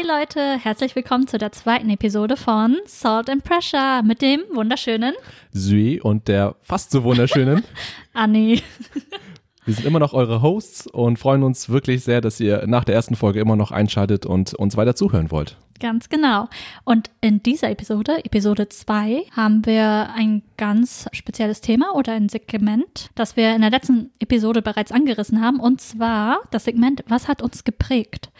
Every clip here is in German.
Hi Leute, herzlich willkommen zu der zweiten Episode von Salt and Pressure mit dem wunderschönen Sui und der fast so wunderschönen Anni. Wir sind immer noch eure Hosts und freuen uns wirklich sehr, dass ihr nach der ersten Folge immer noch einschaltet und uns weiter zuhören wollt. Ganz genau. Und in dieser Episode, Episode 2, haben wir ein ganz spezielles Thema oder ein Segment, das wir in der letzten Episode bereits angerissen haben. Und zwar das Segment, was hat uns geprägt?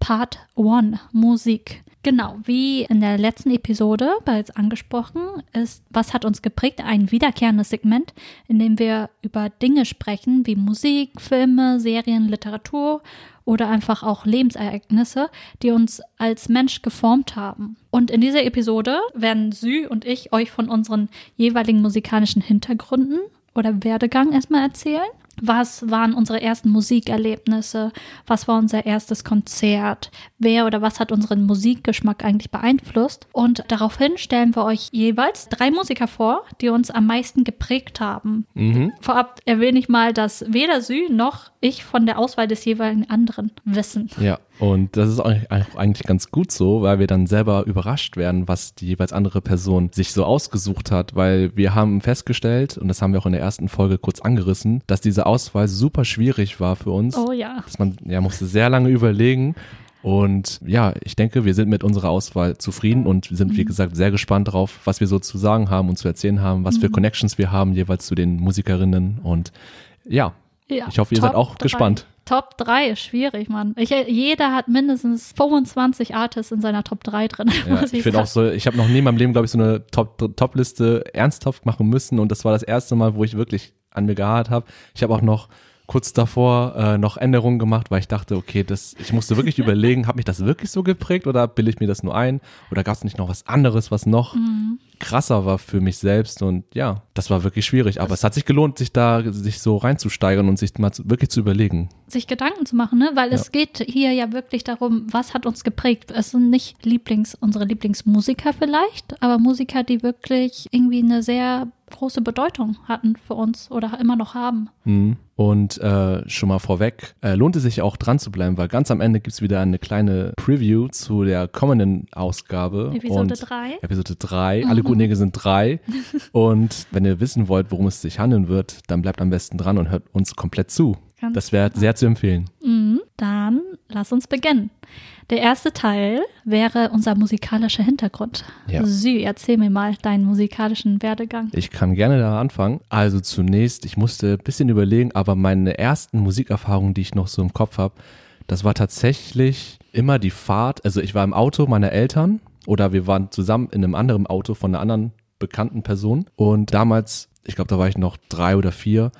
Part 1, Musik. Genau, wie in der letzten Episode bereits angesprochen, ist Was hat uns geprägt ein wiederkehrendes Segment, in dem wir über Dinge sprechen wie Musik, Filme, Serien, Literatur oder einfach auch Lebensereignisse, die uns als Mensch geformt haben. Und in dieser Episode werden Sü und ich euch von unseren jeweiligen musikalischen Hintergründen oder Werdegang erstmal erzählen was waren unsere ersten Musikerlebnisse? Was war unser erstes Konzert? Wer oder was hat unseren Musikgeschmack eigentlich beeinflusst? Und daraufhin stellen wir euch jeweils drei Musiker vor, die uns am meisten geprägt haben. Mhm. Vorab erwähne ich mal, dass weder Sü noch ich von der Auswahl des jeweiligen anderen wissen. Ja, und das ist eigentlich ganz gut so, weil wir dann selber überrascht werden, was die jeweils andere Person sich so ausgesucht hat, weil wir haben festgestellt, und das haben wir auch in der ersten Folge kurz angerissen, dass diese Auswahl super schwierig war für uns. Oh ja. Dass man ja musste sehr lange überlegen. Und ja, ich denke, wir sind mit unserer Auswahl zufrieden und sind, wie mhm. gesagt, sehr gespannt darauf, was wir so zu sagen haben und zu erzählen haben, was für mhm. Connections wir haben jeweils zu den Musikerinnen. Und ja, ja ich hoffe, ihr seid auch drei. gespannt. Top 3 ist schwierig, Mann. Ich, jeder hat mindestens 25 Artists in seiner Top 3 drin. Ja, ich finde auch so, ich habe noch nie in meinem Leben, glaube ich, so eine Top-Liste Top ernsthaft machen müssen und das war das erste Mal, wo ich wirklich an mir gehaart habe. Ich habe auch noch kurz davor äh, noch Änderungen gemacht, weil ich dachte, okay, das, ich musste wirklich überlegen, hat mich das wirklich so geprägt oder bilde ich mir das nur ein? Oder gab es nicht noch was anderes, was noch mhm. Krasser war für mich selbst? Und ja, das war wirklich schwierig. Aber es hat sich gelohnt, sich da sich so reinzusteigern und sich mal wirklich zu überlegen. Sich Gedanken zu machen, ne? Weil ja. es geht hier ja wirklich darum, was hat uns geprägt? Es sind nicht Lieblings, unsere Lieblingsmusiker vielleicht, aber Musiker, die wirklich irgendwie eine sehr große Bedeutung hatten für uns oder immer noch haben. Mhm. Und äh, schon mal vorweg, äh, lohnt es sich auch dran zu bleiben, weil ganz am Ende gibt es wieder eine kleine Preview zu der kommenden Ausgabe. Episode 3. Episode 3. Mhm. Alle guten Dinge sind drei. und wenn ihr wissen wollt, worum es sich handeln wird, dann bleibt am besten dran und hört uns komplett zu. Ganz das wäre sehr zu empfehlen. Mhm. Dann lass uns beginnen. Der erste Teil wäre unser musikalischer Hintergrund. Ja. Sü, erzähl mir mal deinen musikalischen Werdegang. Ich kann gerne da anfangen. Also zunächst, ich musste ein bisschen überlegen, aber meine ersten Musikerfahrungen, die ich noch so im Kopf habe, das war tatsächlich immer die Fahrt. Also ich war im Auto meiner Eltern oder wir waren zusammen in einem anderen Auto von einer anderen bekannten Person. Und damals, ich glaube, da war ich noch drei oder vier,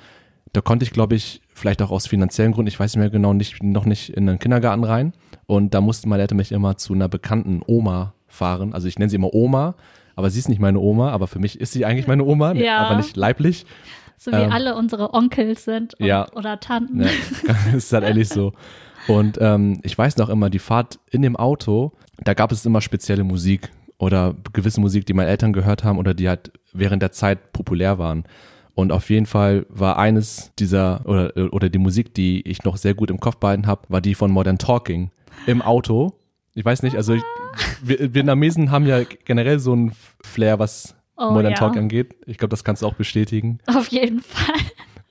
da konnte ich, glaube ich, vielleicht auch aus finanziellen Gründen, ich weiß nicht mehr genau, nicht, noch nicht in den Kindergarten rein. Und da mussten meine Eltern mich immer zu einer bekannten Oma fahren. Also ich nenne sie immer Oma, aber sie ist nicht meine Oma, aber für mich ist sie eigentlich meine Oma, ja. aber nicht leiblich. So wie ähm, alle unsere Onkels sind und, ja, oder Tanten. Ja, ist halt ehrlich so. Und ähm, ich weiß noch immer, die Fahrt in dem Auto, da gab es immer spezielle Musik oder gewisse Musik, die meine Eltern gehört haben oder die halt während der Zeit populär waren. Und auf jeden Fall war eines dieser oder, oder die Musik, die ich noch sehr gut im Kopf behalten habe, war die von Modern Talking im Auto. Ich weiß nicht, also ich, Vietnamesen haben ja generell so einen Flair, was oh, Modern ja. Talk angeht. Ich glaube, das kannst du auch bestätigen. Auf jeden Fall.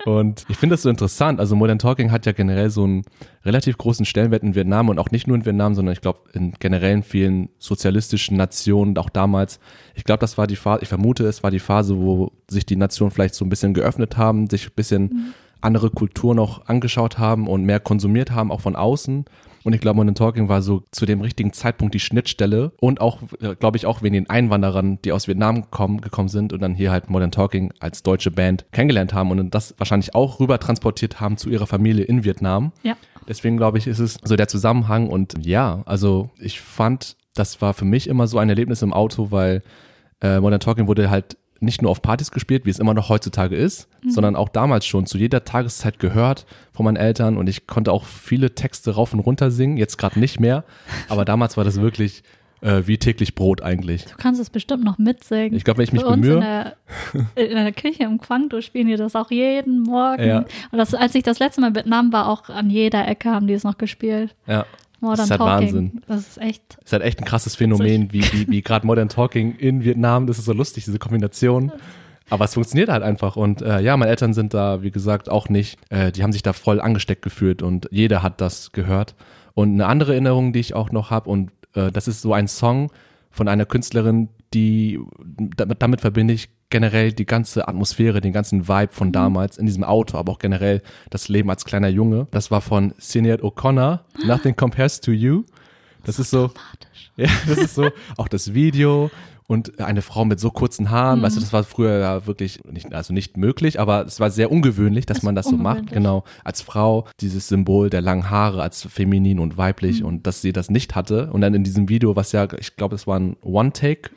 Und ich finde das so interessant. Also Modern Talking hat ja generell so einen relativ großen Stellenwert in Vietnam und auch nicht nur in Vietnam, sondern ich glaube in generell in vielen sozialistischen Nationen, auch damals. Ich glaube, das war die Phase, ich vermute, es war die Phase, wo sich die Nationen vielleicht so ein bisschen geöffnet haben, sich ein bisschen mhm. andere Kulturen auch angeschaut haben und mehr konsumiert haben, auch von außen. Und ich glaube, Modern Talking war so zu dem richtigen Zeitpunkt die Schnittstelle und auch, äh, glaube ich, auch wegen den Einwanderern, die aus Vietnam kommen, gekommen sind und dann hier halt Modern Talking als deutsche Band kennengelernt haben und das wahrscheinlich auch rüber transportiert haben zu ihrer Familie in Vietnam. Ja. Deswegen glaube ich, ist es so der Zusammenhang und ja, also ich fand, das war für mich immer so ein Erlebnis im Auto, weil äh, Modern Talking wurde halt nicht nur auf Partys gespielt, wie es immer noch heutzutage ist, mhm. sondern auch damals schon zu jeder Tageszeit gehört von meinen Eltern und ich konnte auch viele Texte rauf und runter singen, jetzt gerade nicht mehr, aber damals war das wirklich äh, wie täglich Brot eigentlich. Du kannst es bestimmt noch mitsingen. Ich glaube, wenn ich mich bemühe. In der, in der Küche im Quangdo spielen die das auch jeden Morgen. Ja. Und das, als ich das letzte Mal in Vietnam war, auch an jeder Ecke haben die es noch gespielt. Ja. Modern Das ist halt Talking. Wahnsinn. Das ist echt. ist halt echt ein krasses Phänomen, wie, wie, wie gerade Modern Talking in Vietnam. Das ist so lustig, diese Kombination. Aber es funktioniert halt einfach. Und äh, ja, meine Eltern sind da, wie gesagt, auch nicht. Äh, die haben sich da voll angesteckt gefühlt und jeder hat das gehört. Und eine andere Erinnerung, die ich auch noch habe, und äh, das ist so ein Song von einer Künstlerin, die damit, damit verbinde ich generell die ganze Atmosphäre, den ganzen Vibe von damals in diesem Auto, aber auch generell das Leben als kleiner Junge. Das war von Sinead O'Connor, Nothing Compares to You. Das ist so, ja, das ist so, auch das Video und eine Frau mit so kurzen Haaren, weißt du, das war früher ja wirklich nicht, also nicht möglich, aber es war sehr ungewöhnlich, dass Ist man das so macht, genau, als Frau, dieses Symbol der langen Haare als feminin und weiblich und dass sie das nicht hatte. Und dann in diesem Video, was ja, ich glaube, es war ein One-Take,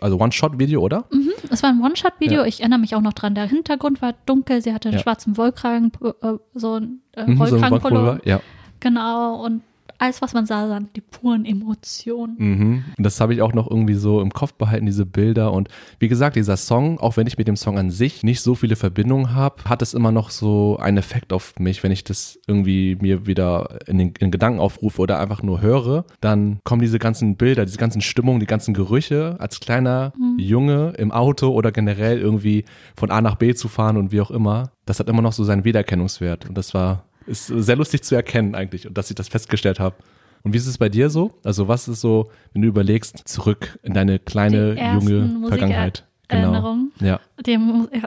also One-Shot-Video, oder? Es war ein One-Shot-Video. Ja. Ich erinnere mich auch noch dran. Der Hintergrund war dunkel. Sie hatte einen Ja. schwarzen Wollkragen, äh, so ein äh, Mhm, so ein Wollkragenpullover. Ja. Genau. Und alles, was man sah, waren die puren Emotionen. Mhm. Und das habe ich auch noch irgendwie so im Kopf behalten, diese Bilder. Und wie gesagt, dieser Song, auch wenn ich mit dem Song an sich nicht so viele Verbindungen habe, hat es immer noch so einen Effekt auf mich, wenn ich das irgendwie mir wieder in den in Gedanken aufrufe oder einfach nur höre, dann kommen diese ganzen Bilder, diese ganzen Stimmungen, die ganzen Gerüche als kleiner Junge im Auto oder generell irgendwie von A nach B zu fahren und wie auch immer. Das hat immer noch so seinen Wiedererkennungswert. Und das war, ist sehr lustig zu erkennen eigentlich und dass ich das festgestellt habe. Und wie ist es bei dir so? Also was ist so, wenn du überlegst, zurück in deine kleine, junge Vergangenheit? Genau. Erinnerungen. Ja.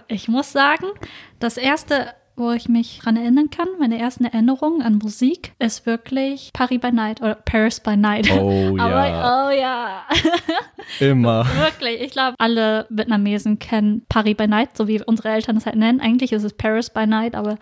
Ich muss sagen, das erste, wo ich mich dran erinnern kann, meine ersten Erinnerungen an Musik, ist wirklich Paris by Night oder Paris by Night. Oh ja. Aber, oh ja. Immer. Wirklich, ich glaube, alle Vietnamesen kennen Paris by Night, so wie unsere Eltern es halt nennen. Eigentlich ist es Paris by Night, aber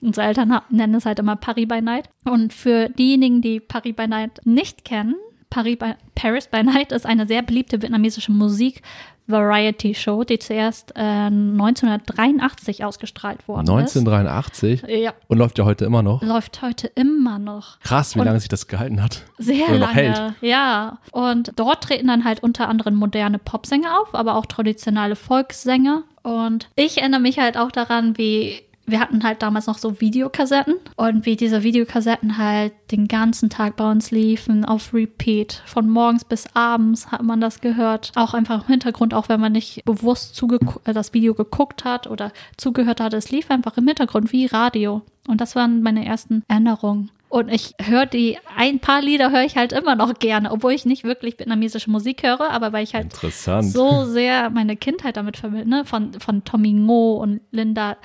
unsere Eltern nennen es halt immer Paris by Night. Und für diejenigen, die Paris by Night nicht kennen, Paris by, Paris by Night ist eine sehr beliebte vietnamesische Musik-Variety-Show, die zuerst äh, 1983 ausgestrahlt worden 1983 ist. Ja, und läuft ja heute immer noch. läuft heute immer noch. Krass, wie Und- lange sich das gehalten hat. Sehr Oder lange, hält. ja. Und dort treten dann halt unter anderem moderne Popsänger auf, aber auch traditionelle Volkssänger. Und ich erinnere mich halt auch daran, wie wir hatten halt damals noch so Videokassetten und wie diese Videokassetten halt den ganzen Tag bei uns liefen auf Repeat. Von morgens bis abends hat man das gehört. Auch einfach im Hintergrund, auch wenn man nicht bewusst äh, das Video geguckt hat oder zugehört hat. Es lief einfach im Hintergrund wie Radio. Und das waren meine ersten Erinnerungen. Und ich höre die, ein paar Lieder höre ich halt immer noch gerne, obwohl ich nicht wirklich vietnamesische Musik höre, aber weil ich halt so sehr meine Kindheit damit verbinde, ne? von, von Tommy Ngo und Linda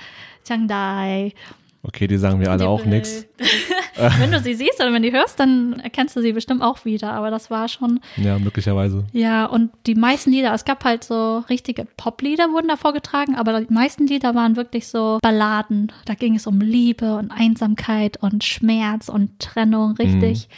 Chiang Dai. Okay, die sagen mir alle Die auch nichts. wenn du sie siehst oder wenn du hörst, dann erkennst du sie bestimmt auch wieder, aber das war schon, Ja, möglicherweise. ja, und die meisten Lieder, es gab halt so richtige Poplieder, wurden da vorgetragen, aber die meisten Lieder waren wirklich so Balladen. Da ging es um Liebe und Einsamkeit und Schmerz und Trennung, richtig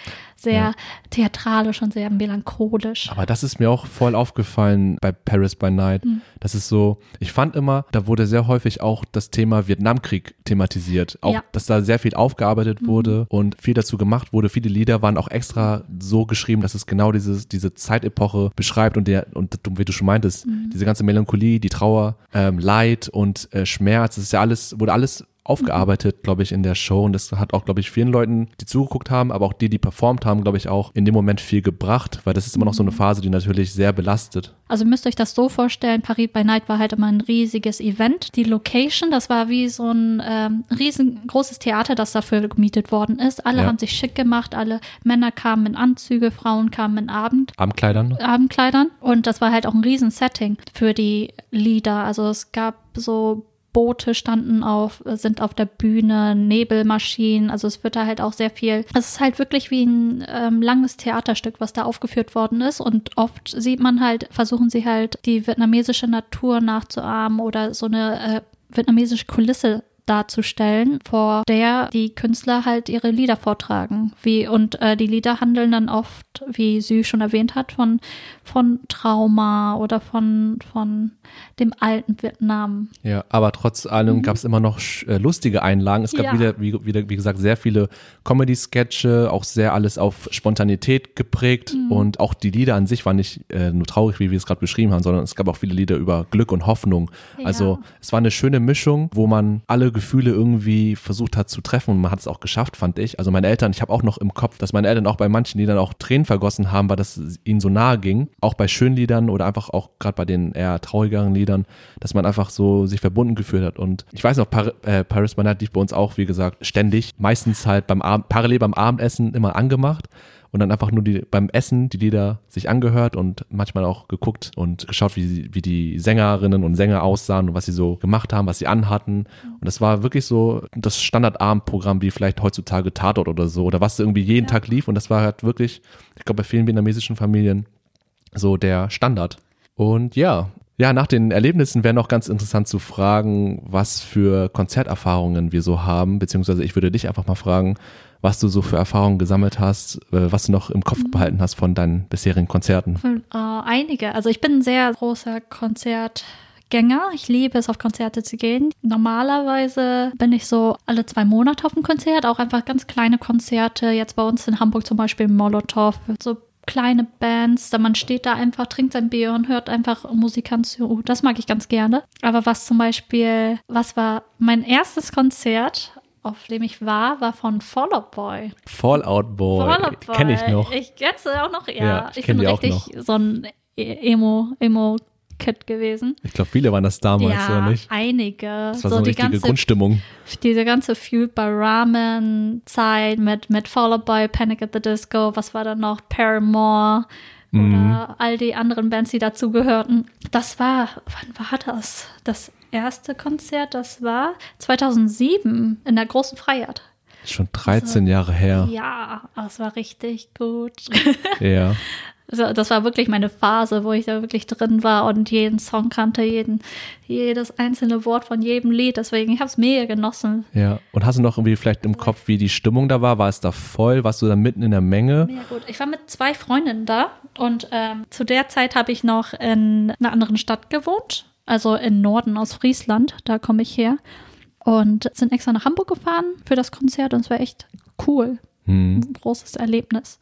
sehr Ja. theatralisch und sehr melancholisch. Aber das ist mir auch voll aufgefallen bei Paris by Night. Hm. Das ist so, ich fand immer, da wurde sehr häufig auch das Thema Vietnamkrieg thematisiert. Auch, Ja. dass da sehr viel aufgearbeitet wurde und viel dazu gemacht wurde. Viele Lieder waren auch extra so geschrieben, dass es genau dieses, diese Zeitepoche beschreibt und der, und wie du schon meintest, diese ganze Melancholie, die Trauer, ähm, Leid und äh, Schmerz, das ist ja alles, wurde alles aufgearbeitet, glaube ich, in der Show. Und das hat auch, glaube ich, vielen Leuten, die zugeguckt haben, aber auch die, die performt haben, glaube ich, auch in dem Moment viel gebracht, weil das ist immer noch so eine Phase, die natürlich sehr belastet. Also müsst ihr euch das so vorstellen, Paris by Night war halt immer ein riesiges Event. Die Location, das war wie so ein ähm, riesengroßes Theater, das dafür gemietet worden ist. Alle Ja. haben sich schick gemacht, alle Männer kamen in Anzüge, Frauen kamen in Abend. Abendkleidern. Abendkleidern. Und das war halt auch ein Riesen-Setting für die Lieder. Also es gab so Boote standen auf, sind auf der Bühne, Nebelmaschinen. Also es wird da halt auch sehr viel. Es ist halt wirklich wie ein ähm, langes Theaterstück, was da aufgeführt worden ist. Und oft sieht man halt, versuchen sie halt die vietnamesische Natur nachzuahmen oder so eine äh, vietnamesische Kulisse darzustellen, vor der die Künstler halt ihre Lieder vortragen. Wie, und äh, die Lieder handeln dann oft, wie Sü schon erwähnt hat, von, von Trauma oder von, von dem alten Vietnam. Ja, aber trotz allem gab es immer noch äh, lustige Einlagen. Es gab Ja. wieder, wie, wieder, wie gesagt, sehr viele Comedy-Sketche, auch sehr alles auf Spontanität geprägt. Und auch die Lieder an sich waren nicht äh, nur traurig, wie wir es gerade beschrieben haben, sondern es gab auch viele Lieder über Glück und Hoffnung. Also Ja. es war eine schöne Mischung, wo man alle Gefühle irgendwie versucht hat zu treffen und man hat es auch geschafft, fand ich. Also meine Eltern, ich habe auch noch im Kopf, dass meine Eltern auch bei manchen Liedern auch Tränen vergossen haben, weil das ihnen so nahe ging. Auch bei schönen Liedern oder einfach auch gerade bei den eher traurigeren Liedern, dass man einfach so sich verbunden gefühlt hat. Und ich weiß noch, Par äh, Paris by lief bei uns auch, wie gesagt, ständig. Meistens halt beim Abend, parallel beim Abendessen immer angemacht und dann einfach nur die, beim Essen die Lieder sich angehört und manchmal auch geguckt und geschaut, wie, wie die Sängerinnen und Sänger aussahen und was sie so gemacht haben, was sie anhatten. Und das war wirklich so das Standardabendprogramm wie vielleicht heutzutage Tatort oder so oder was irgendwie jeden ja. Tag lief. Und das war halt wirklich, ich glaube, bei vielen vietnamesischen Familien so der Standard. Und ja, ja, nach den Erlebnissen wäre noch ganz interessant zu fragen, was für Konzerterfahrungen wir so haben, beziehungsweise ich würde dich einfach mal fragen, was du so für Erfahrungen gesammelt hast, äh, was du noch im Kopf mhm. behalten hast von deinen bisherigen Konzerten. Äh, einige. Also ich bin ein sehr großer Konzertgänger. Ich liebe es, auf Konzerte zu gehen. Normalerweise bin ich so alle zwei Monate auf einem Konzert, auch einfach ganz kleine Konzerte. Jetzt bei uns in Hamburg zum Beispiel Molotow, so kleine Bands, da man steht da einfach, trinkt sein Bier und hört einfach Musikern zu. Das mag ich ganz gerne. Aber was zum Beispiel, was war mein erstes Konzert auf dem ich war, war von Fallout Boy. Fallout Boy. Fallout Boy. Kenne ich noch. Ich kenne es auch noch, ja. ja ich, ich bin richtig so ein Emo, Emo Kid gewesen. Ich glaube, viele waren das damals, ja, oder nicht? einige. Das war so, so die ganze Grundstimmung. Diese ganze Fueled by Ramen Zeit mit, mit Fallout Boy, Panic at the Disco, was war da noch? Paramore mhm. oder all die anderen Bands, die dazugehörten. Das war, wann war das? Das erste Konzert, das war 2007 in der großen Freiheit. Schon 13 also, Jahre her. Ja, das war richtig gut. Ja. Also das war wirklich meine Phase, wo ich da wirklich drin war und jeden Song kannte, jeden, jedes einzelne Wort von jedem Lied. Deswegen, ich habe es mega genossen. Ja, und hast du noch irgendwie vielleicht im Kopf, wie die Stimmung da war? War es da voll? Warst du da mitten in der Menge? Ja gut, ich war mit zwei Freundinnen da und ähm, zu der Zeit habe ich noch in einer anderen Stadt gewohnt also im Norden aus Friesland, da komme ich her. Und sind extra nach Hamburg gefahren für das Konzert und es war echt cool. Hm. Ein großes Erlebnis.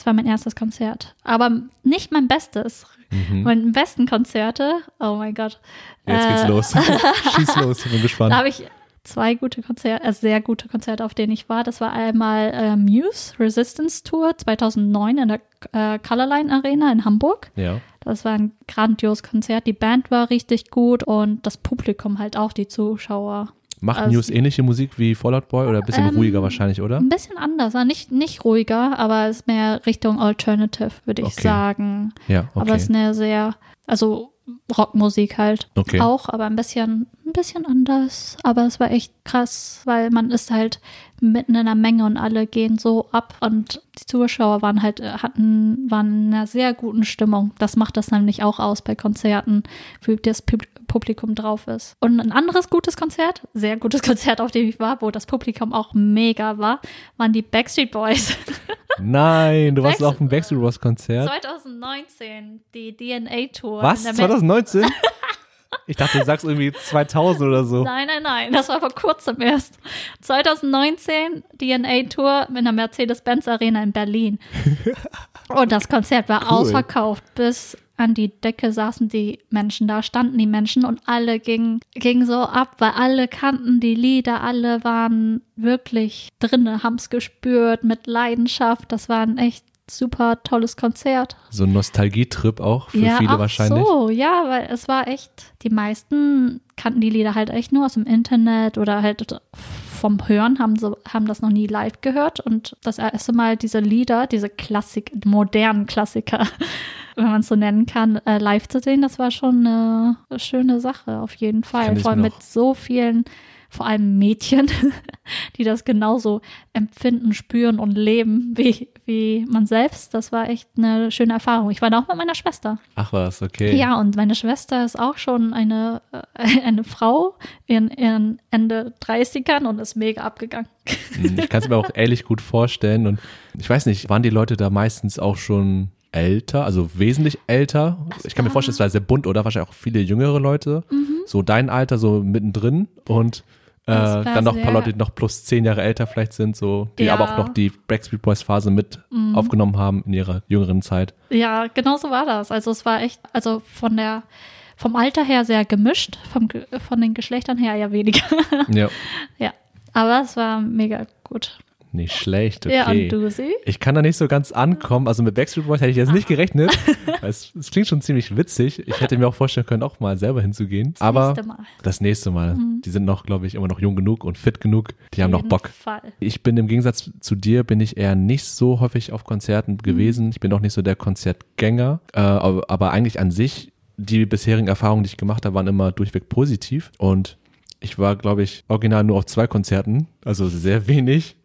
Das war mein erstes Konzert. Aber nicht mein bestes. Mhm. Meine besten Konzerte, oh mein Gott. Jetzt geht's äh, los. Schieß los, ich bin gespannt. Da habe ich zwei gute Konzerte, äh, sehr gute Konzerte, auf denen ich war. Das war einmal äh, Muse Resistance Tour 2009 in der äh, Colorline Arena in Hamburg. Ja. Das war ein grandioses Konzert. Die Band war richtig gut und das Publikum halt auch, die Zuschauer. Macht also, News ähnliche Musik wie Fallout Boy oder ein bisschen ähm, ruhiger wahrscheinlich, oder? Ein bisschen anders, nicht, nicht ruhiger, aber es ist mehr Richtung Alternative, würde ich okay. sagen. Ja, okay. Aber es ist eine sehr, also Rockmusik halt okay. auch, aber ein bisschen, ein bisschen anders. Aber es war echt krass, weil man ist halt mitten in der Menge und alle gehen so ab und die Zuschauer waren halt, äh, hatten, waren in einer sehr guten Stimmung. Das macht das nämlich auch aus bei Konzerten, wie das Publikum drauf ist. Und ein anderes gutes Konzert, sehr gutes Konzert, auf dem ich war, wo das Publikum auch mega war, waren die Backstreet Boys. Nein, du warst auf dem Backstreet Boys Konzert. 2019, die DNA Tour. Was? 2019? Ich dachte, du sagst irgendwie 2000 oder so. Nein, nein, nein, das war vor kurzem erst. 2019 DNA Tour mit einer Mercedes-Benz Arena in Berlin. Und das Konzert war cool. ausverkauft. Bis an die Decke saßen die Menschen da, standen die Menschen und alle gingen, gingen so ab, weil alle kannten die Lieder, alle waren wirklich drinne, haben es gespürt mit Leidenschaft. Das war ein echt super tolles Konzert. So ein Nostalgietrip auch für ja, viele wahrscheinlich. So, ja, weil es war echt, die meisten kannten die Lieder halt echt nur aus dem Internet oder halt vom Hören, haben, so, haben das noch nie live gehört. Und das erste Mal diese Lieder, diese Klassik, modernen Klassiker, wenn man es so nennen kann, äh, live zu sehen, das war schon eine, schöne Sache, auf jeden Fall. Vor allem mit so vielen vor allem Mädchen, die das genauso empfinden, spüren und leben wie, wie man selbst. Das war echt eine schöne Erfahrung. Ich war da auch mit meiner Schwester. Ach was, okay. Ja, und meine Schwester ist auch schon eine, äh, eine Frau in ihren Ende 30ern und ist mega abgegangen. Hm, ich kann es mir auch ehrlich gut vorstellen. Und ich weiß nicht, waren die Leute da meistens auch schon älter, also wesentlich älter. Das ich kann mir vorstellen, es war sehr bunt, oder? Wahrscheinlich auch viele jüngere Leute. Mhm. So dein Alter, so mittendrin. Und äh, dann noch ein paar Leute, die noch plus zehn Jahre älter vielleicht sind, so, die ja. aber auch noch die Backstreet Boys Phase mit mhm. aufgenommen haben in ihrer jüngeren Zeit. Ja, genau so war das. Also es war echt, also von der vom Alter her sehr gemischt, vom, von den Geschlechtern her ja weniger. Ja. ja, aber es war mega gut. Nicht schlecht, okay. Ja, und du sie? Ich kann da nicht so ganz ankommen. Also mit Backstreet Boys hätte ich jetzt nicht gerechnet. Es, es klingt schon ziemlich witzig. Ich hätte mir auch vorstellen können, auch mal selber hinzugehen. Das Aber nächste Mal. Mhm. das nächste Mal. Die sind noch, glaube ich, immer noch jung genug und fit genug. Die haben noch Bock. Fall. Ich bin im Gegensatz zu dir, bin ich eher nicht so häufig auf Konzerten Mhm. gewesen. Ich bin auch nicht so der Konzertgänger. Äh, aber, aber eigentlich an sich, die bisherigen Erfahrungen, die ich gemacht habe, waren immer durchweg positiv. Und ich war, glaube ich, original nur auf zwei Konzerten. Also sehr wenig.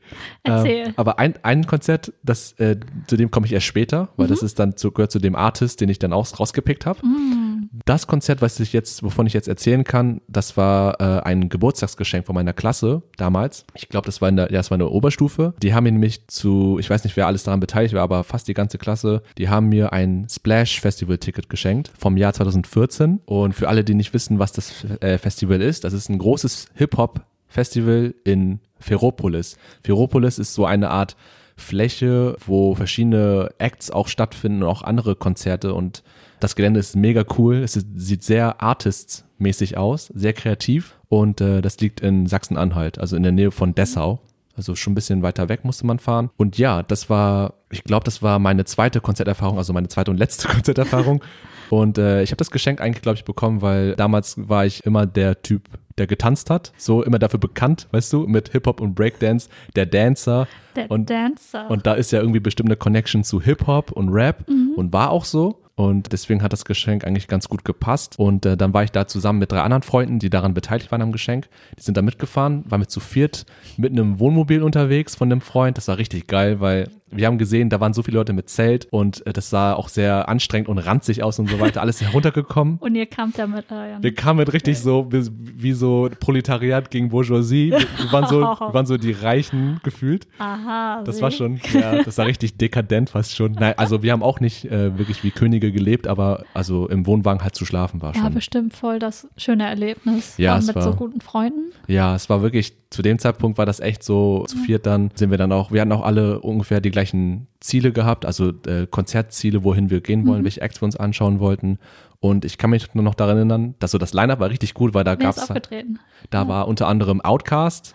Erzähl. Ähm, aber ein, ein Konzert, das, äh, zu dem komme ich erst später, weil Mhm. das ist dann zu, gehört zu dem Artist, den ich dann auch rausgepickt habe. Mhm. Das Konzert, was ich jetzt, wovon ich jetzt erzählen kann, das war äh, ein Geburtstagsgeschenk von meiner Klasse damals. Ich glaube, das war in der, ja, das war eine Oberstufe. Die haben mir nämlich zu, ich weiß nicht, wer alles daran beteiligt war, aber fast die ganze Klasse, die haben mir ein Splash Festival Ticket geschenkt vom Jahr 2014. Und für alle, die nicht wissen, was das äh, Festival ist, das ist ein großes Hip-Hop Festival in Ferropolis. Ferropolis ist so eine Art Fläche, wo verschiedene Acts auch stattfinden und auch andere Konzerte und das Gelände ist mega cool. Es ist, sieht sehr artistsmäßig aus, sehr kreativ und äh, das liegt in Sachsen-Anhalt, also in der Nähe von Dessau. Also schon ein bisschen weiter weg musste man fahren. Und ja, das war, ich glaube, das war meine zweite Konzerterfahrung, also meine zweite und letzte Konzerterfahrung. Und äh, ich habe das Geschenk eigentlich, glaube ich, bekommen, weil damals war ich immer der Typ, der getanzt hat. So immer dafür bekannt, weißt du, mit Hip-Hop und Breakdance, der Dancer. Der und, Dancer. und da ist ja irgendwie bestimmt eine Connection zu Hip-Hop und Rap und war auch so. Und deswegen hat das Geschenk eigentlich ganz gut gepasst. Und äh, dann war ich da zusammen mit drei anderen Freunden, die daran beteiligt waren am Geschenk. Die sind da mitgefahren, waren mit zu viert mit einem Wohnmobil unterwegs von einem Freund. Das war richtig geil, weil wir haben gesehen, da waren so viele Leute mit Zelt und äh, das sah auch sehr anstrengend und ranzig aus und so weiter. Alles heruntergekommen. und ihr kamt da mit euren. Wir kamen mit richtig so, wie, so Proletariat gegen Bourgeoisie. Wir, waren so, wir waren so die Reichen gefühlt. Aha. Das war schon, ja, das war richtig dekadent fast schon. Nein, also wir haben auch nicht äh, wirklich wie Könige gelebt, aber also im Wohnwagen halt zu schlafen war War schon. bestimmt voll das schöne Erlebnis. Ja, allem es mit war- so guten Freunden. Ja, es war wirklich, zu dem Zeitpunkt war das echt so, zu viert dann sind wir dann auch, wir hatten auch alle ungefähr die gleichen Ziele gehabt, also äh, Konzertziele, wohin wir gehen wollen, welche Acts wir uns anschauen wollten. Und ich kann mich nur noch daran erinnern, dass so das Line-Up war richtig gut, weil da ist gab's, aufgetreten? da war unter anderem Outcast.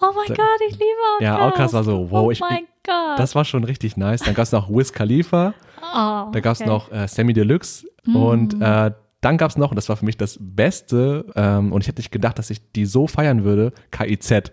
Oh mein Gott, ich liebe Outcast. Ja, Outkast war so, wow, oh ich- mein Gott. Das war schon richtig nice. Dann gab's noch Wiz Khalifa. oh, Da gab's okay. noch äh, Sammy Deluxe und äh, dann gab's noch, und das war für mich das Beste, ähm, und ich hätte nicht gedacht, dass ich die so feiern würde, KIZ.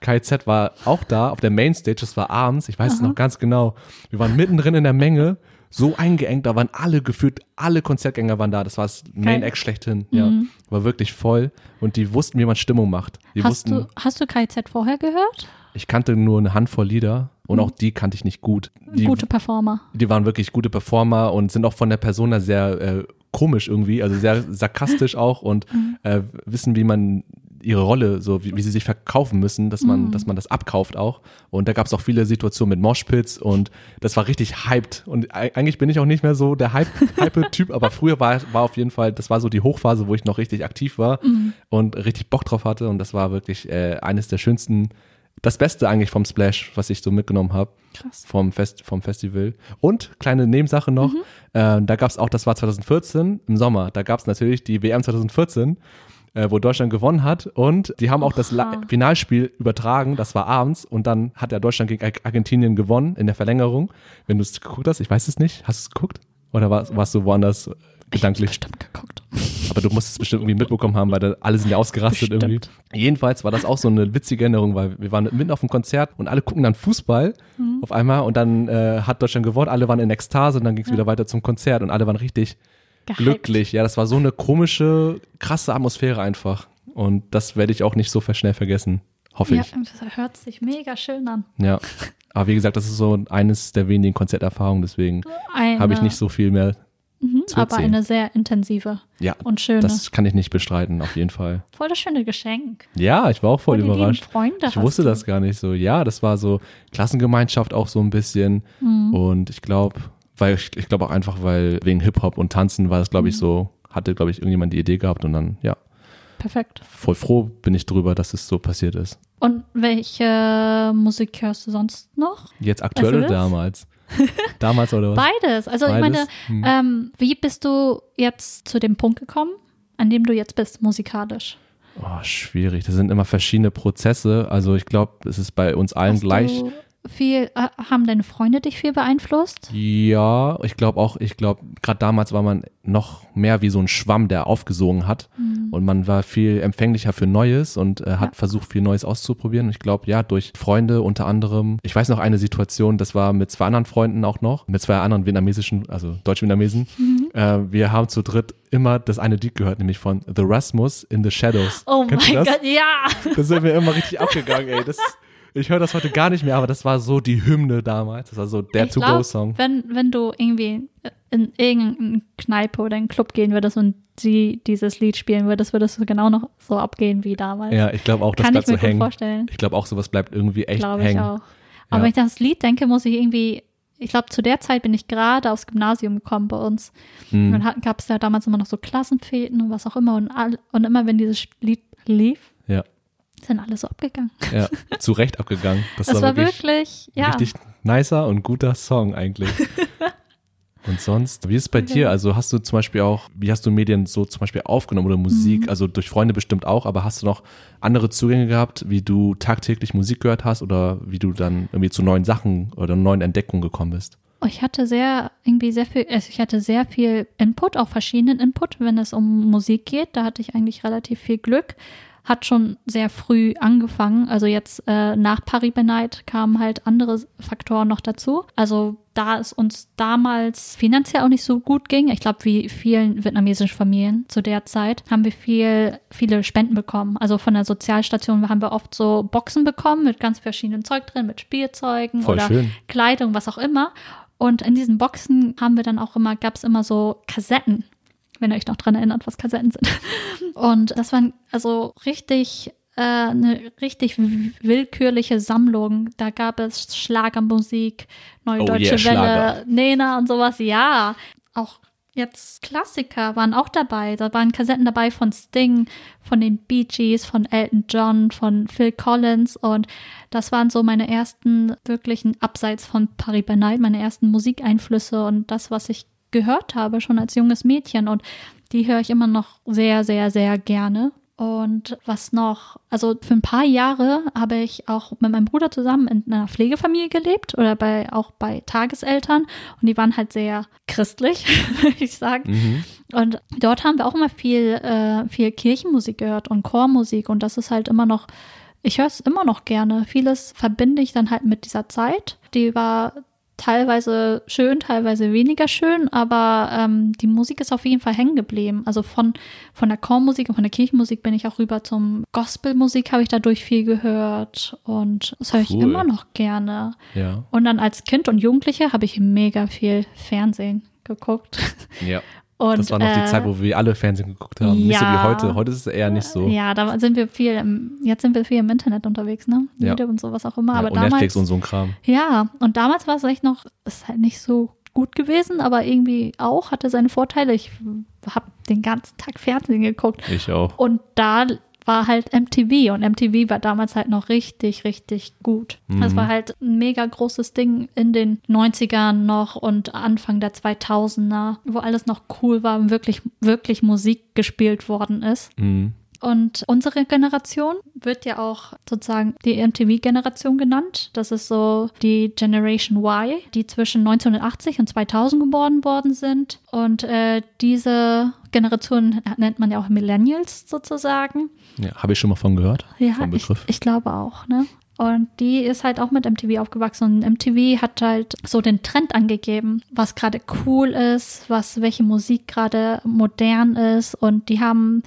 KIZ war auch da auf der Mainstage, das war abends, ich weiß es noch ganz genau. Wir waren mittendrin in der Menge, so eingeengt, da waren alle gefühlt, alle Konzertgänger waren da, das war das Main Act schlechthin, ja. War wirklich voll und die wussten, wie man Stimmung macht. Die Hast wussten, du, hast du KZ vorher gehört? ich kannte nur eine Handvoll Lieder und auch die kannte ich nicht gut. Die, Gute Performer. die waren wirklich gute Performer und sind auch von der Persona sehr äh, komisch irgendwie, also sehr sarkastisch auch und äh, wissen, wie man ihre Rolle, so wie, wie sie sich verkaufen müssen, dass man, dass man das abkauft auch. Und da gab es auch viele Situationen mit Moshpits und das war richtig hyped. Und ei- eigentlich bin ich auch nicht mehr so der Hype- Hype-Typ, aber früher war, war auf jeden Fall, das war so die Hochphase, wo ich noch richtig aktiv war und richtig Bock drauf hatte. Und das war wirklich äh, eines der schönsten, das Beste eigentlich vom Splash, was ich so mitgenommen habe Krass. vom, Fest, vom Festival. Und kleine Nebensache noch, äh, da gab es auch, das war 2014 im Sommer, da gab es natürlich die WM 2014, äh, wo Deutschland gewonnen hat und die haben auch das La Oha. Finalspiel übertragen, das war abends und dann hat ja Deutschland gegen Ar- Argentinien gewonnen in der Verlängerung. Wenn du es geguckt hast, ich weiß es nicht, hast du es geguckt? Oder war, warst du woanders gedanklich? Bestimmt geguckt. Aber du musst es bestimmt irgendwie mitbekommen haben, weil da alle sind ja ausgerastet Bestimmt. irgendwie. Jedenfalls war das auch so eine witzige Erinnerung, weil wir waren mitten auf dem Konzert und alle gucken dann Fußball Mhm. auf einmal und dann äh, hat Deutschland gewonnen, alle waren in Ekstase und dann ging es wieder weiter zum Konzert und alle waren richtig Gehypt. glücklich. Ja, das war so eine komische, krasse Atmosphäre einfach. Und das werde ich auch nicht so schnell vergessen. Hoffe Ja, ich. das hört sich mega schön an. Ja. Aber wie gesagt, das ist so eines der wenigen Konzerterfahrungen, deswegen habe ich nicht so viel mehr Mhm, aber erzählen. eine sehr intensive Ja, und schöne. das kann ich nicht bestreiten, auf jeden Fall. voll das schöne Geschenk. Ja, ich war auch voll Voll überrascht. Freunde Ich wusste du. das gar nicht so. Ja, das war so Klassengemeinschaft auch so ein bisschen. Mhm. Und ich glaube, weil ich, ich glaube auch einfach, weil wegen Hip-Hop und Tanzen war das, glaube Mhm. ich, so, hatte, glaube ich, irgendjemand die Idee gehabt und dann, ja, Perfekt. voll froh bin ich drüber, dass es so passiert ist. Und welche Musik hörst du sonst noch? Jetzt aktuell oder damals? Damals oder was? Beides. Also ich Beides? meine, Hm. ähm, wie bist du jetzt zu dem Punkt gekommen, an dem du jetzt bist, musikalisch? Oh, schwierig. Das sind immer verschiedene Prozesse. Also ich glaube, es ist bei uns allen Hast gleich. Du viel, äh, haben deine Freunde dich viel beeinflusst? Ja, ich glaube auch, ich glaube, gerade damals war man noch mehr wie so ein Schwamm, der aufgesogen hat. Und man war viel empfänglicher für Neues und äh, hat Ja. versucht, viel Neues auszuprobieren. Ich glaube, ja, durch Freunde unter anderem. Ich weiß noch eine Situation, das war mit zwei anderen Freunden auch noch, mit zwei anderen vietnamesischen, also deutsch-vietnamesen. Äh, wir haben zu dritt immer das eine Lied gehört, nämlich von The Rasmus in the Shadows. Oh Kennst mein das? Gott, ja! Da sind wir immer richtig abgegangen, ey. Das, ich höre das heute gar nicht mehr, aber das war so die Hymne damals. Das war so der ich To-Go-Song. wenn, wenn du irgendwie in irgendeine Kneipe oder einen Club gehen würdest und sie dieses Lied spielen würdest, würdest du genau noch so abgehen wie damals. Ja, ich glaube auch, das Kann ich bleibt mir so hängen. vorstellen. Ich glaube auch, sowas bleibt irgendwie echt Glaube ich hängen. auch. Aber Ja. wenn ich an das Lied denke, muss ich irgendwie, ich glaube, zu der Zeit bin ich gerade aufs Gymnasium gekommen bei uns. Hm. Und dann gab es ja damals immer noch so Klassenfäden und was auch immer. Und, all, und immer, wenn dieses Lied lief, sind alle so abgegangen. ja, zu Recht abgegangen. Das, Das, war wirklich, wirklich, ja. richtig nicer und guter Song eigentlich. und sonst, wie ist es bei dir? Also hast du zum Beispiel auch, wie hast du Medien so zum Beispiel aufgenommen oder Mhm. Musik? Also durch Freunde bestimmt auch, aber hast du noch andere Zugänge gehabt, wie du tagtäglich Musik gehört hast oder wie du dann irgendwie zu neuen Sachen oder neuen Entdeckungen gekommen bist? Oh, Ich hatte sehr, irgendwie sehr viel, also ich hatte sehr viel Input, auch verschiedenen Input, wenn es um Musik geht. Da hatte ich eigentlich relativ viel Glück. Hat schon sehr früh angefangen. Also jetzt äh, nach Paris by Night kamen halt andere Faktoren noch dazu. Also da es uns damals finanziell auch nicht so gut ging, ich glaube wie vielen vietnamesischen Familien zu der Zeit, haben wir viel, viele Spenden bekommen. Also von der Sozialstation haben wir oft so Boxen bekommen mit ganz verschiedenen Zeug drin, mit Spielzeugen Voll oder schön. Kleidung, was auch immer. Und in diesen Boxen haben wir dann auch immer, gab es immer so Kassetten, wenn ihr euch noch dran erinnert, was Kassetten sind. Und das waren also richtig, äh, eine richtig willkürliche Sammlung. Da gab es Schlagermusik, Neue Oh Deutsche yeah. Welle, Nena und sowas. Ja, auch jetzt Klassiker waren auch dabei. Da waren Kassetten dabei von Sting, von den Bee Gees, von Elton John, von Phil Collins und das waren so meine ersten wirklichen, abseits von Paris by Night, meine ersten Musikeinflüsse und das, was ich gehört habe, schon als junges Mädchen und die höre ich immer noch sehr, sehr, sehr gerne. Und was noch, also für ein paar Jahre habe ich auch mit meinem Bruder zusammen in einer Pflegefamilie gelebt oder bei, auch bei Tageseltern und die waren halt sehr christlich, würde ich sagen. Mhm. Und dort haben wir auch immer viel, äh, viel Kirchenmusik gehört und Chormusik und das ist halt immer noch, ich höre es immer noch gerne. Vieles verbinde ich dann halt mit dieser Zeit. Die war teilweise schön, teilweise weniger schön, aber ähm, die Musik ist auf jeden Fall hängen geblieben. Also von, von der Chormusik und von der Kirchenmusik bin ich auch rüber zum Gospelmusik, habe ich dadurch viel gehört und das höre ich Cool. immer noch gerne. Ja. Und dann als Kind und Jugendliche habe ich mega viel Fernsehen geguckt. Ja. Und, Das war noch die äh, Zeit, wo wir alle Fernsehen geguckt haben. Nicht so wie ja. heute. Heute ist es eher nicht so. Ja, da sind wir viel im, jetzt sind wir viel im Internet unterwegs, ne? Ja. YouTube und sowas auch immer. Ja, aber und damals, Netflix und so ein Kram. ja, und damals war es echt noch, ist halt nicht so gut gewesen, aber irgendwie auch, hatte seine Vorteile. Ich habe den ganzen Tag Fernsehen geguckt. Ich auch. Und da war halt MTV und MTV war damals halt noch richtig, richtig gut. Das Mhm. war halt ein mega großes Ding in den 90ern noch und Anfang der 2000er, wo alles noch cool war und wirklich, wirklich Musik gespielt worden ist. Mhm. Und unsere Generation wird ja auch sozusagen die MTV-Generation genannt. Das ist so die Generation Y, die zwischen 1980 und 2000 geboren worden sind. Und äh, diese Generation nennt man ja auch Millennials sozusagen. Ja, habe ich schon mal von gehört. Ja, vom ich, Begriff. ich glaube auch, ne? Und die ist halt auch mit MTV aufgewachsen. Und MTV hat halt so den Trend angegeben, was gerade cool ist, was, welche Musik gerade modern ist. Und die haben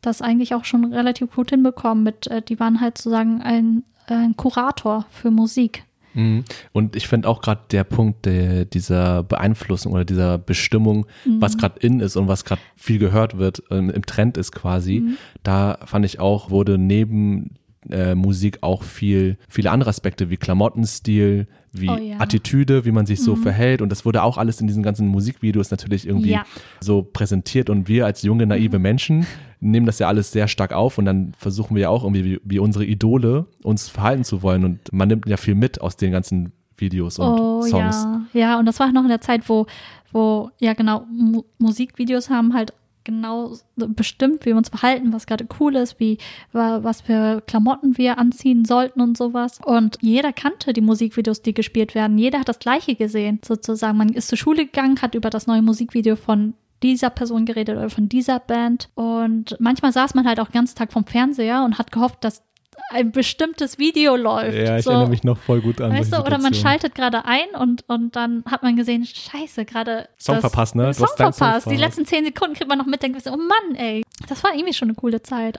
das eigentlich auch schon relativ gut hinbekommen. Mit, äh, die waren halt sozusagen ein, ein Kurator für Musik. Mhm. Und ich finde auch gerade der Punkt der, dieser Beeinflussung oder dieser Bestimmung, was gerade in ist und was gerade viel gehört wird, ähm, im Trend ist quasi, da fand ich auch, wurde neben äh, Musik auch viel, viele andere Aspekte wie Klamottenstil, wie Oh ja. Attitüde, wie man sich so verhält. Und das wurde auch alles in diesen ganzen Musikvideos natürlich irgendwie Ja. so präsentiert. Und wir als junge, naive Menschen nehmen das ja alles sehr stark auf und dann versuchen wir ja auch irgendwie wie, wie unsere Idole uns verhalten zu wollen. Und man nimmt ja viel mit aus den ganzen Videos und oh Songs. ja, ja, und das war noch in der Zeit, wo, wo ja genau, Mu Musikvideos haben halt genau bestimmt, wie wir uns verhalten, was gerade cool ist, wie was für Klamotten wir anziehen sollten und sowas. Und jeder kannte die Musikvideos, die gespielt werden. Jeder hat das Gleiche gesehen, sozusagen. Man ist zur Schule gegangen, hat über das neue Musikvideo von dieser Person geredet oder von dieser Band. Und manchmal saß man halt auch den ganzen Tag vom Fernseher und hat gehofft, dass ein bestimmtes Video läuft. Ja, ich so, erinnere mich noch voll gut an. Weißt du, oder man schaltet gerade ein und, und dann hat man gesehen, scheiße, gerade. Song verpasst, ne? Song verpasst. Song Die letzten zehn Sekunden kriegt man noch mit, denkt, oh Mann, ey. Das war irgendwie schon eine coole Zeit.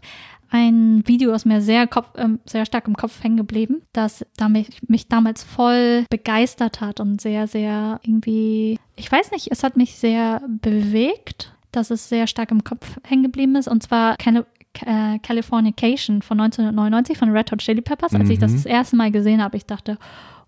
Ein Video ist mir sehr, Kopf, äh, sehr stark im Kopf hängen geblieben, das da mich, mich damals voll begeistert hat und sehr, sehr irgendwie, ich weiß nicht, es hat mich sehr bewegt dass es sehr stark im Kopf hängen geblieben ist. Und zwar keine, äh, Californication von 1999 von Red Hot Chili Peppers. Als mhm. ich das mhm. das erste Mal gesehen habe, ich dachte,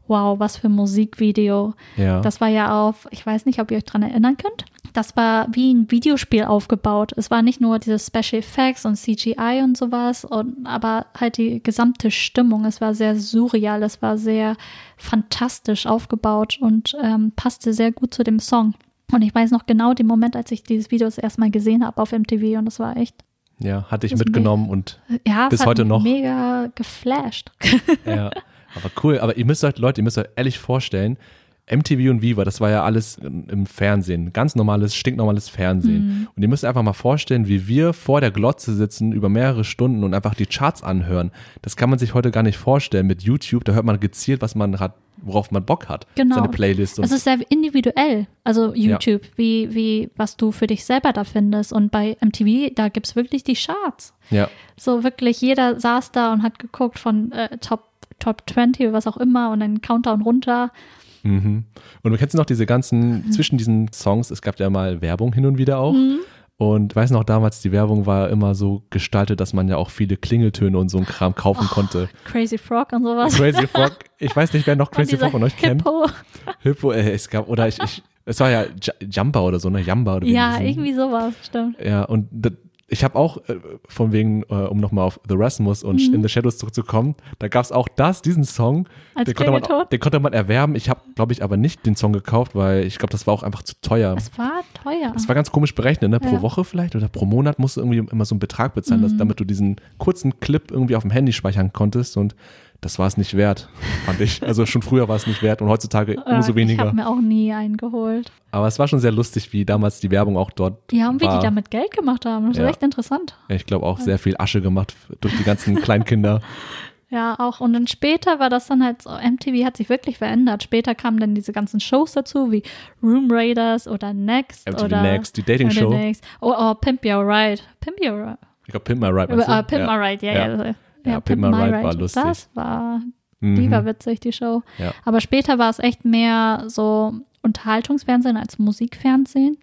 wow, was für ein Musikvideo. Ja. Das war ja auf, ich weiß nicht, ob ihr euch daran erinnern könnt. Das war wie ein Videospiel aufgebaut. Es war nicht nur diese Special Effects und CGI und sowas, und, aber halt die gesamte Stimmung. Es war sehr surreal, es war sehr fantastisch aufgebaut und ähm, passte sehr gut zu dem Song. Und ich weiß noch genau den Moment, als ich dieses Video das erste Mal gesehen habe auf MTV und das war echt ja, hatte ich mitgenommen und ja, bis heute noch. Mega geflasht. Ja, aber cool. Aber ihr müsst euch, Leute, ihr müsst euch ehrlich vorstellen, MTV und Viva, das war ja alles im Fernsehen. Ganz normales, stinknormales Fernsehen. Mhm. Und ihr müsst einfach mal vorstellen, wie wir vor der Glotze sitzen über mehrere Stunden und einfach die Charts anhören. Das kann man sich heute gar nicht vorstellen. Mit YouTube, da hört man gezielt, was man hat, worauf man Bock hat. Genau. Seine Playlist. Und es ist sehr individuell. Also YouTube, ja. wie, wie, was du für dich selber da findest. Und bei MTV, da gibt es wirklich die Charts. Ja. So wirklich, jeder saß da und hat geguckt von äh, Top, Top 20, was auch immer und dann Countdown runter. Mhm. Und du kennst noch diese ganzen, mhm. zwischen diesen Songs, es gab ja mal Werbung hin und wieder auch. Mhm. Und weiß noch, damals die Werbung war immer so gestaltet, dass man ja auch viele Klingeltöne und so ein Kram kaufen oh, konnte. Crazy Frog und sowas. Crazy Frog. Ich weiß nicht, wer noch Crazy Frog von euch kennt. Hippo. Hippo, äh, es gab, oder ich, ich, es war ja J Jumper oder so, ne? Jumper oder wie Ja, irgendwie sowas, stimmt. Ja, und ich habe auch, äh, von wegen, äh, um nochmal auf The Rasmus und mhm. In the Shadows zurückzukommen, da gab es auch das, diesen Song. Als den, konnte man, den konnte man erwerben. Ich habe, glaube ich, aber nicht den Song gekauft, weil ich glaube, das war auch einfach zu teuer. Es war teuer. Es war ganz komisch berechnet, ne? Pro ja. Woche vielleicht oder pro Monat musst du irgendwie immer so einen Betrag bezahlen, mhm. dass, damit du diesen kurzen Clip irgendwie auf dem Handy speichern konntest und das war es nicht wert, fand ich. Also schon früher war es nicht wert und heutzutage umso weniger. Ich habe mir auch nie einen geholt. Aber es war schon sehr lustig, wie damals die Werbung auch dort Ja, und wie war. die damit Geld gemacht haben. Das ja. ist echt interessant. Ja, ich glaube auch sehr viel Asche gemacht durch die ganzen Kleinkinder. Ja, auch. Und dann später war das dann halt so, MTV hat sich wirklich verändert. Später kamen dann diese ganzen Shows dazu, wie Room Raiders oder Next. MTV oder Next, die Dating-Show. Oh, oh, Pimp Your Ride. Pimp Your Ride. Ich glaube, Pimp My Ride. Uh, Pimp ja. My Ride, ja, ja. ja. Ja, ja Pimp, My Ride, Ride war lustig. Das war Mhm. Die war witzig, die Show. Ja. Aber später war es echt mehr so Unterhaltungsfernsehen als Musikfernsehen.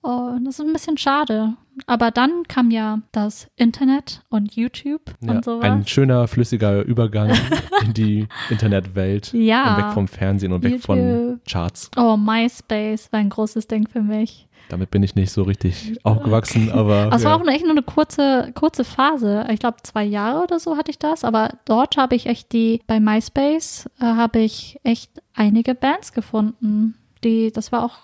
Und das ist ein bisschen schade. Aber dann kam ja das Internet und YouTube ja, und sowas. Ein schöner, flüssiger Übergang in die Internetwelt. Ja. Und weg vom Fernsehen und weg YouTube. von Charts. Oh, MySpace war ein großes Ding für mich. Damit bin ich nicht so richtig aufgewachsen, aber. Es ja. war auch echt nur eine kurze, kurze Phase. Ich glaube, zwei Jahre oder so hatte ich das. Aber dort habe ich echt die, bei MySpace äh, habe ich echt einige Bands gefunden. Die, das war auch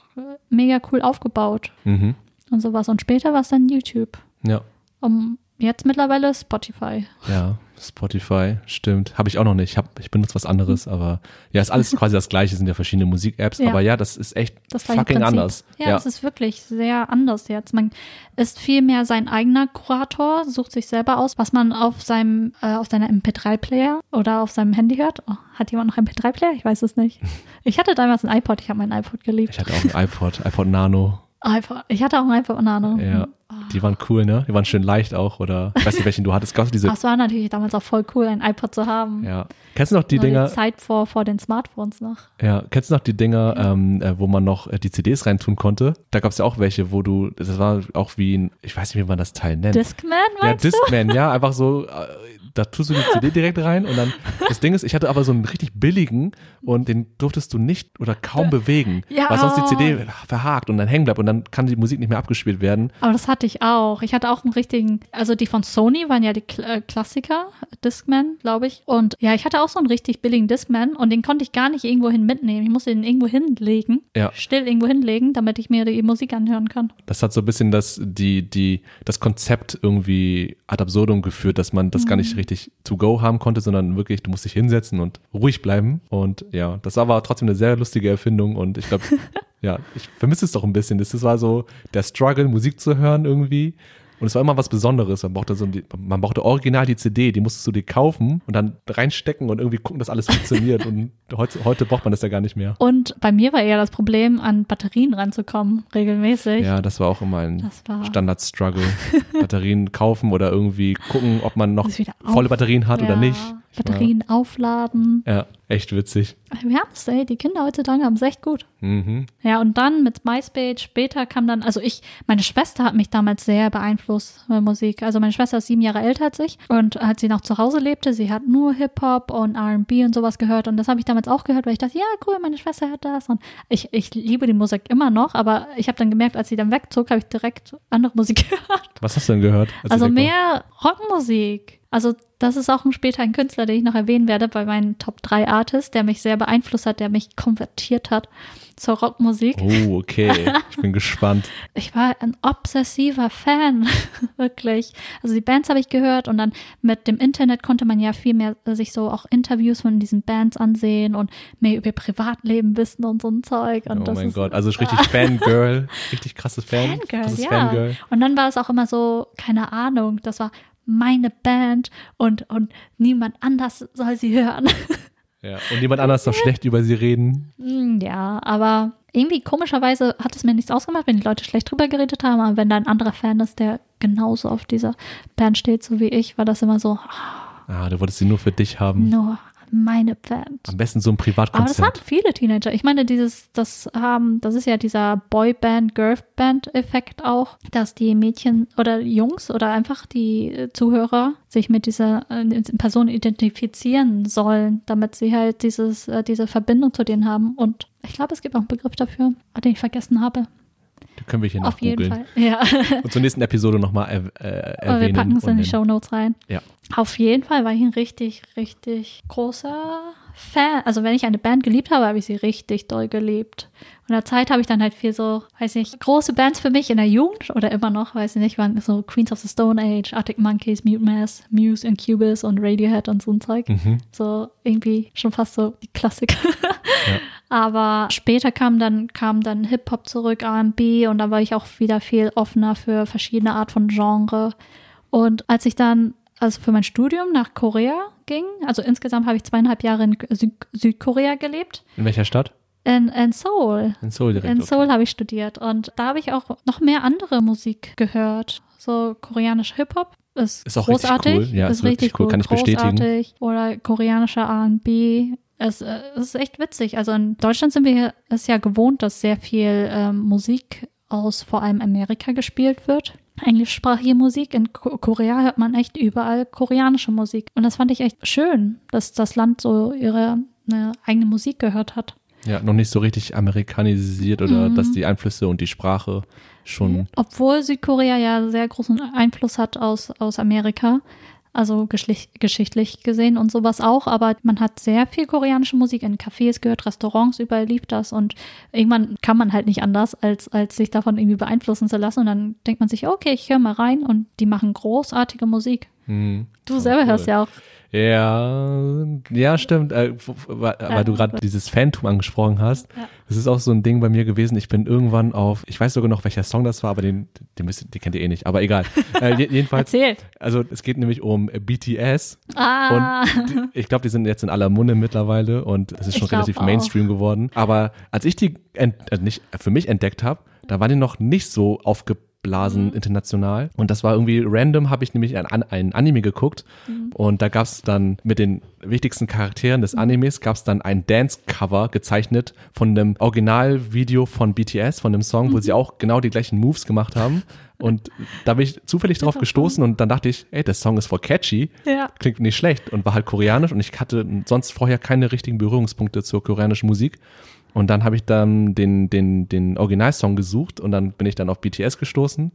mega cool aufgebaut. Mhm. Und sowas. Und später war es dann YouTube. Ja. Um, jetzt mittlerweile Spotify. Ja, Spotify, stimmt. Habe ich auch noch nicht. Ich, hab, ich benutze was anderes, aber ja, ist alles quasi das Gleiche, sind ja verschiedene Musik-Apps. Ja. Aber ja, das ist echt das fucking anders. Ja, ja, es ist wirklich sehr anders jetzt. Man ist viel mehr sein eigener Kurator, sucht sich selber aus, was man auf seinem, äh, auf seiner MP3-Player oder auf seinem Handy hört. Oh, hat jemand noch einen MP3-Player? Ich weiß es nicht. Ich hatte damals ein iPod, ich habe meinen iPod geliebt. Ich hatte auch ein iPod, iPod Nano iPod. Ich hatte auch ein iPod Nano. Ja. Die waren cool, ne? Die waren schön leicht auch. Oder ich weiß nicht, welchen du hattest. Gab's diese. Ach, es war natürlich damals auch voll cool, ein iPod zu haben. Ja. Kennst du noch die Nur Dinger? Die Zeit vor, vor den Smartphones noch. Ja. Kennst du noch die Dinger, ja. ähm, äh, wo man noch äh, die CDs reintun konnte? Da gab es ja auch welche, wo du, das war auch wie ein, ich weiß nicht, wie man das Teil nennt. Discman, meinst Ja, Discman, ja. Einfach so, äh, da tust du die CD direkt rein und dann, das Ding ist, ich hatte aber so einen richtig billigen und den durftest du nicht oder kaum bewegen, Ja. weil sonst die CD verhakt und dann hängen bleibt und dann kann die Musik nicht mehr abgespielt werden. Aber das hatte ich auch. Ich hatte auch einen richtigen, also die von Sony waren ja die Kl äh, Klassiker, Discman, glaube ich. Und ja, ich hatte auch so einen richtig billigen Discman und den konnte ich gar nicht irgendwo hin mitnehmen. Ich musste den irgendwo hinlegen, Ja. still irgendwo hinlegen, damit ich mir die Musik anhören kann. Das hat so ein bisschen das, die, die, das Konzept irgendwie ad absurdum geführt, dass man das gar nicht richtig to go haben konnte, sondern wirklich, du musst dich hinsetzen und ruhig bleiben. Und ja, das war aber trotzdem eine sehr lustige Erfindung und ich glaube, ja, ich vermisse es doch ein bisschen. Das war so der Struggle, Musik zu hören irgendwie. Und es war immer was Besonderes. Man brauchte, so, die- man brauchte original die CD, die musstest du dir kaufen und dann reinstecken und irgendwie gucken, dass alles funktioniert. und heute, heute braucht man das ja gar nicht mehr. Und bei mir war eher das Problem, an Batterien ranzukommen, regelmäßig. Ja, das war auch immer ein Standard-Struggle. Batterien kaufen oder irgendwie gucken, ob man noch volle Batterien hat oder Ja, nicht. Batterien aufladen. Ja, echt witzig. Wir haben es, ey, die Kinder heutzutage haben es echt gut. Mhm. Ja, und dann mit MySpace, später kam dann, also ich, meine Schwester hat mich damals sehr beeinflusst mit Musik. Also meine Schwester ist sieben Jahre älter als ich und als sie noch zu Hause lebte, sie hat nur Hip-Hop und R&B und sowas gehört und das habe ich damals auch gehört, weil ich dachte, ja, cool, meine Schwester hört das und ich, ich liebe die Musik immer noch, aber ich habe dann gemerkt, als sie dann wegzog, habe ich direkt andere Musik gehört. Was hast du denn gehört? als Also mehr Rockmusik. Also das ist auch ein später ein Künstler, den ich noch erwähnen werde bei meinen Top 3 Artists, der mich sehr beeinflusst hat, der mich konvertiert hat zur Rockmusik. Oh, okay. Ich bin gespannt. Ich war ein obsessiver Fan, wirklich. Also die Bands habe ich gehört und dann mit dem Internet konnte man ja viel mehr äh, sich so auch Interviews von diesen Bands ansehen und mehr über ihr Privatleben wissen und so ein Zeug. Und Oh mein ist, Gott. Also richtig Fangirl. Richtig krasses Fan. Fangirl, krasses ja. Fangirl. Und dann war es auch immer so, keine Ahnung, das war meine Band und, und niemand anders soll sie hören. Ja. Und jemand anders darf schlecht über sie reden. Hm, ja, aber irgendwie komischerweise hat es mir nichts ausgemacht, wenn die Leute schlecht drüber geredet haben, aber wenn da ein anderer Fan ist, der genauso auf dieser Band steht, so wie ich, war das immer so, ah, Ah, du wolltest sie nur für dich haben. nur meine Band. Am besten so ein Aber das Privatkonzert. haben viele Teenager. Ich meine, dieses, das haben, das ist ja dieser Boyband, Girlband-Effekt auch, dass die Mädchen oder Jungs oder einfach die äh, Zuhörer sich mit dieser äh, Person identifizieren sollen, damit sie halt dieses, äh, diese Verbindung zu denen haben. Und ich glaube, es gibt auch einen Begriff dafür, den ich vergessen habe. Die können wir hier Auf jeden. Fall. Ja. Und zur nächsten Episode nochmal er, äh, Aber erwähnen. wir packen es in die. Show Notes rein. Ja. Auf jeden Fall war ich ein richtig, richtig großer Fan. Also wenn ich eine Band geliebt habe, habe ich sie richtig doll geliebt. Und in der Zeit habe ich dann halt viel so, weiß nicht, große Bands für mich in der Jugend oder immer noch, weiß ich nicht, waren so Queens of the Stone Age, Arctic Monkeys, Mute Mass, Muse and Cubis und Radiohead und so ein Zeug. Mhm. So irgendwie schon fast so die Klassiker. Aber später kam dann, kam dann Hip-Hop zurück, R&B und da war ich auch wieder viel offener für verschiedene Art von Genre. Und als ich dann also für mein Studium nach Korea ging, also insgesamt habe ich zweieinhalb Jahre in Sü Südkorea gelebt, In welcher Stadt? in, in Seoul. In Seoul direkt. In okay. Seoul habe ich studiert und da habe ich auch noch mehr andere Musik gehört. So koreanischer Hip-Hop ist, Ist auch richtig großartig. cool. Ja, ist wirklich cool, kann ich bestätigen. großartig. Oder koreanischer R&B. Es, äh, es ist echt witzig. Also in Deutschland sind wir es ja gewohnt, dass sehr viel ähm, Musik aus vor allem Amerika gespielt wird. Englischsprachige Musik. In Ko Korea hört man echt überall koreanische Musik. Und das fand ich echt schön, dass das Land so ihre eine eigene Musik gehört hat. Ja, noch nicht so richtig amerikanisiert oder Mhm. dass die Einflüsse und die Sprache schon. Obwohl Südkorea ja sehr großen Einfluss hat aus, aus Amerika, also geschichtlich gesehen und sowas auch, aber man hat sehr viel koreanische Musik in Cafés gehört, Restaurants, überall lief das und irgendwann kann man halt nicht anders, als, als sich davon irgendwie beeinflussen zu lassen und dann denkt man sich, okay, ich höre mal rein und die machen großartige Musik. Hm. Du selber cool. hörst ja auch. Ja, ja, stimmt. Äh, weil weil du gerade dieses Phantom angesprochen hast. Ja. Das ist auch so ein Ding bei mir gewesen. Ich bin irgendwann auf, ich weiß sogar noch, welcher Song das war, aber den, den, müsst, den kennt ihr eh nicht. Aber egal. Äh, je- jedenfalls, Erzähl. also es geht nämlich um BTS. Ah, Und die, ich glaube, die sind jetzt in aller Munde mittlerweile und es ist schon relativ auch. Mainstream geworden. Aber als ich die äh, nicht für mich entdeckt habe, da waren die noch nicht so aufgeblasen Mhm. international. Und das war irgendwie random, habe ich nämlich ein, ein Anime geguckt Mhm. und da gab es dann mit den wichtigsten Charakteren des Animes gab es dann ein Dance-Cover gezeichnet von einem Originalvideo von BTS, von dem Song, wo sie auch genau die gleichen Moves gemacht haben. Und da bin ich zufällig drauf gestoßen und dann dachte ich, ey, der Song ist voll catchy, Ja. klingt nicht schlecht und war halt koreanisch und ich hatte sonst vorher keine richtigen Berührungspunkte zur koreanischen Musik. Und dann habe ich dann den, den, den Originalsong gesucht und dann bin ich dann auf BTS gestoßen.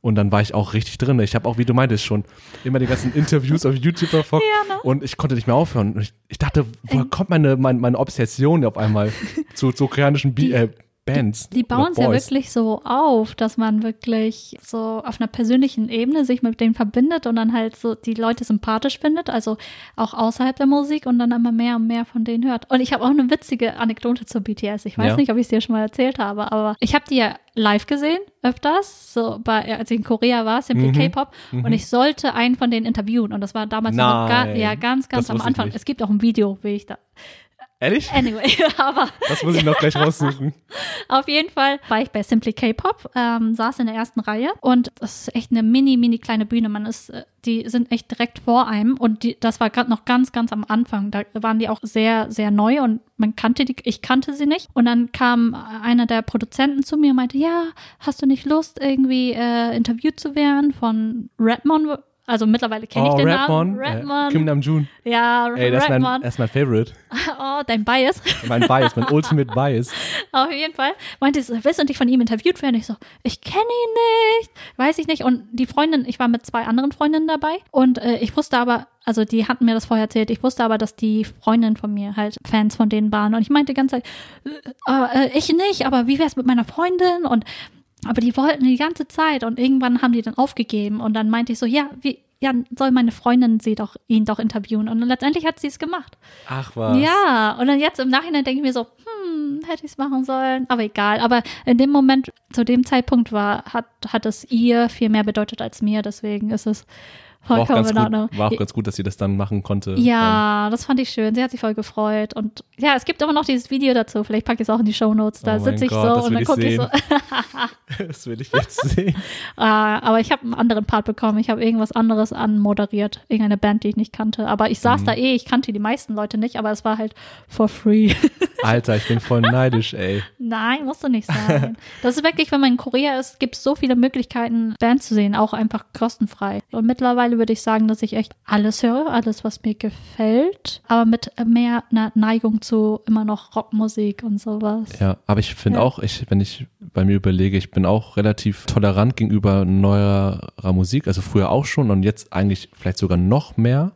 Und dann war ich auch richtig drin. Ich habe auch, wie du meintest, schon immer die ganzen Interviews auf YouTube verfolgt. Ja, ne? Und ich konnte nicht mehr aufhören. Und ich, ich dachte, woher kommt meine, meine, meine Obsession auf einmal zu, zu koreanischen Bi äh, Bands? Die oder bauen es ja wirklich so auf, dass man wirklich so auf einer persönlichen Ebene sich mit denen verbindet und dann halt so die Leute sympathisch findet, also auch außerhalb der Musik und dann immer mehr und mehr von denen hört. Und ich habe auch eine witzige Anekdote zu BTS. Ich weiß Ja. nicht, ob ich es dir schon mal erzählt habe, aber ich habe die ja live gesehen, öfters, so bei, als ich in Korea war, Simply Mhm. K-Pop, und ich sollte einen von denen interviewen und das war damals noch ga, Nein. ja ganz, ganz Das am Anfang. Es gibt auch ein Video, wie ich da. Ehrlich? Anyway, aber Das muss ich noch gleich raussuchen. auf jeden Fall war ich bei Simply K-Pop, ähm, saß in der ersten Reihe und das ist echt eine mini, mini kleine Bühne. Man ist, äh, die sind echt direkt vor einem und die, das war gerade noch ganz, ganz am Anfang. Da waren die auch sehr, sehr neu und man kannte die, ich kannte sie nicht. Und dann kam einer der Produzenten zu mir und meinte, ja, hast du nicht Lust, irgendwie äh, interviewt zu werden von Redmond? Also mittlerweile kenne ich oh, den Redmon, Namen. äh, Redmond. Kim Namjoon. ja, Ey, das ist, mein, Redmond. das ist mein Favorite. Oh, dein Bias. Mein Bias, mein Ultimate Bias. Auf jeden Fall meinte sie, willst du nicht von ihm interviewt werden? Ich so, ich kenne ihn nicht, weiß ich nicht. Und die Freundin, ich war mit zwei anderen Freundinnen dabei und äh, ich wusste aber, also die hatten mir das vorher erzählt, ich wusste aber, dass die Freundinnen von mir halt Fans von denen waren. Und ich meinte die ganze Zeit, äh, äh, ich nicht, aber wie wär's mit meiner Freundin? Und aber die wollten die ganze Zeit und irgendwann haben die dann aufgegeben und dann meinte ich so, ja, wie, ja, soll meine Freundin sie doch, ihn doch interviewen. Und letztendlich hat sie es gemacht. Ach was. Ja, und dann jetzt im Nachhinein denke ich mir so, hm, hätte ich es machen sollen, aber egal. Aber in dem Moment, zu dem Zeitpunkt war, hat, hat es ihr viel mehr bedeutet als mir, deswegen ist es War auch, in gut, war auch ganz gut, dass sie das dann machen konnte. Ja, das fand ich schön. Sie hat sich voll gefreut. Und ja, es gibt immer noch dieses Video dazu. Vielleicht packe ich es auch in die Show Notes. Da Oh sitze ich Gott, so und dann gucke ich so. Ähm, das will ich jetzt sehen. Ah, aber ich habe einen anderen Part bekommen. Ich habe irgendwas anderes anmoderiert. Irgendeine Band, die ich nicht kannte. Aber ich Mhm. saß da eh. Ich kannte die meisten Leute nicht, aber es war halt for free. Alter, ich bin voll neidisch, ey. Nein, musst du nicht sein. Das ist wirklich, wenn man in Korea ist, gibt es so viele Möglichkeiten, Bands zu sehen, auch einfach kostenfrei. Und mittlerweile würde ich sagen, dass ich echt alles höre, alles, was mir gefällt, aber mit mehr einer Neigung zu immer noch Rockmusik und sowas. Ja, aber ich finde Ja. auch, ich, wenn ich bei mir überlege, ich bin auch relativ tolerant gegenüber neuerer Musik, also früher auch schon und jetzt eigentlich vielleicht sogar noch mehr,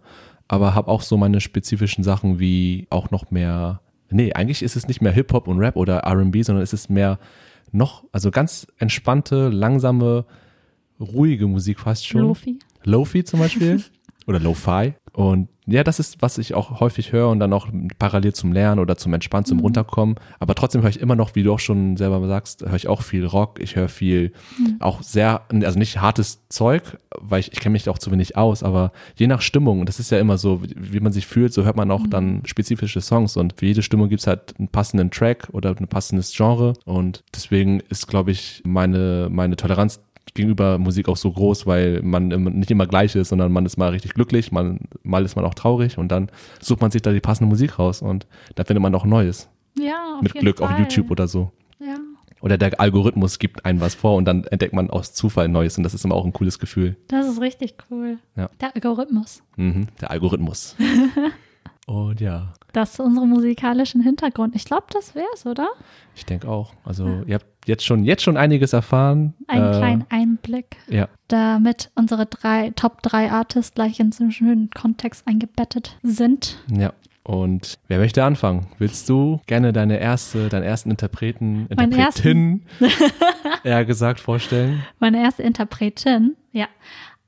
aber habe auch so meine spezifischen Sachen wie auch noch mehr, nee, eigentlich ist es nicht mehr Hip-Hop und Rap oder R&B, sondern es ist mehr noch, also ganz entspannte, langsame, ruhige Musik fast schon. Lofi. Lofi zum Beispiel oder Lo-Fi. Und ja, das ist, was ich auch häufig höre und dann auch parallel zum Lernen oder zum Entspannen, Mhm. zum Runterkommen. Aber trotzdem höre ich immer noch, wie du auch schon selber sagst, höre ich auch viel Rock. Ich höre viel, Mhm. auch sehr, also nicht hartes Zeug, weil ich, ich kenne mich auch zu wenig aus, aber je nach Stimmung, und das ist ja immer so, wie, wie man sich fühlt, so hört man auch Mhm. dann spezifische Songs. Und für jede Stimmung gibt es halt einen passenden Track oder ein passendes Genre. Und deswegen ist, glaube ich, meine, meine Toleranz gegenüber Musik auch so groß, weil man nicht immer gleich ist, sondern man ist mal richtig glücklich, man, mal ist man auch traurig und dann sucht man sich da die passende Musik raus und dann findet man auch Neues. Ja, auf mit Glück Fall. auf YouTube oder so. Ja. Oder der Algorithmus gibt einem was vor und dann entdeckt man aus Zufall Neues und das ist immer auch ein cooles Gefühl. Das ist richtig cool. Ja. Der Algorithmus. Mhm, der Algorithmus. und ja, Das ist unsere musikalischen Hintergrund. Ich glaube, das wär's, oder? ich denke auch. Also ihr habt jetzt schon, jetzt schon einiges erfahren. Einen Äh, kleinen Einblick. Ja, damit unsere drei Top 3 Artists gleich in so einen schönen Kontext eingebettet sind. ja. Und wer möchte anfangen? Willst du gerne deine erste, deinen ersten Interpreten, Interpretin, eher gesagt, vorstellen? Meine erste Interpretin, ja.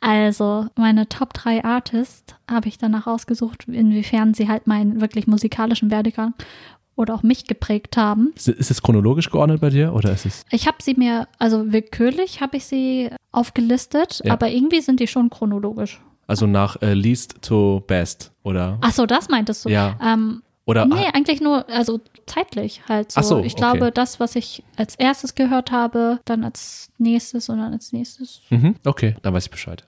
Also, meine Top 3 Artists habe ich danach ausgesucht, inwiefern sie halt meinen wirklich musikalischen Werdegang oder auch mich geprägt haben. Ist, es chronologisch geordnet bei dir oder ist es? Ich habe sie mir, also willkürlich habe ich sie aufgelistet, Ja. aber irgendwie sind die schon chronologisch. Also nach äh, least to best, oder? Ach so, das meintest du. Ja. Ähm, Oder Nee, eigentlich nur, also zeitlich halt so. Ach so, ich okay. glaube, das, was ich als erstes gehört habe, dann als nächstes und dann als nächstes. mhm, okay, dann weiß ich Bescheid.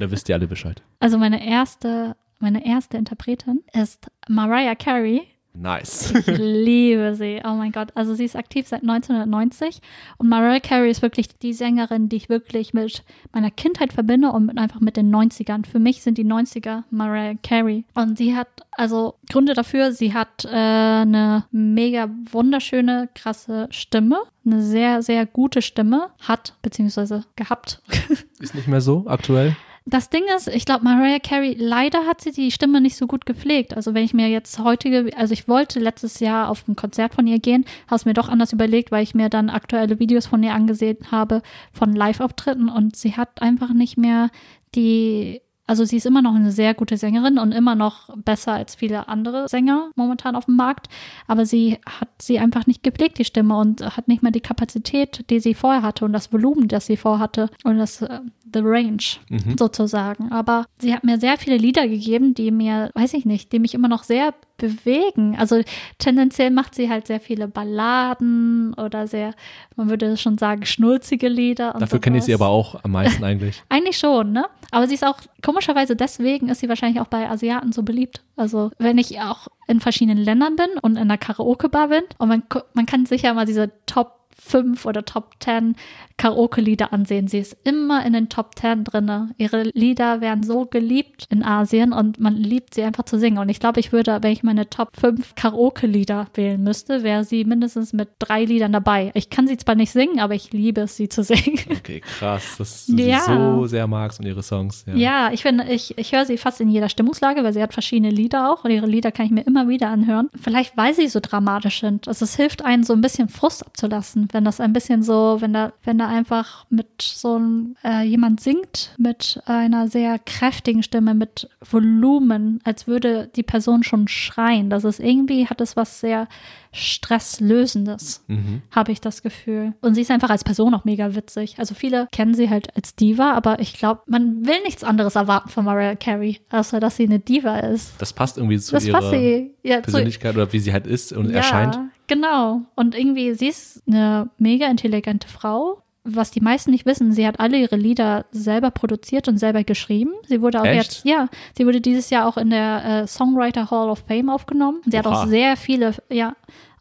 da wisst ihr alle Bescheid. Also meine erste, meine erste Interpretin ist Mariah Carey. Nice. Ich liebe sie. Oh mein Gott. Also sie ist aktiv seit 1990 und Mariah Carey ist wirklich die Sängerin, die ich wirklich mit meiner Kindheit verbinde und mit, einfach mit den 90ern. Für mich sind die 90er Mariah Carey. Und sie hat also Gründe dafür, sie hat äh, eine mega wunderschöne, krasse Stimme. Eine sehr, sehr gute Stimme. Hat, beziehungsweise gehabt. Ist nicht mehr so aktuell? Das Ding ist, ich glaube, Mariah Carey, leider hat sie die Stimme nicht so gut gepflegt. Also wenn ich mir jetzt heutige, also ich wollte letztes Jahr auf ein Konzert von ihr gehen, habe es mir doch anders überlegt, weil ich mir dann aktuelle Videos von ihr angesehen habe von Live-Auftritten und sie hat einfach nicht mehr die also sie ist immer noch eine sehr gute Sängerin und immer noch besser als viele andere Sänger momentan auf dem Markt. Aber sie hat sie einfach nicht gepflegt, die Stimme, und hat nicht mehr die Kapazität, die sie vorher hatte und das Volumen, das sie vorher hatte und das äh, the range Mhm. sozusagen. Aber sie hat mir sehr viele Lieder gegeben, die mir, weiß ich nicht, die mich immer noch sehr bewegen. Also tendenziell macht sie halt sehr viele Balladen oder sehr, man würde schon sagen, schnulzige Lieder. Und Dafür kenne ich sie aber auch am meisten eigentlich. Eigentlich schon, ne? Aber sie ist auch, komischerweise deswegen ist sie wahrscheinlich auch bei Asiaten so beliebt. Also, wenn ich auch in verschiedenen Ländern bin und in einer Karaoke-Bar bin und man, man kann sich ja mal diese Top 5 oder Top 10 Karaoke-Lieder ansehen. Sie ist immer in den Top 10 drinne. Ihre Lieder werden so geliebt in Asien und man liebt sie einfach zu singen. Und ich glaube, ich würde, wenn ich meine Top 5 Karaoke-Lieder wählen müsste, wäre sie mindestens mit drei Liedern dabei. Ich kann sie zwar nicht singen, aber ich liebe es, sie zu singen. Okay, krass, dass du Ja. sie so sehr magst und ihre Songs. Ja. Ja, ich finde, ich, ich höre sie fast in jeder Stimmungslage, weil sie hat verschiedene Lieder auch und ihre Lieder kann ich mir immer wieder anhören. Vielleicht, weil sie so dramatisch sind. Also es hilft einen so ein bisschen Frust abzulassen, wenn das ein bisschen so, wenn da, wenn da einfach mit so einem, äh, jemand singt mit einer sehr kräftigen Stimme, mit Volumen, als würde die Person schon schreien. Das ist irgendwie, hat es was sehr Stresslösendes Mhm. habe ich das Gefühl. Und sie ist einfach als Person auch mega witzig. Also viele kennen sie halt als Diva, aber ich glaube, man will nichts anderes erwarten von Mariah Carey, außer dass sie eine Diva ist. Das passt irgendwie zu Das ihrer. Ja, zu, Persönlichkeit oder wie sie halt ist und ja, erscheint. Genau. Und irgendwie, sie ist eine mega intelligente Frau. Was die meisten nicht wissen, sie hat alle ihre Lieder selber produziert und selber geschrieben. Sie wurde auch Echt? jetzt, ja, sie wurde dieses Jahr auch in der äh, Songwriter Hall of Fame aufgenommen. Sie hat Oha. auch sehr viele, ja,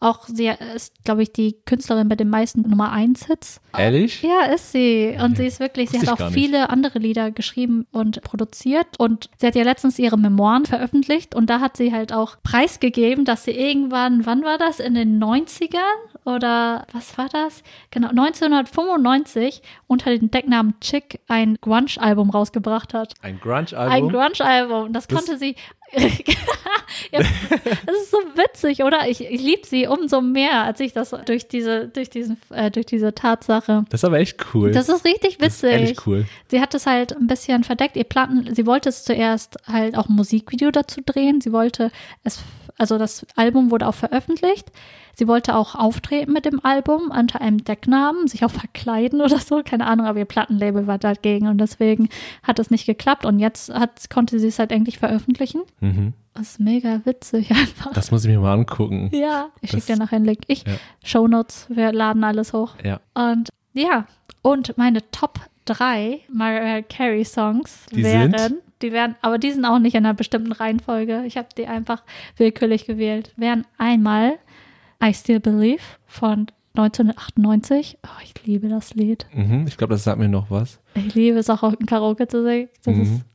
auch sie ist, glaube ich, die Künstlerin bei den meisten Nummer 1 Hits. Ehrlich? Ja, ist sie. Und sie ist wirklich, sie hat auch viele andere Lieder geschrieben und produziert. Und sie hat ja letztens ihre Memoiren veröffentlicht und da hat sie halt auch preisgegeben, dass sie irgendwann, wann war das? In den 90ern? Oder was war das? Genau, 1995 unter dem Decknamen Chick ein Grunge-Album rausgebracht hat. Ein Ein Grunge-Album? Grunge-Album. Das, Das- konnte sie. ja, das ist so witzig, oder? Ich, ich liebe sie umso mehr, als ich das durch diese, durch diesen, äh, durch diese Tatsache. das ist aber echt cool. Das ist richtig Das ist witzig. cool. Sie hat es halt ein bisschen verdeckt. Ihr Platten, sie wollte es zuerst halt auch ein Musikvideo dazu drehen. Sie wollte es, also das Album wurde auch veröffentlicht. Sie wollte auch auftreten mit dem Album unter einem Decknamen, sich auch verkleiden oder so, keine Ahnung, aber ihr Plattenlabel war dagegen und deswegen hat es nicht geklappt und jetzt hat, konnte sie es halt endlich veröffentlichen. Mhm. Das ist mega witzig einfach. Das muss ich mir mal angucken. ja, ich schicke dir nachher einen Link. Ich, Ja. Shownotes, wir laden alles hoch. Ja. Und ja, und meine Top 3 Mariah Carey Songs Die wären, sind? Die wären, aber die sind auch nicht in einer bestimmten Reihenfolge. Ich habe die einfach willkürlich gewählt. Wären einmal I Still Believe von 1998. Oh, ich liebe das Lied. Mhm. Ich glaube, das sagt mir noch was. Ich liebe es auch dem Karaoke zu singen. Das Mhm. ist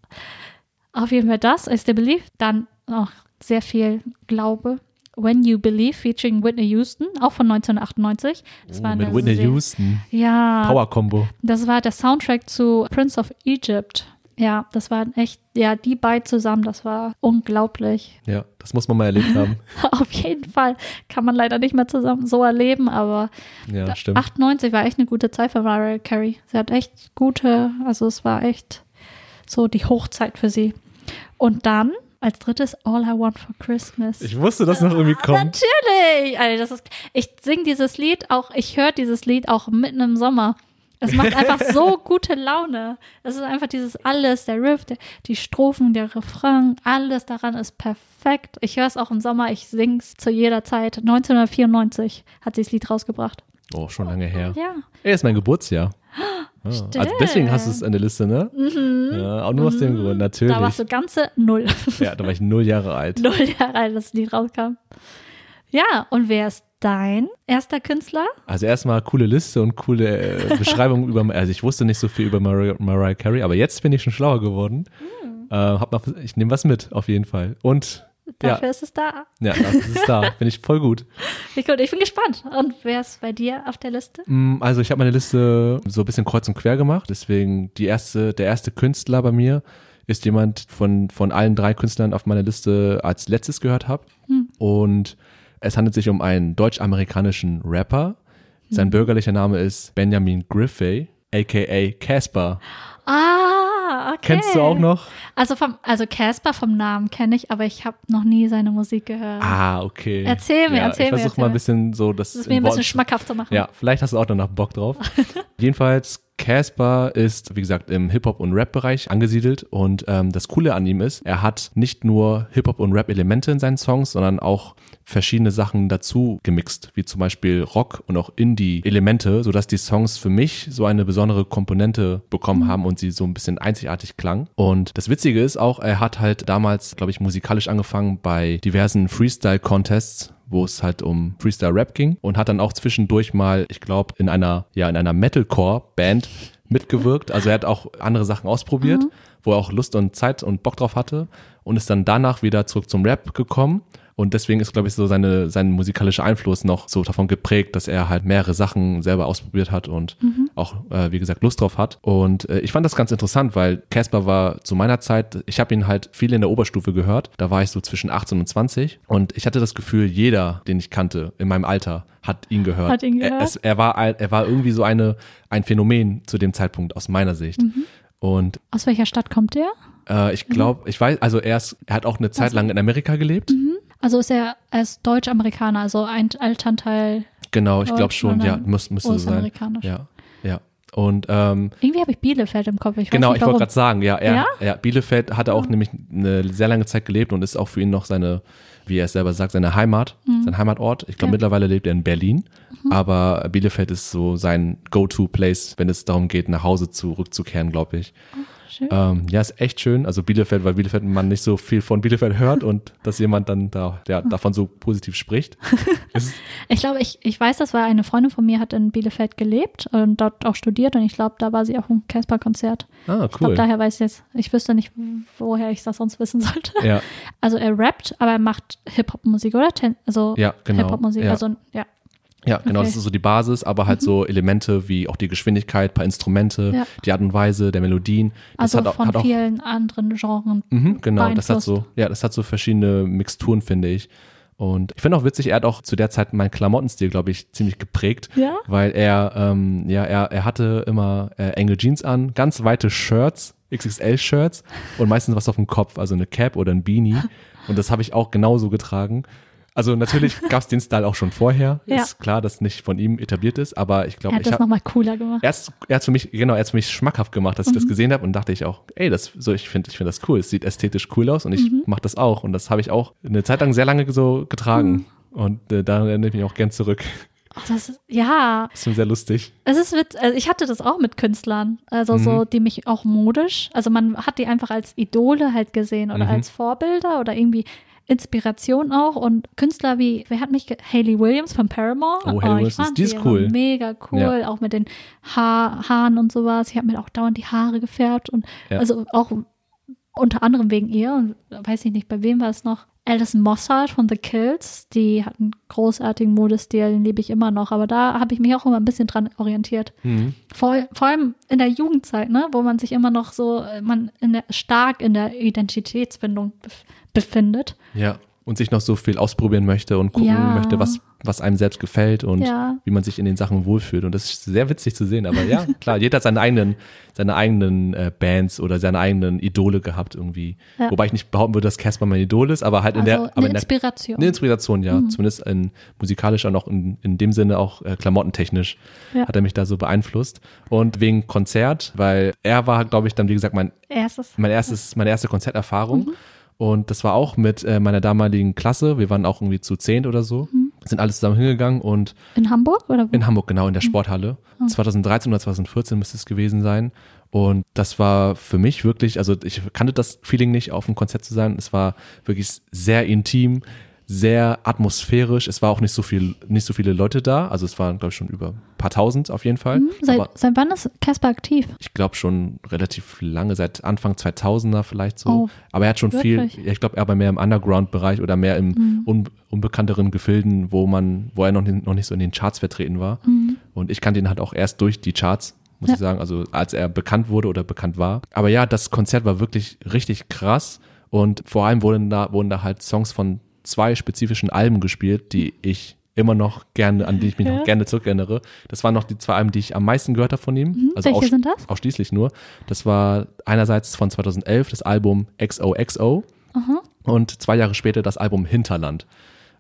auf jeden Fall das, I Still Believe. Dann auch sehr viel Glaube. When You Believe featuring Whitney Houston, auch von 1998. Das Oh, war mit Whitney Houston. Ja, Power-Combo. das war der Soundtrack zu Prince of Egypt. Ja, das waren echt, ja, die beiden zusammen, das war unglaublich. Ja, das muss man mal erlebt haben. Auf jeden Fall kann man leider nicht mehr zusammen so erleben, aber Ja, stimmt. 98 war echt eine gute Zeit für Mariah Carey. Sie hat echt gute, also es war echt so die Hochzeit für sie. Und dann als drittes All I Want for Christmas. Ich wusste, dass noch irgendwie kommt. Natürlich! Also das ist, ich singe dieses Lied auch, ich höre dieses Lied auch mitten im Sommer. Es macht einfach so gute Laune. Es ist einfach dieses alles, der Riff, der, die Strophen, der Refrain, alles daran ist perfekt. Ich höre es auch im Sommer, ich singe es zu jeder Zeit. 1994 hat sie das Lied rausgebracht. Oh, schon lange her. Ja. Ey, ist mein Geburtsjahr. Ah, also deswegen hast du es in der Liste, ne? Ja, auch nur aus dem Grund, natürlich. Mhm. Da warst du ganze null. ja, da war ich null Jahre alt. null Jahre alt, als das Lied rauskam. Ja, und wer ist dein erster Künstler? Also erstmal coole Liste und coole äh, Beschreibung über, also ich wusste nicht so viel über Mariah, Mariah Carey, aber jetzt bin ich schon schlauer geworden. Hm. Äh, hab noch, ich nehme was mit, auf jeden Fall. Und Dafür ja. ist es da. Ja, dafür ist es da. Finde ich voll gut. Ich, gut. ich bin gespannt. Und wer ist bei dir auf der Liste? Mm, also ich habe meine Liste so ein bisschen kreuz und quer gemacht. Deswegen die erste, der erste Künstler bei mir ist jemand von, von allen drei Künstlern auf meiner Liste als letztes gehört habe. Hm. Und es handelt sich um einen deutsch-amerikanischen Rapper. Sein hm. bürgerlicher Name ist Benjamin Griffey, aka Casper. Ah, okay. Kennst du auch noch? Also vom, also Casper vom Namen kenne ich, aber ich habe noch nie seine Musik gehört. Ah, okay. Erzähl mir, ja, erzähl ich mir. Ich versuche mal ein bisschen so das. Das ist mir ein bisschen schmackhaft zu machen. Ja, vielleicht hast du auch danach Bock drauf. Jedenfalls Casper ist, wie gesagt, im Hip-Hop- und Rap-Bereich angesiedelt und ähm, das Coole an ihm ist, er hat nicht nur Hip-Hop- und Rap-Elemente in seinen Songs, sondern auch verschiedene Sachen dazu gemixt, wie zum Beispiel Rock und auch Indie-Elemente, sodass die Songs für mich so eine besondere Komponente bekommen mhm. haben und sie so ein bisschen einzigartig klang. Und das Witzige ist auch, er hat halt damals, glaube ich, musikalisch angefangen bei diversen Freestyle-Contests, wo es halt um Freestyle Rap ging und hat dann auch zwischendurch mal, ich glaube, in einer, ja, in einer Metalcore-Band mitgewirkt. Also er hat auch andere Sachen ausprobiert, mhm. wo er auch Lust und Zeit und Bock drauf hatte und ist dann danach wieder zurück zum Rap gekommen und deswegen ist, glaube ich, so seine, sein musikalischer Einfluss noch so davon geprägt, dass er halt mehrere Sachen selber ausprobiert hat und mhm. auch, äh, wie gesagt, Lust drauf hat. Und äh, ich fand das ganz interessant, weil Casper war zu meiner Zeit, ich habe ihn halt viel in der Oberstufe gehört. Da war ich so zwischen 18 und 20. Und ich hatte das Gefühl, jeder, den ich kannte in meinem Alter, hat ihn gehört. Hat ihn gehört. Er, es, er, war, er war irgendwie so eine, ein Phänomen zu dem Zeitpunkt aus meiner Sicht. Mhm. Und aus welcher Stadt kommt er? Äh, ich glaube, ich weiß, also er, ist, er hat auch eine Zeit lang in Amerika gelebt. Mhm. Also ist er als Deutsch-Amerikaner, also ein Elternteil. Genau, ich glaube schon, ja, muss, müsste so sein. Ja, ja. Und ähm, irgendwie habe ich Bielefeld im Kopf. Ich genau, nicht, ich wollte gerade sagen, ja, er, ja? er Bielefeld hatte auch ja. nämlich eine sehr lange Zeit gelebt und ist auch für ihn noch seine, wie er es selber sagt, seine Heimat, mhm. sein Heimatort. Ich glaube, ja. mittlerweile lebt er in Berlin, mhm. aber Bielefeld ist so sein Go-to-Place, wenn es darum geht, nach Hause zurückzukehren, glaube ich. Schön. Ähm, ja, ist echt schön. Also Bielefeld, weil Bielefeld man nicht so viel von Bielefeld hört und dass jemand dann da, ja, davon so positiv spricht. ich glaube, ich, ich weiß das, weil eine Freundin von mir hat in Bielefeld gelebt und dort auch studiert und ich glaube, da war sie auch im Casper-Konzert. Ah, cool. Ich glaube, daher weiß ich jetzt, ich wüsste nicht, woher ich das sonst wissen sollte. Ja. Also er rappt, aber er macht Hip-Hop-Musik, oder? Also ja, genau. Hip-Hop-Musik, ja. also ja. Ja, genau, okay. das ist so die Basis, aber halt mhm. so Elemente wie auch die Geschwindigkeit, paar Instrumente, ja. die Art und Weise der Melodien. Das also hat auch, von hat auch, vielen anderen Genren. Mhm, genau, das hat so, ja, das hat so verschiedene Mixturen, finde ich. Und ich finde auch witzig, er hat auch zu der Zeit meinen Klamottenstil, glaube ich, ziemlich geprägt. Ja. Weil er, ähm, ja, er, er hatte immer äh, enge Jeans an, ganz weite Shirts, XXL-Shirts und meistens was auf dem Kopf, also eine Cap oder ein Beanie. Und das habe ich auch genauso getragen. Also natürlich gab es den Style auch schon vorher. Ja. Ist klar, dass nicht von ihm etabliert ist, aber ich glaube, er hat ich das nochmal cooler gemacht. Er hat für mich, genau, er hat für mich schmackhaft gemacht, dass mhm. ich das mhm. gesehen habe und dachte ich auch, ey, das so, ich finde, ich finde das cool. Es sieht ästhetisch cool aus und ich mhm. mache das auch. Und das habe ich auch eine Zeit lang sehr lange so getragen. Mhm. Und äh, da erinnere ich mich auch gern zurück. Ach, das ist, ja. Das ist schon sehr lustig. Es ist witz, also ich hatte das auch mit Künstlern, also mhm. so, die mich auch modisch, also man hat die einfach als Idole halt gesehen oder mhm. als Vorbilder oder irgendwie Inspiration auch und Künstler wie, wer hat mich, Hayley Williams von Paramore. Oh, Hayley Williams, die ist cool. Mega cool, ja. auch mit den ha Haaren und sowas. Ich habe mir auch dauernd die Haare gefärbt und ja. also auch unter anderem wegen ihr und weiß ich nicht, bei wem war es noch? Alison Mossart von The Kills, die hat einen großartigen Modestil, den liebe ich immer noch, aber da habe ich mich auch immer ein bisschen dran orientiert. Mhm. Vor, vor allem in der Jugendzeit, ne, wo man sich immer noch so, man in der, stark in der Identitätsfindung befindet. Ja, und sich noch so viel ausprobieren möchte und gucken ja. möchte, was, was einem selbst gefällt und ja. wie man sich in den Sachen wohlfühlt. Und das ist sehr witzig zu sehen. Aber ja, klar, jeder hat seine eigenen, seine eigenen äh, Bands oder seine eigenen Idole gehabt irgendwie. Ja. Wobei ich nicht behaupten würde, dass Casper mein Idol ist, aber halt in also der. Aber eine Inspiration. Der, eine Inspiration, ja. Mhm. Zumindest in musikalisch und auch in, in dem Sinne auch äh, klamottentechnisch hat er mich da so beeinflusst. Und wegen Konzert, weil er war, glaube ich, dann, wie gesagt, mein erstes, mein erstes, meine erste Konzerterfahrung. Mhm. Und das war auch mit äh, meiner damaligen Klasse. Wir waren auch irgendwie zu zehnt oder so. Mhm. Sind alle zusammen hingegangen und. In Hamburg oder wo? In Hamburg, genau, in der mhm. Sporthalle. Mhm. 2013 oder 2014 müsste es gewesen sein. Und das war für mich wirklich, also ich kannte das Feeling nicht, auf einem Konzert zu sein. Es war wirklich sehr intim. Sehr atmosphärisch. Es war auch nicht so viel, nicht so viele Leute da. Also es waren, glaube ich, schon über ein paar tausend auf jeden Fall. Mhm. Seit, seit wann ist Casper aktiv? Ich glaube schon relativ lange, seit Anfang 2000er vielleicht so. Oh, Aber er hat schon wirklich? viel, ich glaube, er war mehr im Underground-Bereich oder mehr im Mhm. un, unbekannteren Gefilden, wo man, wo er noch, nicht- noch nicht so in den Charts vertreten war. Mhm. Und ich kannte ihn halt auch erst durch die Charts, muss Ja. ich sagen, also als er bekannt wurde oder bekannt war. Aber ja, das Konzert war wirklich richtig krass und vor allem wurden da, wurden da halt Songs von zwei spezifischen Alben gespielt, die ich immer noch gerne, an die ich mich Ja. noch gerne zurückerinnere. Das waren noch die zwei Alben, die ich am meisten gehört habe von ihm. Also Mhm. Welche aus- sind das? Ausschließlich nur. Das war einerseits von 2011 das Album XOXO Aha. und zwei Jahre später das Album Hinterland.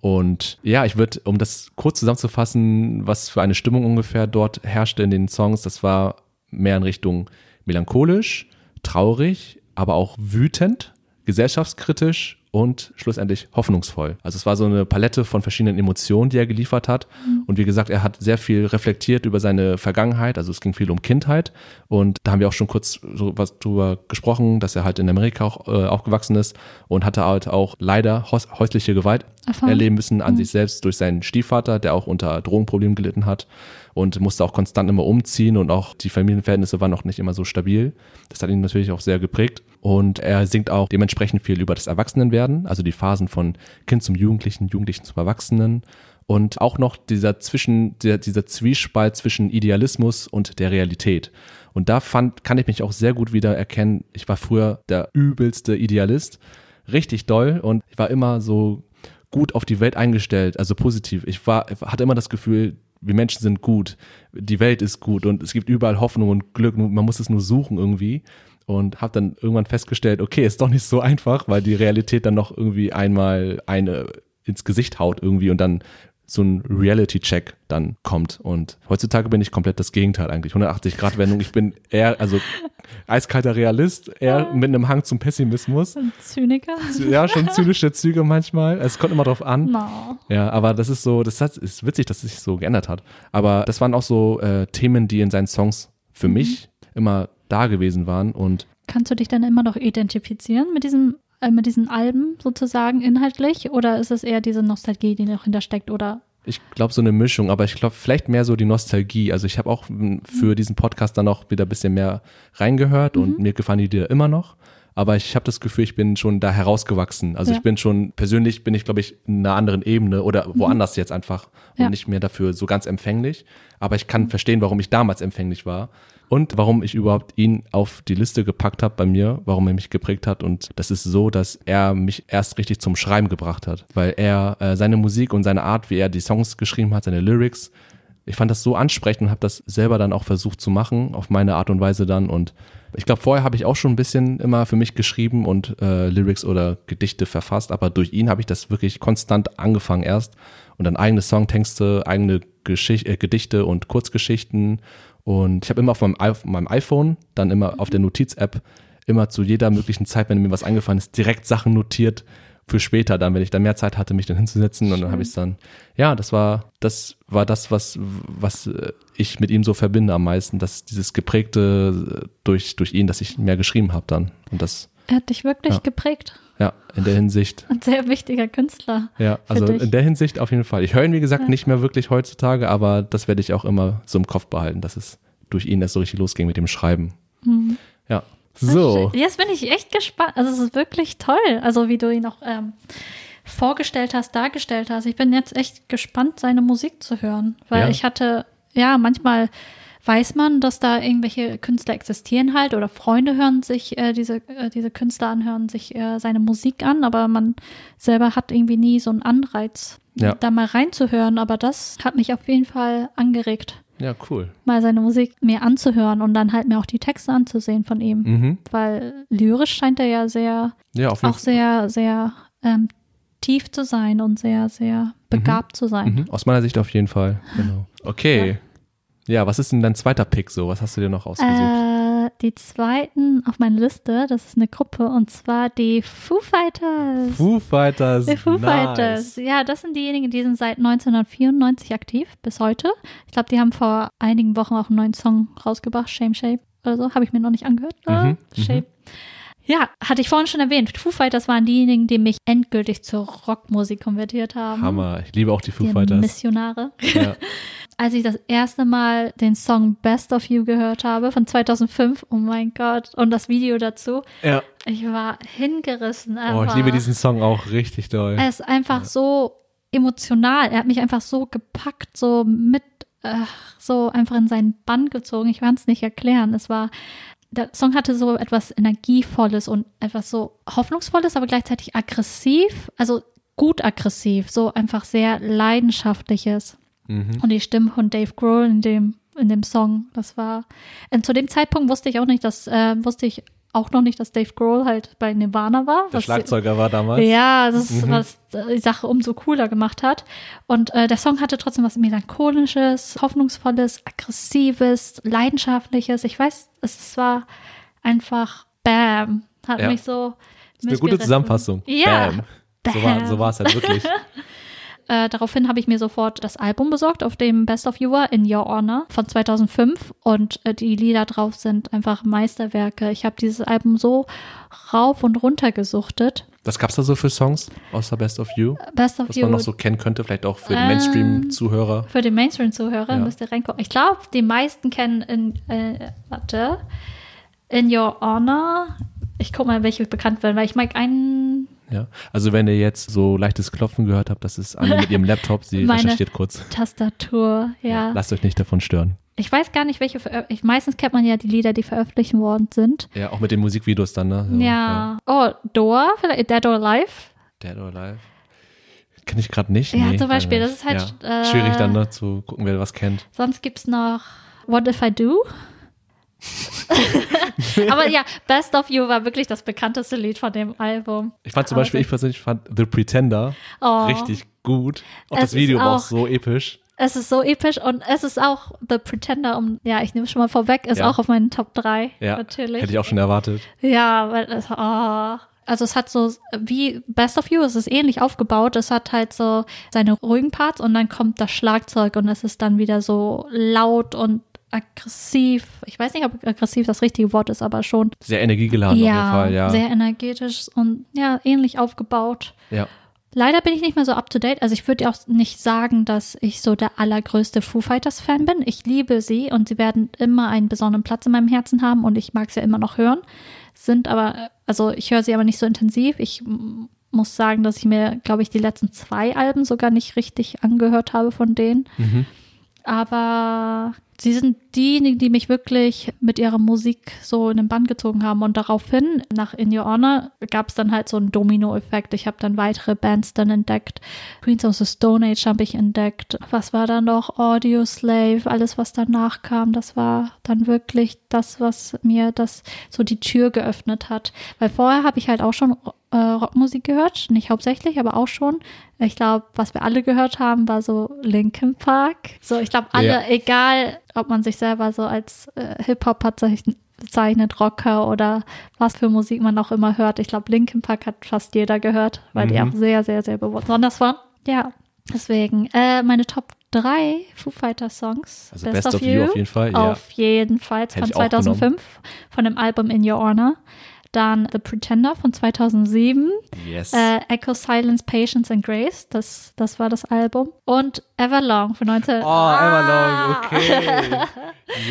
Und ja, ich würde, um das kurz zusammenzufassen, was für eine Stimmung ungefähr dort herrschte in den Songs, das war mehr in Richtung melancholisch, traurig, aber auch wütend, gesellschaftskritisch und schlussendlich hoffnungsvoll. Also es war so eine Palette von verschiedenen Emotionen, die er geliefert hat. Und wie gesagt, er hat sehr viel reflektiert über seine Vergangenheit. Also es ging viel um Kindheit. Und da haben wir auch schon kurz so was drüber gesprochen, dass er halt in Amerika auch äh, aufgewachsen ist und hatte halt auch leider häus häusliche Gewalt Erfahren. erleben müssen an sich selbst durch seinen Stiefvater, der auch unter Drogenproblemen gelitten hat und musste auch konstant immer umziehen und auch die Familienverhältnisse waren auch nicht immer so stabil. Das hat ihn natürlich auch sehr geprägt. Und er singt auch dementsprechend viel über das Erwachsenenwerden, also die Phasen von Kind zum Jugendlichen, Jugendlichen zum Erwachsenen. Und auch noch dieser Zwischen, der, dieser Zwiespalt zwischen Idealismus und der Realität. Und da fand, kann ich mich auch sehr gut wieder erkennen. Ich war früher der übelste Idealist. Richtig doll. Und ich war immer so gut auf die Welt eingestellt, also positiv. Ich war, hatte immer das Gefühl, wir Menschen sind gut, die Welt ist gut und es gibt überall Hoffnung und Glück, man muss es nur suchen irgendwie. Und habe dann irgendwann festgestellt, okay, ist doch nicht so einfach, weil die Realität dann noch irgendwie einmal eine ins Gesicht haut irgendwie und dann so ein Reality-Check dann kommt. Und heutzutage bin ich komplett das Gegenteil eigentlich. 180 Grad Wendung. Ich bin eher, also eiskalter Realist, eher mit einem Hang zum Pessimismus. Ein Zyniker? Ja, schon zynische Züge manchmal. Es kommt immer drauf an. No. Ja, aber das ist so, das ist witzig, dass es sich so geändert hat. Aber das waren auch so äh, Themen, die in seinen Songs für mich immer da gewesen waren. Und Kannst du dich dann immer noch identifizieren mit diesem äh, mit diesen Alben sozusagen inhaltlich oder ist es eher diese Nostalgie, die noch hintersteckt oder ich glaube, so eine Mischung, aber ich glaube, vielleicht mehr so die Nostalgie. Also ich habe auch m, für diesen Podcast dann auch wieder ein bisschen mehr reingehört und mir gefallen die Lieder immer noch. Aber ich habe das Gefühl, ich bin schon da herausgewachsen. Also Ja. ich bin schon, persönlich bin ich, glaube ich, in einer anderen Ebene oder woanders jetzt einfach und Ja. nicht mehr dafür so ganz empfänglich. Aber ich kann verstehen, warum ich damals empfänglich war und warum ich überhaupt ihn auf die Liste gepackt habe bei mir, warum er mich geprägt hat. Und das ist so, dass er mich erst richtig zum Schreiben gebracht hat, weil er äh, seine Musik und seine Art, wie er die Songs geschrieben hat, seine Lyrics, ich fand das so ansprechend und habe das selber dann auch versucht zu machen, auf meine Art und Weise dann. Und ich glaube, vorher habe ich auch schon ein bisschen immer für mich geschrieben und äh, Lyrics oder Gedichte verfasst, aber durch ihn habe ich das wirklich konstant angefangen erst und dann eigene Songtexte, eigene Geschicht äh, Gedichte und Kurzgeschichten. Und ich habe immer auf meinem, auf meinem iPhone, dann immer auf der Notiz-App, immer zu jeder möglichen Zeit, wenn mir was eingefallen ist, direkt Sachen notiert für später dann, wenn ich dann mehr Zeit hatte, mich dann hinzusetzen und dann habe ich es dann, ja, das war, das war das, was, was äh, ich mit ihm so verbinde am meisten, dass dieses geprägte äh, durch, durch ihn, dass ich mehr geschrieben habe dann. Und das, er hat dich wirklich Ja. geprägt? ja, in der Hinsicht, Ein sehr wichtiger Künstler. ja, also dich. in der Hinsicht auf jeden Fall. Ich höre ihn, wie gesagt, Ja. nicht mehr wirklich heutzutage, aber das werde ich auch immer so im Kopf behalten, dass es durch ihn erst so richtig losging mit dem Schreiben. Mhm. Ja. So. Jetzt bin ich echt gespannt. Also es ist wirklich toll, also wie du ihn auch ähm, vorgestellt hast, dargestellt hast. Ich bin jetzt echt gespannt, seine Musik zu hören, weil Ja. ich hatte, ja, manchmal weiß man, dass da irgendwelche Künstler existieren halt oder Freunde hören sich äh, diese, äh, diese Künstler anhören sich äh, seine Musik an, aber man selber hat irgendwie nie so einen Anreiz, Ja. da mal reinzuhören. Aber das hat mich auf jeden Fall angeregt, Ja, cool. mal seine Musik mir anzuhören und dann halt mir auch die Texte anzusehen von ihm. Mhm. Weil lyrisch scheint er ja sehr, Ja, auch sehr, sehr ähm, tief zu sein und sehr, sehr begabt zu sein. Mhm, aus meiner Sicht auf jeden Fall. Genau. Okay. Ja. was ist denn dein zweiter Pick so? Was hast du dir noch ausgesucht? Äh, die zweiten auf meiner Liste, das ist eine Gruppe und zwar die Foo Fighters. Foo Fighters. die Foo nice. Fighters. Ja, das sind diejenigen, die sind seit 1994 aktiv bis heute. Ich glaube, die haben vor einigen Wochen auch einen neuen Song rausgebracht, Shame Shape oder so. Habe ich mir noch nicht angehört. Ah, Mhm, Shape. Ja, hatte ich vorhin schon erwähnt. Foo Fighters waren diejenigen, die mich endgültig zur Rockmusik konvertiert haben. Hammer. Ich liebe auch die Foo die Fighters. Missionare. Ja. Als ich das erste Mal den Song Best of You gehört habe von 2005, oh mein Gott, und das Video dazu, ja. ich war hingerissen. Oh, ich einfach. liebe diesen Song auch richtig doll. Er ist einfach so emotional. Er hat mich einfach so gepackt, so mit, äh, so einfach in seinen Bann gezogen. Ich kann es nicht erklären. Es war, der Song hatte so etwas Energievolles und etwas so Hoffnungsvolles, aber gleichzeitig aggressiv. Also gut aggressiv, so einfach sehr leidenschaftliches. Mhm. Und die Stimme von Dave Grohl in dem, in dem Song, das war, und zu dem Zeitpunkt wusste ich auch nicht, dass, äh, wusste ich auch noch nicht, dass Dave Grohl halt bei Nirvana war. Der Schlagzeuger war damals. ja, das ist, Mhm. was die Sache umso cooler gemacht hat. Und äh, der Song hatte trotzdem was Melancholisches, Hoffnungsvolles, Aggressives, Leidenschaftliches. Ich weiß, es war einfach Bam. Hat Ja. mich so. Das ist eine gute. Zusammenfassung. Ja. Bam. So war, Bam. so war es halt wirklich. Äh, daraufhin habe ich mir sofort das Album besorgt, auf dem Best of You war, In Your Honor von 2005. Und äh, die Lieder drauf sind einfach Meisterwerke. Ich habe dieses Album so rauf und runter gesuchtet. Was gab's da so für Songs außer Best of You? Best of Was You man noch so kennen könnte, vielleicht auch für den Ähm, Mainstream-Zuhörer. Für den Mainstream-Zuhörer Ja. müsst ihr reingucken. Ich glaube, die meisten kennen in, äh, warte, In Your Honor. Ich guck mal, welche bekannt werden, weil ich mag einen Ja. Also wenn ihr jetzt so leichtes Klopfen gehört habt, das ist Anni mit ihrem Laptop, sie recherchiert kurz. Tastatur, ja. Lasst euch nicht davon stören. Ich weiß gar nicht, welche ich, Meistens kennt man ja die Lieder, die veröffentlicht worden sind. Ja, auch mit den Musikvideos dann, ne? So, Ja. Oh, Doa, vielleicht Dead or Alive. Dead or Alive. Kenn ich gerade nicht. Ja, nee, zum Beispiel, das ist halt. Ja. äh, Schwierig dann, ne, zu gucken, wer was kennt. Sonst gibt's noch What If I Do? Aber ja, Best of You war wirklich das bekannteste Lied von dem Album. Ich fand zum Beispiel, ich persönlich fand The Pretender Oh. richtig gut. Auch Es das Video war auch- so episch. Es ist so episch und es ist auch The Pretender, um, ja, ich nehme es schon mal vorweg, ist Ja. auch auf meinen Top 3. Ja, natürlich. hätte ich auch schon erwartet. Ja, weil es, oh. Also es hat so, wie Best of You, es ist ähnlich aufgebaut. Es hat halt so seine ruhigen Parts und dann kommt das Schlagzeug und es ist dann wieder so laut und aggressiv. Ich weiß nicht, ob aggressiv das richtige Wort ist, aber schon. Sehr energiegeladen auf jeden Fall, ja. sehr energetisch und ja, ähnlich aufgebaut. ja. Leider bin ich nicht mehr so up to date. Also ich würde auch nicht sagen, dass ich so der allergrößte Foo Fighters Fan bin. Ich liebe sie und sie werden immer einen besonderen Platz in meinem Herzen haben und ich mag sie immer noch hören. Sind aber, also ich höre sie aber nicht so intensiv. Ich muss sagen, dass ich mir, glaube ich, die letzten zwei Alben sogar nicht richtig angehört habe von denen. Mhm. Aber sie sind diejenigen, die mich wirklich mit ihrer Musik so in den Bann gezogen haben. Und daraufhin, nach In Your Honor, gab es dann halt so einen Domino-Effekt. Ich habe dann weitere Bands dann entdeckt. Queens of the Stone Age habe ich entdeckt. Was war dann noch? Audio Slave, alles, was danach kam, das war dann wirklich das, was mir das so die Tür geöffnet hat. Weil vorher habe ich halt auch schon äh, Rockmusik gehört, nicht hauptsächlich, aber auch schon. Ich glaube, was wir alle gehört haben, war so Linkin Park. So, ich glaube, alle, Ja. egal, ob man sich selber so als äh, Hip-Hop bezeichnet, Rocker oder was für Musik man auch immer hört. Ich glaube, Linkin Park hat fast jeder gehört, weil die Mhm. auch sehr, sehr, sehr besonders waren. Ja, deswegen äh, meine Top 3 Foo Fighters Songs. Also Best, of You auf jeden Fall, ja. Auf jeden Fall von ich auch 2005 von dem Album In Your Honor. Dann The Pretender von 2007. Yes. Äh, Echo Silence, Patience and Grace, das, das war das Album. Und Everlong von, 19, oh, Everlong, okay.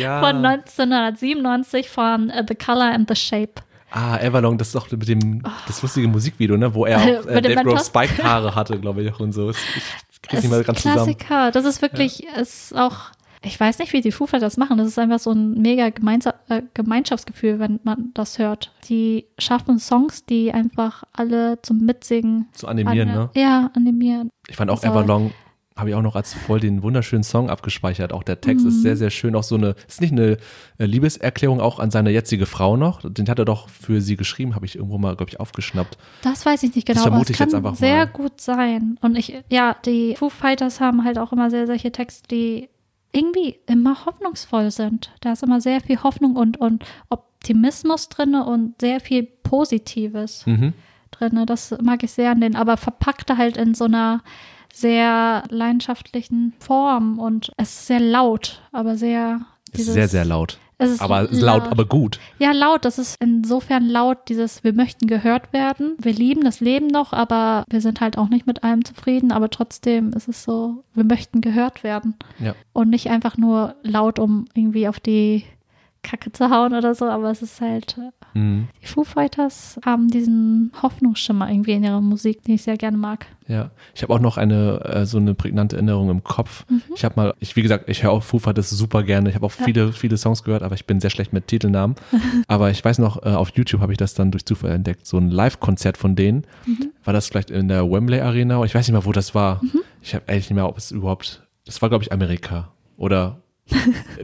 ja. von 1997 von äh, The Color and the Shape. Ah, Everlong, das ist doch mit dem, das lustige Musikvideo, ne, wo er auch äh, Dave Grohl? Spike-Haare hatte, glaube ich, auch und so. Ich krieg's nicht mal ganz zusammen. Klassiker. Das ist wirklich, ist auch, ich weiß nicht, wie die Foo Fighters das machen. Das ist einfach so ein mega Gemeinsa äh, Gemeinschaftsgefühl, wenn man das hört. Die schaffen Songs, die einfach alle zum Mitsingen Zu animieren, an- ne? Ja, animieren. Ich fand auch So. Everlong, habe ich auch noch als voll den wunderschönen Song abgespeichert. Auch der Text Mhm. ist sehr, sehr schön. Auch so eine, ist nicht eine äh, Liebeserklärung auch an seine jetzige Frau noch. Den hat er doch für sie geschrieben, habe ich irgendwo mal, glaube ich, aufgeschnappt. Das weiß ich nicht genau, vermute aber es ich kann jetzt einfach sehr mal. gut sein. Und ich, ja, die Foo Fighters haben halt auch immer sehr solche Texte, die irgendwie immer hoffnungsvoll sind. Da ist immer sehr viel Hoffnung und, und Optimismus drin und sehr viel Positives Mhm. drin. Das mag ich sehr an denen, aber verpackte halt in so einer sehr leidenschaftlichen Form und es ist sehr laut, aber sehr Ist dieses- sehr, sehr laut. Es ist Aber laut, aber gut. Ja, laut. Das ist insofern laut, dieses, wir möchten gehört werden. Wir lieben das Leben noch, aber wir sind halt auch nicht mit allem zufrieden. Aber trotzdem ist es so, wir möchten gehört werden. Ja. Und nicht einfach nur laut, um irgendwie auf die Kacke zu hauen oder so. Aber es ist halt, äh, Mhm. die Foo Fighters haben diesen Hoffnungsschimmer irgendwie in ihrer Musik, den ich sehr gerne mag. Ja, ich habe auch noch eine äh, so eine prägnante Erinnerung im Kopf. Mhm. Ich habe mal, ich wie gesagt, ich höre auch Foo Fighters super gerne. Ich habe auch viele viele Songs gehört, aber ich bin sehr schlecht mit Titelnamen. aber ich weiß noch, äh, auf YouTube habe ich das dann durch Zufall entdeckt, so ein Live-Konzert von denen. Mhm. War das vielleicht in der Wembley Arena? Ich weiß nicht mehr, wo das war. Ich habe eigentlich nicht mehr, ob es überhaupt. Das war glaube ich Amerika oder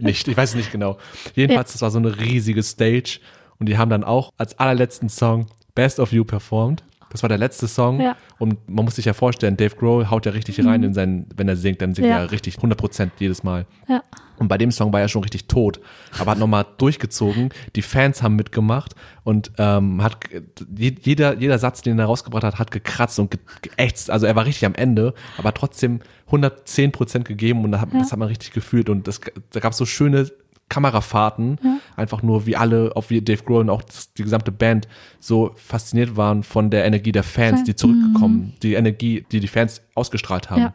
nicht. Ich weiß es nicht genau. Jedenfalls, das war so eine riesige Stage und die haben dann auch als allerletzten Song Best of You performt. Das war der letzte Song Ja. und man muss sich ja vorstellen, Dave Grohl haut ja richtig rein in seinen, wenn er singt, dann singt Ja. er richtig 100 Prozent jedes Mal. Ja. Und bei dem Song war er schon richtig tot, aber hat nochmal durchgezogen. Die Fans haben mitgemacht und ähm, hat je- jeder, jeder Satz, den er rausgebracht hat, hat gekratzt und ge geächtzt. Also er war richtig am Ende, aber trotzdem 110 Prozent gegeben und da hat, das hat man richtig gefühlt. Und das, da gab es so schöne Kamerafahrten, einfach nur wie alle, auch wie Dave Grohl und auch die gesamte Band so fasziniert waren von der Energie der Fans, die zurückgekommen, die Energie, die die Fans ausgestrahlt haben. Ja.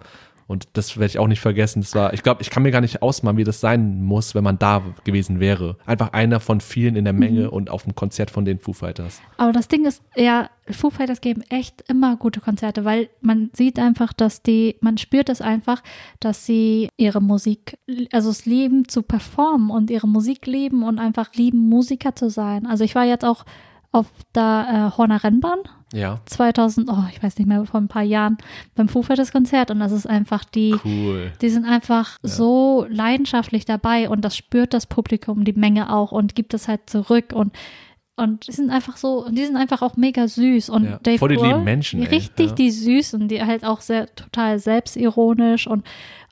Und das werde ich auch nicht vergessen. Das war, ich glaube, ich kann mir gar nicht ausmalen, wie das sein muss, wenn man da gewesen wäre. Einfach einer von vielen in der Menge und auf dem Konzert von den Foo Fighters. Aber das Ding ist, ja, Foo Fighters geben echt immer gute Konzerte, weil man sieht einfach, dass die, man spürt es einfach, dass sie ihre Musik, also es lieben zu performen und ihre Musik lieben und einfach lieben, Musiker zu sein. Also ich war jetzt auch auf der äh, Horner Rennbahn Ja. 2000, oh, ich weiß nicht mehr, vor ein paar Jahren beim Foo Fighters Konzert und das ist einfach die, Cool. die sind einfach so leidenschaftlich dabei und das spürt das Publikum, die Menge auch und gibt es halt zurück und und die sind einfach so, und die sind einfach auch mega süß und Ja, Dave voll die Grohl, lieben Menschen, richtig ja. die süßen, die halt auch sehr total selbstironisch und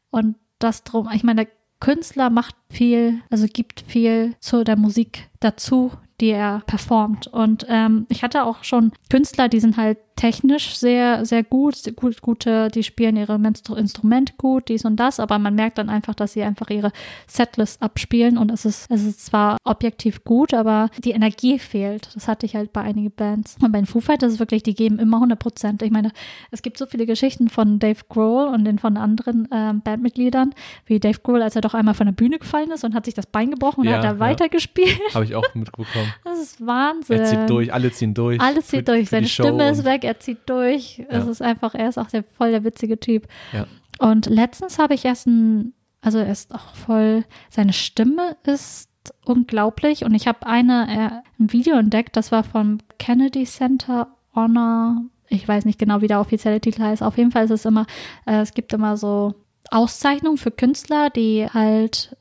und das drum, ich meine, der Künstler macht viel, also gibt viel zu der Musik dazu, die er performt. Und ähm, ich hatte auch schon Künstler, die sind halt technisch sehr, sehr gut, gut, gute, die spielen ihre Instru- Instrument gut, dies und das, aber man merkt dann einfach, dass sie einfach ihre Setlist abspielen und es ist, es ist zwar objektiv gut, aber die Energie fehlt. Das hatte ich halt bei einigen Bands. Und bei den Foo Fighters ist es wirklich, die geben immer 100 Prozent. Ich meine, es gibt so viele Geschichten von Dave Grohl und den von anderen ähm, Bandmitgliedern, wie Dave Grohl, als er doch einmal von der Bühne gefallen ist und hat sich das Bein gebrochen und Ja, hat da ja. weitergespielt. Habe ich auch mitbekommen. Das ist Wahnsinn. Er zieht durch, alle ziehen durch. Alles für- zieht durch. Seine Stimme ist weg, er zieht durch. Es Ja. ist einfach, er ist auch der, voll der witzige Typ. Ja. Und letztens habe ich erst ein, also er ist auch voll, seine Stimme ist unglaublich. Und ich habe eine, äh, ein Video entdeckt, das war vom Kennedy Center Honor. Ich weiß nicht genau, wie der offizielle Titel heißt. Auf jeden Fall ist es immer, äh, es gibt immer so Auszeichnungen für Künstler, die halt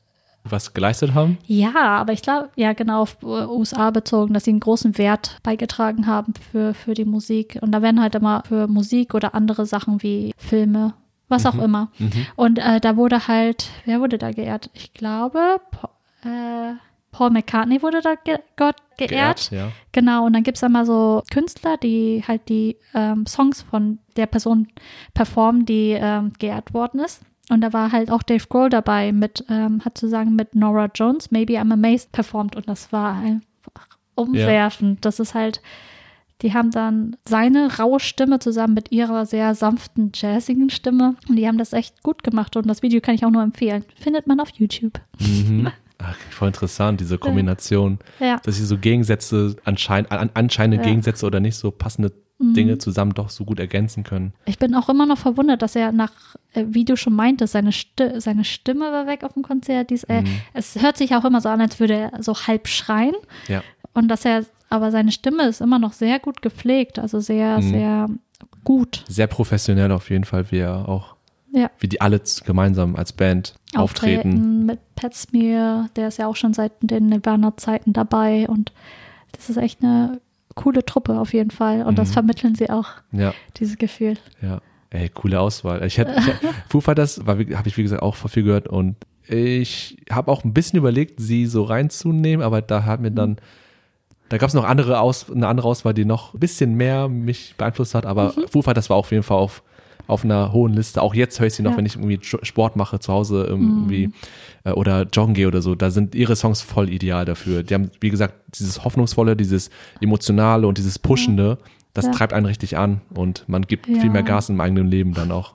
Was geleistet haben? ja, aber ich glaube, ja, genau, auf äh, USA bezogen, dass sie einen großen Wert beigetragen haben für, für die Musik. Und da werden halt immer für Musik oder andere Sachen wie Filme, was auch immer. Und äh, da wurde halt, wer wurde da geehrt? Ich glaube, Pa- äh, Paul McCartney wurde da ge Gott geehrt. ja. Genau, und dann gibt es immer so Künstler, die halt die ähm, Songs von der Person performen, die ähm, geehrt worden ist. Und da war halt auch Dave Grohl dabei mit, ähm, hat zusammen mit Nora Jones, Maybe I'm Amazed performt. Und das war einfach umwerfend. Das ist halt, die haben dann seine raue Stimme zusammen mit ihrer sehr sanften, jazzigen Stimme. Und die haben das echt gut gemacht. Und das Video kann ich auch nur empfehlen. Findet man auf YouTube. Mhm. Ach, voll interessant, diese Kombination. Ja. Dass sie so Gegensätze, anscheinend, an, anscheinende Ja. Gegensätze oder nicht so passende Dinge zusammen doch so gut ergänzen können. Ich bin auch immer noch verwundert, dass er nach, äh, wie du schon meintest, seine, Sti seine Stimme war weg auf dem Konzert. Dies, äh, Es hört sich auch immer so an, als würde er so halb schreien. Ja. Und dass er, aber seine Stimme ist immer noch sehr gut gepflegt, also sehr, sehr gut. Sehr professionell auf jeden Fall, wie er auch, Ja. wie die alle gemeinsam als Band auftreten. Mit Pat Smear, der ist ja auch schon seit den Nirvana-Zeiten dabei und das ist echt eine coole Truppe auf jeden Fall. Und Mhm. das vermitteln sie auch, Ja, dieses Gefühl. ja. Ey, coole Auswahl. Ich hätte, Foo Fighters habe ich wie gesagt auch viel gehört und ich habe auch ein bisschen überlegt, sie so reinzunehmen, aber da hat mir dann, da gab es noch andere Aus, eine andere Auswahl, die noch ein bisschen mehr mich beeinflusst hat, aber Mhm. Foo Fighters war auf jeden Fall auf auf einer hohen Liste. Auch jetzt höre ich sie noch, Ja. wenn ich irgendwie Sport mache zu Hause irgendwie äh, oder joggen gehe oder so. Da sind ihre Songs voll ideal dafür. Die haben, wie gesagt, dieses Hoffnungsvolle, dieses Emotionale und dieses Pushende, das Ja. treibt einen richtig an und man gibt Ja. viel mehr Gas im eigenen Leben dann auch.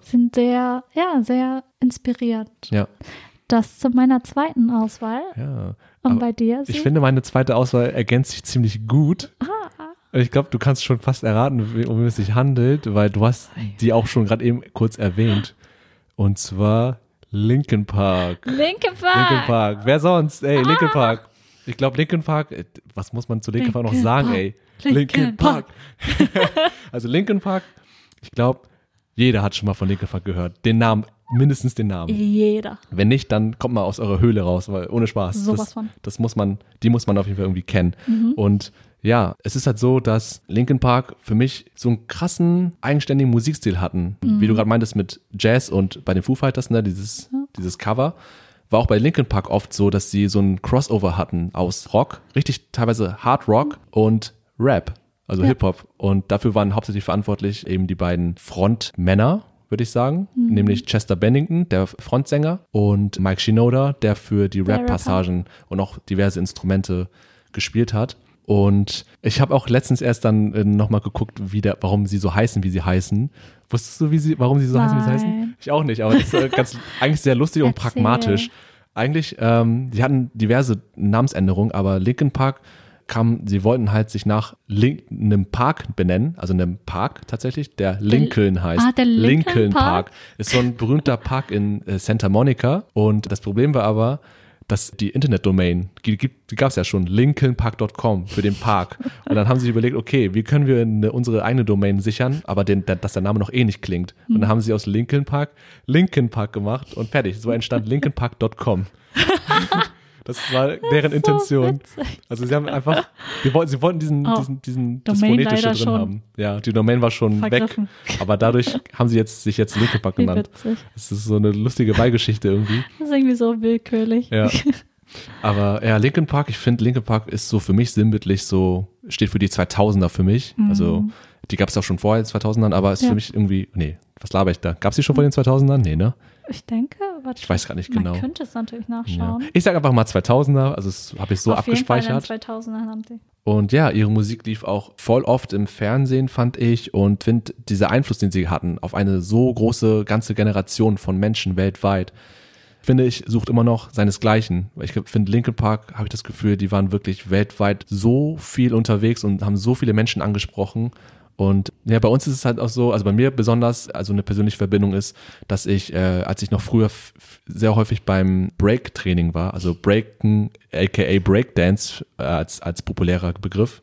Sind sehr, ja, sehr inspiriert. Ja, Das zu meiner zweiten Auswahl. ja. Und bei dir? Ich Sie? finde, meine zweite Auswahl ergänzt sich ziemlich gut. Ich glaube, du kannst schon fast erraten, um wen es sich handelt, weil du hast die auch schon gerade eben kurz erwähnt. Und zwar Linkin Park. Linke Park. Linkin Park. Wer sonst? Ey, Linkin Park. Ich glaube, Linkin Park, äh, was muss man zu Linkin Park noch Linkin sagen, Park. ey? Linkin Park. also Linkin Park, ich glaube, jeder hat schon mal von Linkin Park gehört. Den Namen, mindestens den Namen. Jeder. Wenn nicht, dann kommt mal aus eurer Höhle raus, weil ohne Spaß. Sowas das, von. Mhm. das muss man, die muss man auf jeden Fall irgendwie kennen. Und ja, es ist halt so, dass Linkin Park für mich so einen krassen, eigenständigen Musikstil hatten. Mhm. Wie du gerade meintest mit Jazz und bei den Foo Fighters, ne, dieses, dieses Cover. War auch bei Linkin Park oft so, dass sie so ein Crossover hatten aus Rock, richtig teilweise Hard Rock und Rap, also Ja. Hip-Hop. Und dafür waren hauptsächlich verantwortlich eben die beiden Frontmänner, würde ich sagen, Mhm. nämlich Chester Bennington, der Frontsänger, und Mike Shinoda, der für die. Rap-Passagen und auch diverse Instrumente gespielt hat. Und ich habe auch letztens erst dann äh, nochmal geguckt, wie der, warum sie so heißen, wie sie heißen. Wusstest du, wie sie, warum sie so heißen, wie sie heißen? Nein. Ich auch nicht, aber das ist äh, ganz, eigentlich sehr lustig und pragmatisch. Eigentlich, ähm, sie hatten diverse Namensänderungen, aber Linkin Park kam, sie wollten halt sich nach Link, einem Park benennen, also einem Park tatsächlich, der Lincoln heißt. Ah, der Lincoln Park. Ist so ein berühmter Park in äh, Santa Monica. Und das Problem war aber, dass die Internetdomain, die, gibt- die gab es ja schon, lincolnpark.com für den Park. Und dann haben sie sich überlegt, okay, wie können wir eine, unsere eigene Domain sichern, aber den, dass der Name noch eh nicht klingt. Und dann haben sie aus Lincoln Park Lincoln Park gemacht und fertig. So entstand lincolnpark.com. Das war deren Intention. witzig. Also sie haben einfach, die wollten, sie wollten diesen, Oh, diesen, diesen das Phonetische drin haben. Ja, die Domain war schon vergriffen. weg. Aber dadurch haben sie jetzt sich jetzt Wie genannt. witzig. Das ist so eine lustige Beigeschichte irgendwie. Das ist irgendwie so willkürlich. Ja. Aber ja, Linkin Park, ich finde, Linkin Park ist so für mich sinnbildlich so, steht für die 2000er für mich. Also, die gab es auch schon vorher in den 2000ern, aber ist Mhm. Ja. für mich irgendwie, nee, was laber ich da? Gab es die schon vor den 2000ern? Nee, ne? Ich denke, warte, Ich weiß gar nicht man genau. könnte es natürlich Ja. nachschauen. Ich sage einfach mal 2000er, also das habe ich so Auf jeden Fall in abgespeichert. 2000er haben sie. Und ja, ihre Musik lief auch voll oft im Fernsehen, fand ich. Und finde, dieser Einfluss, den sie hatten auf eine so große ganze Generation von Menschen weltweit, finde ich, sucht immer noch seinesgleichen. Ich finde, Linkin Park, habe ich das Gefühl, die waren wirklich weltweit so viel unterwegs und haben so viele Menschen angesprochen. Und ja, bei uns ist es halt auch so, also bei mir besonders, also eine persönliche Verbindung ist, dass ich, äh, als ich noch früher sehr häufig beim Break-Training war, also Breaken, aka Breakdance äh, als, als populärer Begriff,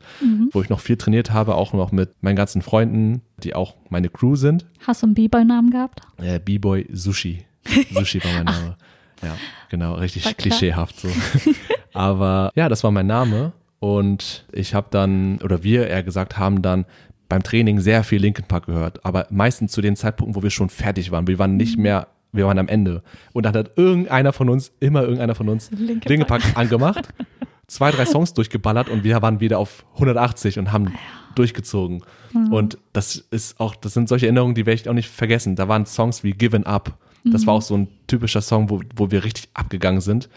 wo ich noch viel trainiert habe, auch noch mit meinen ganzen Freunden, die auch meine Crew sind. Hast du einen B-Boy-Namen gehabt? Äh, B-Boy Sushi. Sushi war mein Name. Ja, genau, richtig klischeehaft so. Aber ja, das war mein Name und ich habe dann, oder wir eher gesagt, haben dann beim Training sehr viel Linkin Park gehört, aber meistens zu den Zeitpunkten, wo wir schon fertig waren. Wir waren Mhm. nicht mehr, wir waren am Ende. Und dann hat irgendeiner von uns, immer irgendeiner von uns, Linkin Linkin Park angemacht, zwei, drei Songs durchgeballert und wir waren wieder auf 180 und haben durchgezogen. Mhm. Und das ist auch, das sind solche Erinnerungen, die werde ich auch nicht vergessen. Da waren Songs wie Given Up. Das war auch so ein typischer Song, wo, wo wir richtig abgegangen sind.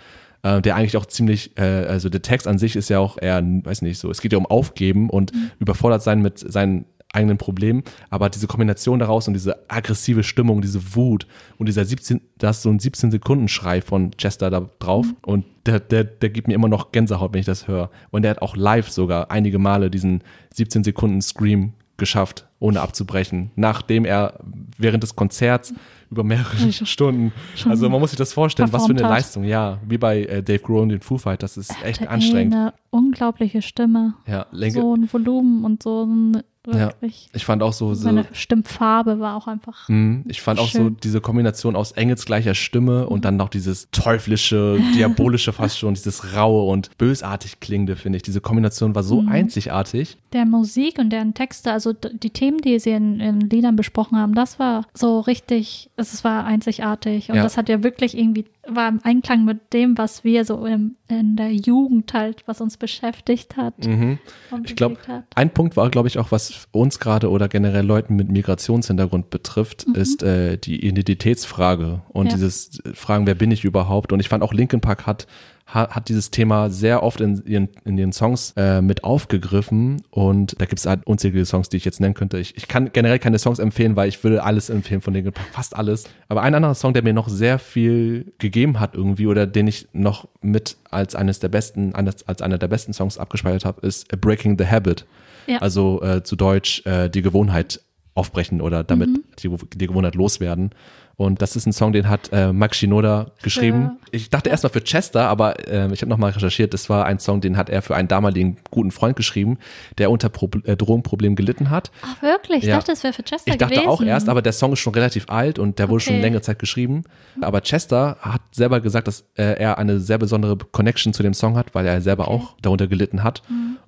Äh, der eigentlich auch ziemlich, äh, also der Text an sich ist ja auch eher, weiß nicht so, es geht ja um Aufgeben und überfordert sein mit seinen eigenen Problemen, aber diese Kombination daraus und diese aggressive Stimmung, diese Wut und dieser 17, da ist so ein 17 Sekunden Schrei von Chester da drauf und der, der, der gibt mir immer noch Gänsehaut, wenn ich das höre. Und der hat auch live sogar einige Male diesen 17 Sekunden Scream geschafft, ohne abzubrechen, nachdem er während des Konzerts über mehrere Stunden, also man muss sich das vorstellen, was für eine hat. Leistung, ja, wie bei äh, Dave Grohl und den Foo Fighters, das ist echt Hatte anstrengend. Eine unglaubliche Stimme. Ja, Lenke, So ein Volumen und so ein Ja. wirklich. ich fand auch so, so Seine Stimmfarbe war auch einfach. Mhm, Ich fand auch so Schön. diese Kombination aus engelsgleicher Stimme und dann noch dieses teuflische, diabolische fast schon, dieses raue und bösartig klingende, finde ich. Diese Kombination war Mhm. so einzigartig. Der Musik und deren Texte, also die Themen, die sie in, in Liedern besprochen haben, das war so richtig, es war einzigartig und Ja. das hat ja wirklich irgendwie, war im Einklang mit dem, was wir so im, in der Jugend halt, was uns beschäftigt hat. Mhm. Ich glaube, ein Punkt war, glaube ich, auch, was uns gerade oder generell Leuten mit Migrationshintergrund betrifft, ist äh, die Identitätsfrage und Ja. dieses Fragen, wer bin ich überhaupt? Und ich fand auch Linkin Park hat hat, hat dieses Thema sehr oft in ihren, in ihren Songs äh, mit aufgegriffen und da gibt es halt unzählige Songs, die ich jetzt nennen könnte. Ich, ich kann generell keine Songs empfehlen, weil ich würde alles empfehlen von Park, fast alles. Aber ein anderer Song, der mir noch sehr viel gegeben hat irgendwie oder den ich noch mit als eines der besten, als, als einer der besten Songs abgespeichert habe, ist Breaking the Habit. Ja. Also äh, zu Deutsch äh, die Gewohnheit aufbrechen oder damit die, die Gewohnheit loswerden. Und das ist ein Song, den hat äh, Max Shinoda geschrieben. Ich dachte erstmal für Chester, aber äh, ich habe nochmal recherchiert, das war ein Song, den hat er für einen damaligen guten Freund geschrieben, der unter Pro äh, Drogenproblemen gelitten hat. Ach, wirklich? Ich Ja. dachte, es wäre für Chester Ich dachte gewesen. auch erst, aber der Song ist schon relativ alt und der wurde schon Okay. längere Zeit geschrieben. Aber Chester hat selber gesagt, dass äh, er eine sehr besondere Connection zu dem Song hat, weil er selber auch darunter gelitten hat.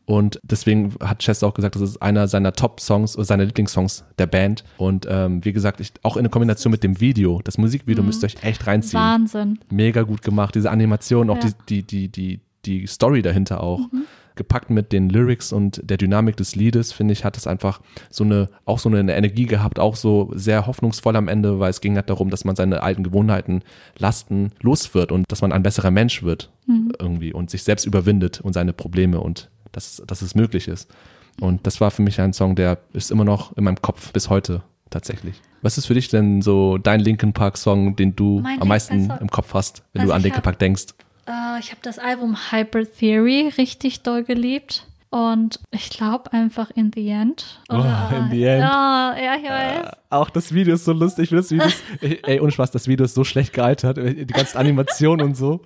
Und deswegen hat Chester auch gesagt, das ist einer seiner Top-Songs oder seiner Lieblingssongs der Band. Und ähm, wie gesagt, ich, auch in Kombination mit dem Video, das Musikvideo müsst ihr euch echt reinziehen. Wahnsinn. Mega gut gemacht, diese Animation, auch Ja. die, die, die, die, die Story dahinter auch. Gepackt mit den Lyrics und der Dynamik des Liedes, finde ich, hat es einfach so eine, auch so eine Energie gehabt, auch so sehr hoffnungsvoll am Ende, weil es ging halt darum, dass man seine alten Gewohnheiten, Lasten los wird und dass man ein besserer Mensch wird irgendwie und sich selbst überwindet und seine Probleme und dass, dass es möglich ist. Und das war für mich ein Song, der ist immer noch in meinem Kopf bis heute tatsächlich. Was ist für dich denn so dein Linkin Park Song, den du Mein am meisten im Kopf hast, wenn Also du an Linkin hab- Park denkst? Äh, ich habe das Album Hybrid Theory richtig doll geliebt. Und ich glaube einfach In the End. Oh, In the End. Ja, ja, ich weiß. Auch das Video ist so lustig. Das Video, ist, ey, ohne Spaß, das Video ist so schlecht gealtert. Die ganzen Animationen und so.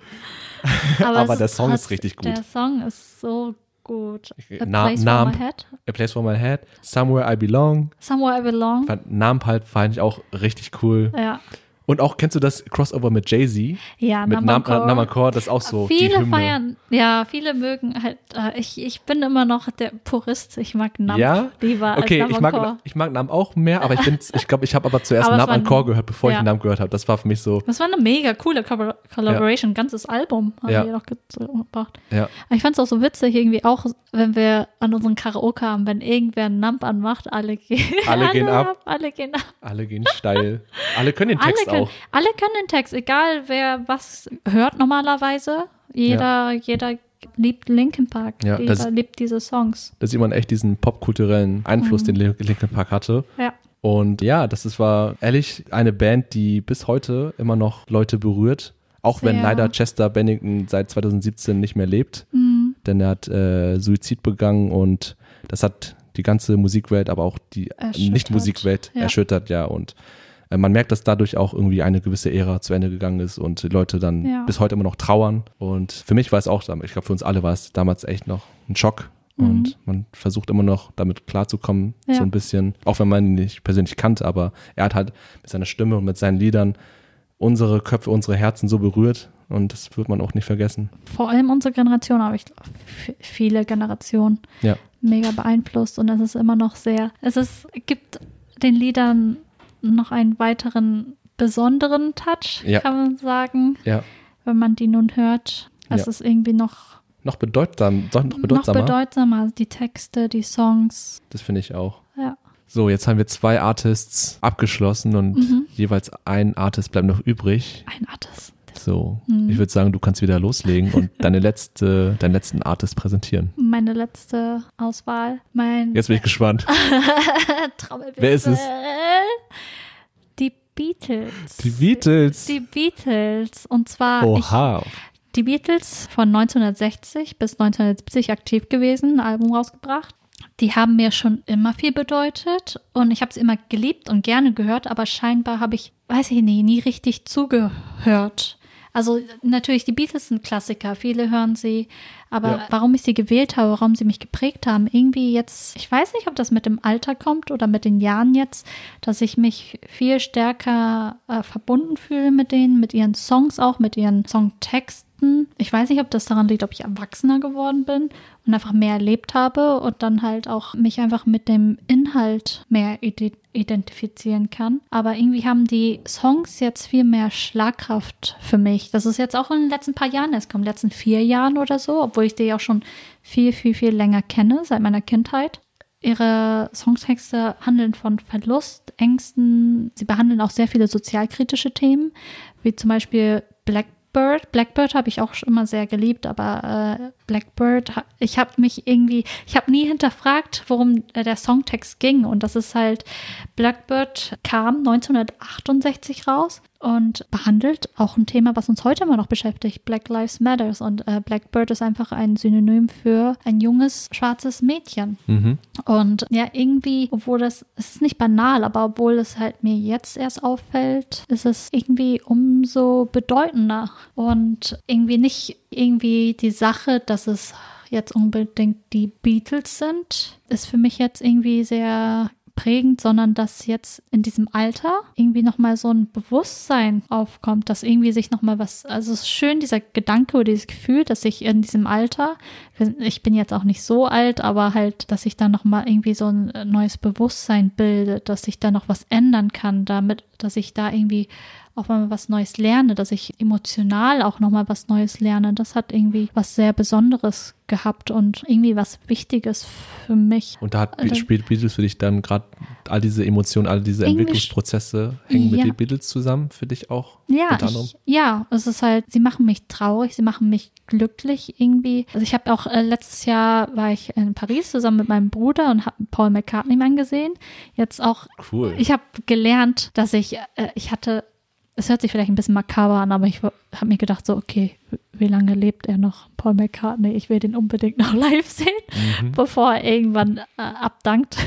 aber es der Song ist richtig gut. Der Song ist so gut. A Na- Place Numb. for My Head. A Place for My Head, Somewhere I Belong. Somewhere I Belong. Fand, Numb halt fand ich auch richtig cool. Ja. Und auch, kennst du das Crossover mit Jay-Z? Ja, mit Numb Nam Encore. Nam Encore, das ist auch so viele feiern, ja, viele mögen halt, äh, ich, ich bin immer noch der Purist, ich mag Numb Ja? lieber Okay, als ich Numb mag, ich mag Nam auch mehr, aber ich bin, ich glaube, ich habe aber zuerst Aber Nam war ein- Encore gehört, bevor ja. ich Nam gehört habe. Das war für mich so, Das war eine mega coole Collab- Collaboration, ein ganzes Album haben Ja. die noch gebracht. ja. Aber ich fand es auch so witzig, irgendwie auch, wenn wir an unseren Karaoke haben, wenn irgendwer Nump anmacht, alle gehen, Alle gehen ab. Alle gehen ab. Alle gehen steil. Alle können den Alle Text können, auch. alle können den Text, egal wer was hört normalerweise. Jeder, jeder liebt Linkin Park. Ja, jeder das- liebt diese Songs. Da sieht man echt diesen popkulturellen Einfluss, Mhm. den Lin- Linkin Park hatte. Ja. Und ja, das ist, war ehrlich eine Band, die bis heute immer noch Leute berührt. Auch wenn Sehr. leider Chester Bennington seit 2017 nicht mehr lebt. Mhm. Denn er hat äh, Suizid begangen und das hat die ganze Musikwelt, aber auch die. Nicht-Musikwelt Ja. erschüttert, ja. Und man merkt, dass dadurch auch irgendwie eine gewisse Ära zu Ende gegangen ist und die Leute dann Ja. bis heute immer noch trauern. Und für mich war es auch, ich glaube, für uns alle war es damals echt noch ein Schock. Und man versucht immer noch damit klarzukommen, Mhm. Ja. so ein bisschen, auch wenn man ihn nicht persönlich kannte, aber er hat halt mit seiner Stimme und mit seinen Liedern unsere Köpfe, unsere Herzen so berührt und das wird man auch nicht vergessen. Vor allem unsere Generation, aber ich glaube, viele Generationen Ja. mega beeinflusst und es ist immer noch sehr, es ist, gibt den Liedern noch einen weiteren besonderen Touch, Ja. kann man sagen, Ja. wenn man die nun hört. Es Ja. ist irgendwie noch, Noch bedeutsam, noch noch bedeutsamer. bedeutsamer, die Texte, die Songs. das finde ich auch. Ja. So, jetzt haben wir zwei Artists abgeschlossen und Mhm. jeweils ein Artist bleibt noch übrig. Ein Artist. So, Mhm. ich würde sagen, du kannst wieder loslegen und deine letzte, deinen letzten Artist präsentieren. Meine letzte Auswahl. Mein Jetzt bin ich gespannt. Wer ist es? Die Beatles. Die Beatles. Die Beatles. Und zwar, ich, Oha. die Beatles von 1960 bis 1970 aktiv gewesen, ein Album rausgebracht. Die haben mir schon immer viel bedeutet und ich habe sie immer geliebt und gerne gehört, aber scheinbar habe ich, weiß ich nicht, nie richtig zugehört. Also natürlich, die Beatles sind Klassiker, viele hören sie, aber Ja. warum ich sie gewählt habe, warum sie mich geprägt haben, irgendwie jetzt, ich weiß nicht, ob das mit dem Alter kommt oder mit den Jahren jetzt, dass ich mich viel stärker äh, verbunden fühle mit denen, mit ihren Songs auch, mit ihren Songtexten. Ich weiß nicht, ob das daran liegt, ob ich erwachsener geworden bin und einfach mehr erlebt habe und dann halt auch mich einfach mit dem Inhalt mehr ide- identifizieren kann. Aber irgendwie haben die Songs jetzt viel mehr Schlagkraft für mich. Das ist jetzt auch in den letzten paar Jahren erst kommen, letzten vier Jahren oder so, obwohl ich die auch schon viel, viel, viel länger kenne, seit meiner Kindheit. ihre Songtexte handeln von Verlust, Ängsten. Sie behandeln auch sehr viele sozialkritische Themen, wie zum Beispiel Black Blackbird. Blackbird habe ich auch immer sehr geliebt, aber äh, Blackbird, ich habe mich irgendwie, ich habe nie hinterfragt, worum äh, der Songtext ging. Und das ist halt, Blackbird kam 1968 raus und behandelt auch ein Thema, was uns heute immer noch beschäftigt, Black Lives Matters. Und äh, Blackbird ist einfach ein Synonym für ein junges schwarzes Mädchen. Mhm. Und ja, irgendwie, obwohl das, es ist nicht banal, aber obwohl es halt mir jetzt erst auffällt, ist es irgendwie umso bedeutender und irgendwie nicht irgendwie die Sache, dass es jetzt unbedingt die Beatles sind, ist für mich jetzt irgendwie sehr prägend, sondern dass jetzt in diesem Alter irgendwie nochmal so ein Bewusstsein aufkommt, dass irgendwie sich nochmal was, also es ist schön, dieser Gedanke oder dieses Gefühl, dass ich in diesem Alter, ich bin jetzt auch nicht so alt, aber halt, dass sich da nochmal irgendwie so ein neues Bewusstsein bildet, dass sich da noch was ändern kann, damit, dass ich da irgendwie auch mal was Neues lerne, dass ich emotional auch nochmal was Neues lerne. Das hat irgendwie was sehr Besonderes gehabt und irgendwie was Wichtiges für mich. Und da hat, also, spielt Beatles für dich dann gerade all diese Emotionen, all diese Entwicklungsprozesse hängen ja. mit den Beatles zusammen für dich auch? Ja, ich, ja, es ist halt, sie machen mich traurig, sie machen mich glücklich irgendwie. Also ich habe auch äh, letztes Jahr war ich in Paris zusammen mit meinem Bruder und habe Paul McCartney angesehen. Jetzt auch, cool. ich habe gelernt, dass ich, äh, ich hatte es hört sich vielleicht ein bisschen makaber an, aber ich habe mir gedacht, so, okay, wie lange lebt er noch? Paul McCartney, ich will den unbedingt noch live sehen, mhm. bevor er irgendwann äh, abdankt.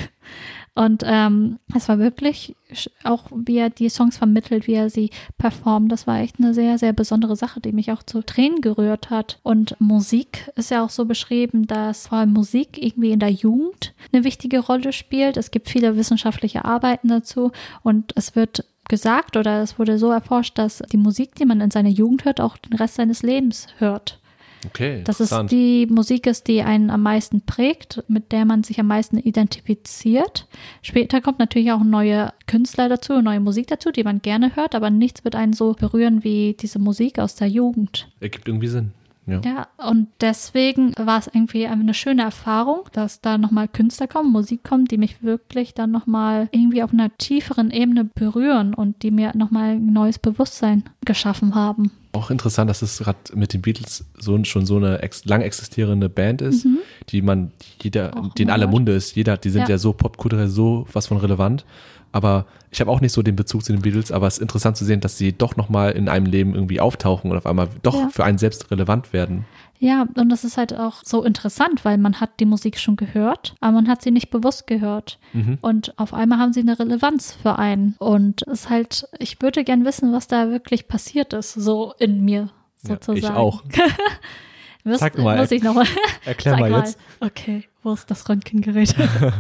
Und ähm, es war wirklich auch, wie er die Songs vermittelt, wie er sie performt. Das war echt eine sehr, sehr besondere Sache, die mich auch zu Tränen gerührt hat. Und Musik ist ja auch so beschrieben, dass vor allem Musik irgendwie in der Jugend eine wichtige Rolle spielt. Es gibt viele wissenschaftliche Arbeiten dazu und es wird gesagt oder es wurde so erforscht, dass die Musik, die man in seiner Jugend hört, auch den Rest seines Lebens hört. Okay. Dass es die Musik ist, die einen am meisten prägt, mit der man sich am meisten identifiziert. Später kommt natürlich auch neue Künstler dazu, neue Musik dazu, die man gerne hört, aber nichts wird einen so berühren wie diese Musik aus der Jugend. Ergibt irgendwie Sinn. Ja. ja, und deswegen war es irgendwie eine schöne Erfahrung, dass da nochmal Künstler kommen, Musik kommt, die mich wirklich dann nochmal irgendwie auf einer tieferen Ebene berühren und die mir nochmal ein neues Bewusstsein geschaffen haben. Auch interessant, dass es gerade mit den Beatles so, schon so eine ex lang existierende Band ist, mhm. die man, jeder, oh, die in aller Munde ist. Jeder, die sind ja, ja so popkulturell so was von relevant. Aber ich habe auch nicht so den Bezug zu den Beatles, aber es ist interessant zu sehen, dass sie doch nochmal in einem Leben irgendwie auftauchen und auf einmal doch ja. für einen selbst relevant werden. Ja, und das ist halt auch so interessant, weil man hat die Musik schon gehört, aber man hat sie nicht bewusst gehört. Mhm. Und auf einmal haben sie eine Relevanz für einen. Und es ist halt, ich würde gern wissen, was da wirklich passiert ist, so in mir sozusagen. Ja, ich auch. Sag mal, muss ich noch mal. Erklär mal, mal jetzt. Okay, wo ist das Röntgengerät?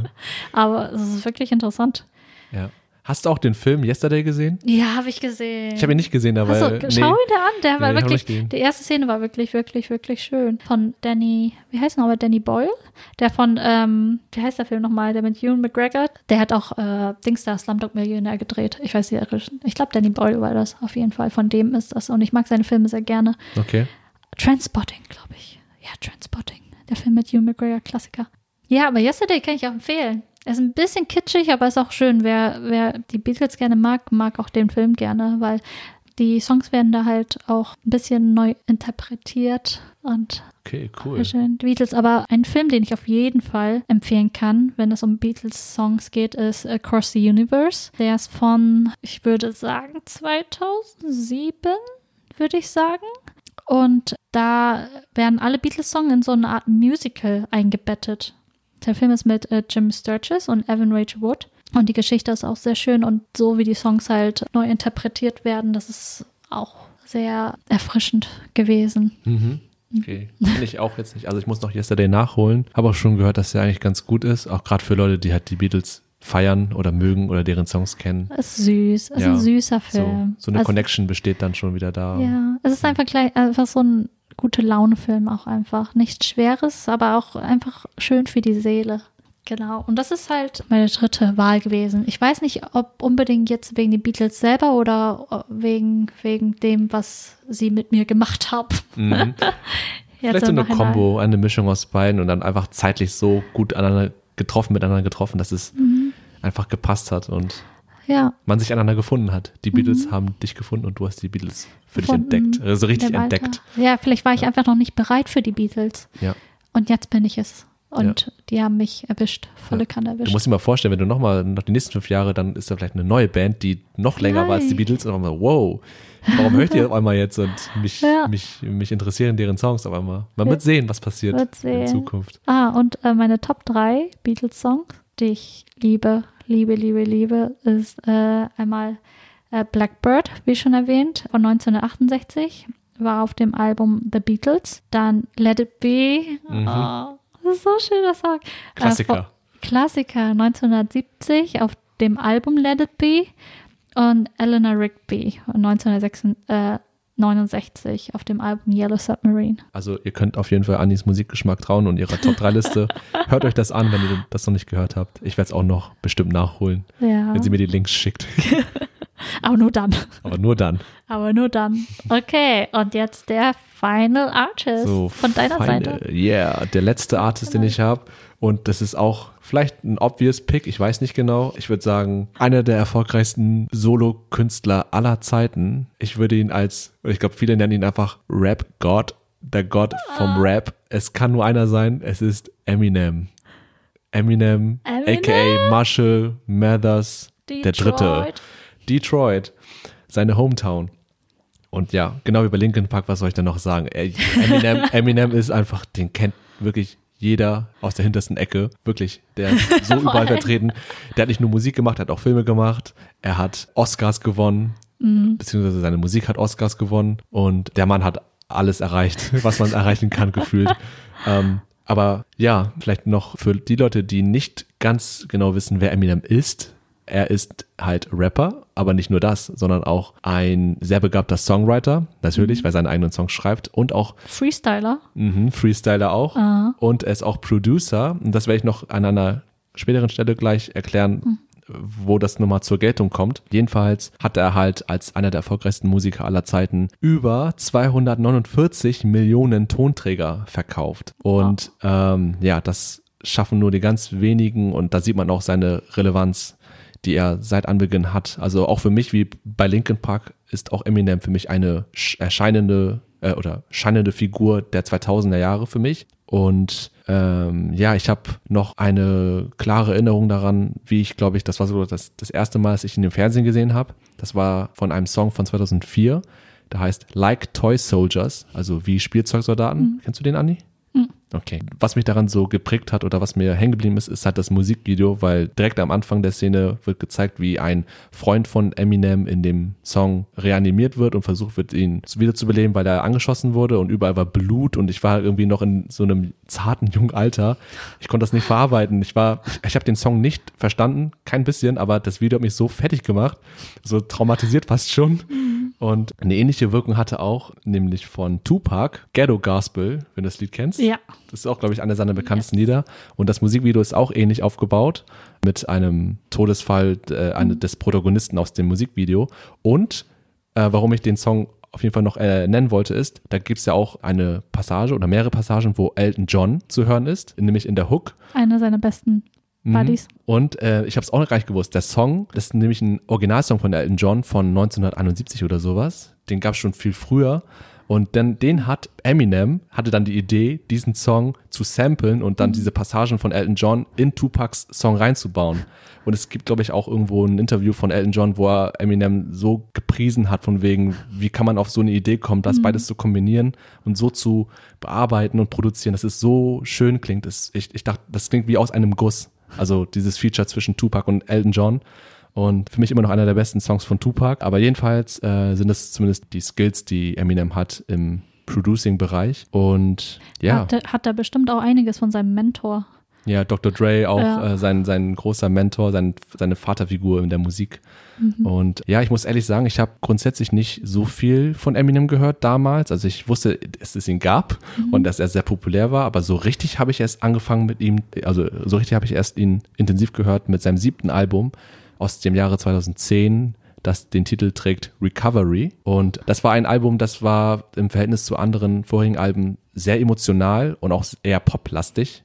aber es ist wirklich interessant. Ja. Hast du auch den Film Yesterday gesehen? Ja, habe ich gesehen. Ich habe ihn nicht gesehen, aber. Also, nee, schau ihn dir an, der war nee, wirklich. Die erste Szene war wirklich, wirklich, wirklich schön. Von Danny, wie heißt er nochmal? Danny Boyle? Der von, ähm, wie heißt der Film nochmal? Der mit Ewan McGregor. Der hat auch äh, Dings da, Slumdog Millionär gedreht. Ich weiß nicht, ich glaube, Danny Boyle war das auf jeden Fall. Von dem ist das. Und ich mag seine Filme sehr gerne. Okay. Transpotting, glaube ich. Ja, Transpotting. Der Film mit Ewan McGregor, Klassiker. Ja, aber Yesterday kann ich auch empfehlen. Er ist ein bisschen kitschig, aber ist auch schön. Wer, wer die Beatles gerne mag, mag auch den Film gerne, weil die Songs werden da halt auch ein bisschen neu interpretiert und okay, cool. Schön. Beatles, aber ein Film, den ich auf jeden Fall empfehlen kann, wenn es um Beatles-Songs geht, ist Across the Universe. Der ist von, ich würde sagen, 2007, würde ich sagen. Und da werden alle Beatles-Songs in so eine Art Musical eingebettet. Der Film ist mit äh, Jim Sturgis und Evan Rachel Wood. Und die Geschichte ist auch sehr schön und so wie die Songs halt neu interpretiert werden, das ist auch sehr erfrischend gewesen. Mhm. Okay, kenne ich auch jetzt nicht. Also ich muss noch Yesterday nachholen. Habe auch schon gehört, dass der eigentlich ganz gut ist. Auch gerade für Leute, die halt die Beatles feiern oder mögen oder deren Songs kennen. Es ist süß. Es ja, ist ein süßer Film. So, so eine also, Connection besteht dann schon wieder da. Ja, es ist einfach gleich einfach so ein gute Laune-Film auch einfach. Nichts Schweres, aber auch einfach schön für die Seele. Genau. Und das ist halt meine dritte Wahl gewesen. Ich weiß nicht, ob unbedingt jetzt wegen den Beatles selber oder wegen, wegen dem, was sie mit mir gemacht haben. Mhm. Vielleicht so eine Kombo, eine Mischung aus beiden und dann einfach zeitlich so gut aneinander getroffen, miteinander getroffen, dass es Mhm. einfach gepasst hat und Ja, man sich einander gefunden hat. Die Beatles haben dich gefunden und du hast die Beatles für dich Mhm. Gefunden. entdeckt. Also richtig entdeckt. Ja, vielleicht war ich einfach noch nicht bereit für die Beatles. Ja. Und jetzt bin ich es. Und die haben mich erwischt, volle Ja. Kanne Du erwischt. musst dir mal vorstellen, wenn du nochmal noch die nächsten fünf Jahre, dann ist da vielleicht eine neue Band, die noch länger war als die Nein. Beatles und auf einmal, wow, warum höre ich die auf einmal jetzt und mich, Ja. mich, mich interessieren deren Songs auf einmal. Man wird sehen, was passiert Wird in. Zukunft. Ah, und äh, meine Top 3 Beatles-Songs, die ich liebe, liebe, liebe, liebe, ist äh, einmal äh, Blackbird, wie schon erwähnt, von 1968, war auf dem Album The Beatles. Dann Let It Be, Mhm. oh, das ist so ein schöner Song. Äh, Klassiker. von- Klassiker 1970 auf dem Album Let It Be und Eleanor Rigby 1969 auf dem Album Yellow Submarine. Also ihr könnt auf jeden Fall Anis Musikgeschmack trauen und ihrer Top-3-Liste. Hört euch das an, wenn ihr das noch nicht gehört habt. Ich werde es auch noch bestimmt nachholen, Ja, wenn sie mir die Links schickt. aber nur dann. Aber nur dann. Aber nur dann. Okay, und jetzt der Final Artist So, von deiner feine- Seite. Yeah, der letzte Artist, den ich habe. Und das ist auch vielleicht ein obvious Pick, ich weiß nicht genau. Ich würde sagen, einer der erfolgreichsten Solo-Künstler aller Zeiten. Ich würde ihn als, ich glaube, viele nennen ihn einfach Rap-God, der Gott vom Ah. Rap. Es kann nur einer sein, es ist Eminem. Eminem, Eminem? aka Marshall Mathers, der Dritte. Detroit. Detroit, seine Hometown. Und ja, genau wie bei Linkin Park, was soll ich denn noch sagen? Eminem, Eminem ist einfach, den kennt wirklich jeder aus der hintersten Ecke. Wirklich, der ist so überall vertreten. Der hat nicht nur Musik gemacht, er hat auch Filme gemacht. Er hat Oscars gewonnen, beziehungsweise seine Musik hat Oscars gewonnen. Und der Mann hat alles erreicht, was man erreichen kann, gefühlt. Ähm, aber ja, vielleicht noch für die Leute, die nicht ganz genau wissen, wer Eminem ist. Er ist halt Rapper, aber nicht nur das, sondern auch ein sehr begabter Songwriter, natürlich, weil er seine eigenen Songs schreibt und auch Freestyler. Mhm, Freestyler auch. Ah. Und er ist auch Producer. Und das werde ich noch an einer späteren Stelle gleich erklären, wo das nochmal zur Geltung kommt. Jedenfalls hat er halt als einer der erfolgreichsten Musiker aller Zeiten über 249 Millionen Tonträger verkauft. Und ähm, ja, das schaffen nur die ganz wenigen und da sieht man auch seine Relevanz die er seit Anbeginn hat. Also auch für mich, wie bei Linkin Park, ist auch Eminem für mich eine sch- erscheinende äh, oder scheinende Figur der 2000er Jahre für mich. Und ähm, ja, ich habe noch eine klare Erinnerung daran, wie ich, glaube ich, das war so das, das erste Mal, dass ich ihn im Fernsehen gesehen habe. Das war von einem Song von 2004. Der heißt Like Toy Soldiers, also wie Spielzeugsoldaten. Kennst du den, Andi? Okay. Was mich daran so geprägt hat oder was mir hängen geblieben ist, ist halt das Musikvideo, weil direkt am Anfang der Szene wird gezeigt, wie ein Freund von Eminem in dem Song reanimiert wird und versucht wird, ihn wiederzubeleben, weil er angeschossen wurde und überall war Blut und ich war irgendwie noch in so einem zarten jungen Alter. Ich konnte das nicht verarbeiten. Ich war, ich, ich habe den Song nicht verstanden, kein bisschen, aber das Video hat mich so fertig gemacht, so traumatisiert fast schon. Und eine ähnliche Wirkung hatte auch, nämlich von Tupac, Ghetto Gospel, wenn du das Lied kennst. Ja. Das ist auch, glaube ich, einer seiner bekanntesten Lieder. Und das Musikvideo ist auch ähnlich aufgebaut mit einem Todesfall äh, eine, des Protagonisten aus dem Musikvideo. Und äh, warum ich den Song auf jeden Fall noch äh, nennen wollte, ist, da gibt es ja auch eine Passage oder mehrere Passagen, wo Elton John zu hören ist, nämlich in der Hook. Einer seiner besten Mhm. Buddies. Und äh, ich habe es auch noch gar nicht gewusst. Der Song, das ist nämlich ein Originalsong von Elton John von 1971 oder sowas. Den gab es schon viel früher. Und dann, den hat Eminem, hatte dann die Idee, diesen Song zu samplen und dann diese Passagen von Elton John in Tupacs Song reinzubauen. Und es gibt, glaube ich, auch irgendwo ein Interview von Elton John, wo er Eminem so gepriesen hat, von wegen, wie kann man auf so eine Idee kommen, das beides zu kombinieren und so zu bearbeiten und produzieren, dass es so schön klingt. Das, ich, ich dachte, das klingt wie aus einem Guss. Also dieses Feature zwischen Tupac und Elton John. Und für mich immer noch einer der besten Songs von Tupac. Aber jedenfalls äh, sind es zumindest die Skills, die Eminem hat im Producing-Bereich. Und ja, Hat, hat er bestimmt auch einiges von seinem Mentor. Ja, Dr. Dre auch Ja. äh, sein, sein großer Mentor, sein, seine Vaterfigur in der Musik. Und ja, ich muss ehrlich sagen, ich habe grundsätzlich nicht so viel von Eminem gehört damals. Also ich wusste, dass es ihn gab und dass er sehr populär war, aber so richtig habe ich erst angefangen mit ihm, also so richtig habe ich erst ihn intensiv gehört mit seinem siebten Album aus dem Jahre 2010 das den Titel trägt Recovery. Und das war ein Album, das war im Verhältnis zu anderen vorigen Alben sehr emotional und auch eher poplastig.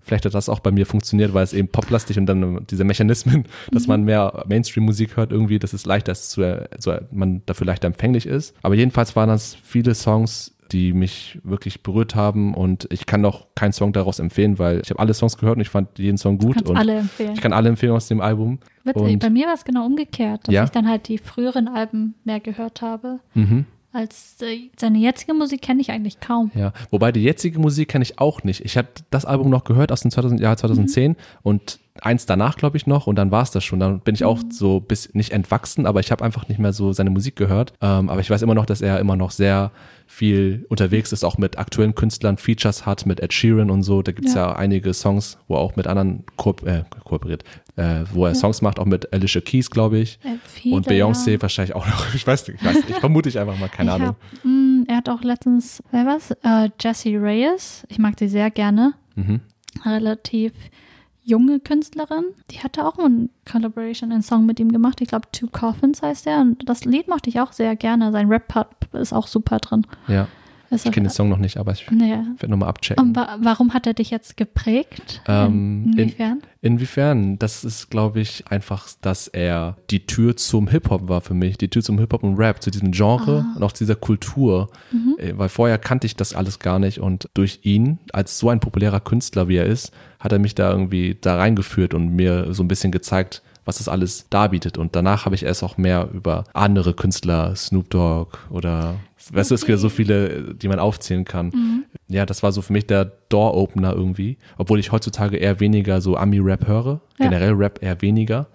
Vielleicht hat das auch bei mir funktioniert, weil es eben poplastig und dann diese Mechanismen, dass man mehr Mainstream-Musik hört, irgendwie, dass es leichter ist, zu, so, man dafür leichter empfänglich ist. Aber jedenfalls waren das viele Songs, die mich wirklich berührt haben und ich kann auch keinen Song daraus empfehlen, weil ich habe alle Songs gehört und ich fand jeden Song gut. Und alle empfehlen. Ich kann alle empfehlen aus dem Album. Witzig, bei mir war es genau umgekehrt, dass Ja? ich dann halt die früheren Alben mehr gehört habe. mhm. Als äh, seine jetzige Musik kenne ich eigentlich kaum. Ja, wobei die jetzige Musik kenne ich auch nicht. Ich habe das Album noch gehört aus dem 2000, Jahr 2010 und eins danach, glaube ich, noch und dann war es das schon. Dann bin ich auch so bis nicht entwachsen, aber ich habe einfach nicht mehr so seine Musik gehört. Ähm, aber ich weiß immer noch, dass er immer noch sehr viel unterwegs ist, auch mit aktuellen Künstlern Features hat, mit Ed Sheeran und so. Da gibt es ja. Ja. einige Songs, wo er auch mit anderen ko äh, kooperiert, äh, wo er Songs macht, auch mit Alicia Keys, glaube ich. Äh, viele, und Beyoncé ja. wahrscheinlich auch noch. Ich weiß nicht, ich, weiß nicht. ich vermute ich einfach mal, keine ich Ahnung. Hab, mh, er hat auch letztens, wer was? Äh, Jessie Reyes. Ich mag sie sehr gerne. Mhm. Relativ junge Künstlerin. Die hatte auch einen Collaboration, einen Song mit ihm gemacht. Ich glaube, Two Coffins heißt der. Und das Lied mochte ich auch sehr gerne. Sein Rap-Part ist auch super drin. Ja, Ist ich kenne den Song noch nicht, aber ich Nee. werde nochmal abchecken. Und wa warum hat er dich jetzt geprägt? Ähm, in- Inwiefern? Inwiefern? Das ist, glaube ich, einfach, dass er die Tür zum Hip-Hop war für mich. Die Tür zum Hip-Hop und Rap, zu diesem Genre Ah. und auch zu dieser Kultur. Mhm. Äh, Weil vorher kannte ich das alles gar nicht und durch ihn, als so ein populärer Künstler wie er ist, hat er mich da irgendwie da reingeführt und mir so ein bisschen gezeigt, was das alles darbietet. Und danach habe ich erst auch mehr über andere Künstler, Snoop Dogg oder, weißt du, es gibt ja so viele, die man aufzählen kann. Mhm. Ja, das war so für mich der Door-Opener irgendwie. Obwohl ich heutzutage eher weniger so Ami-Rap höre. Ja. Generell Rap eher weniger.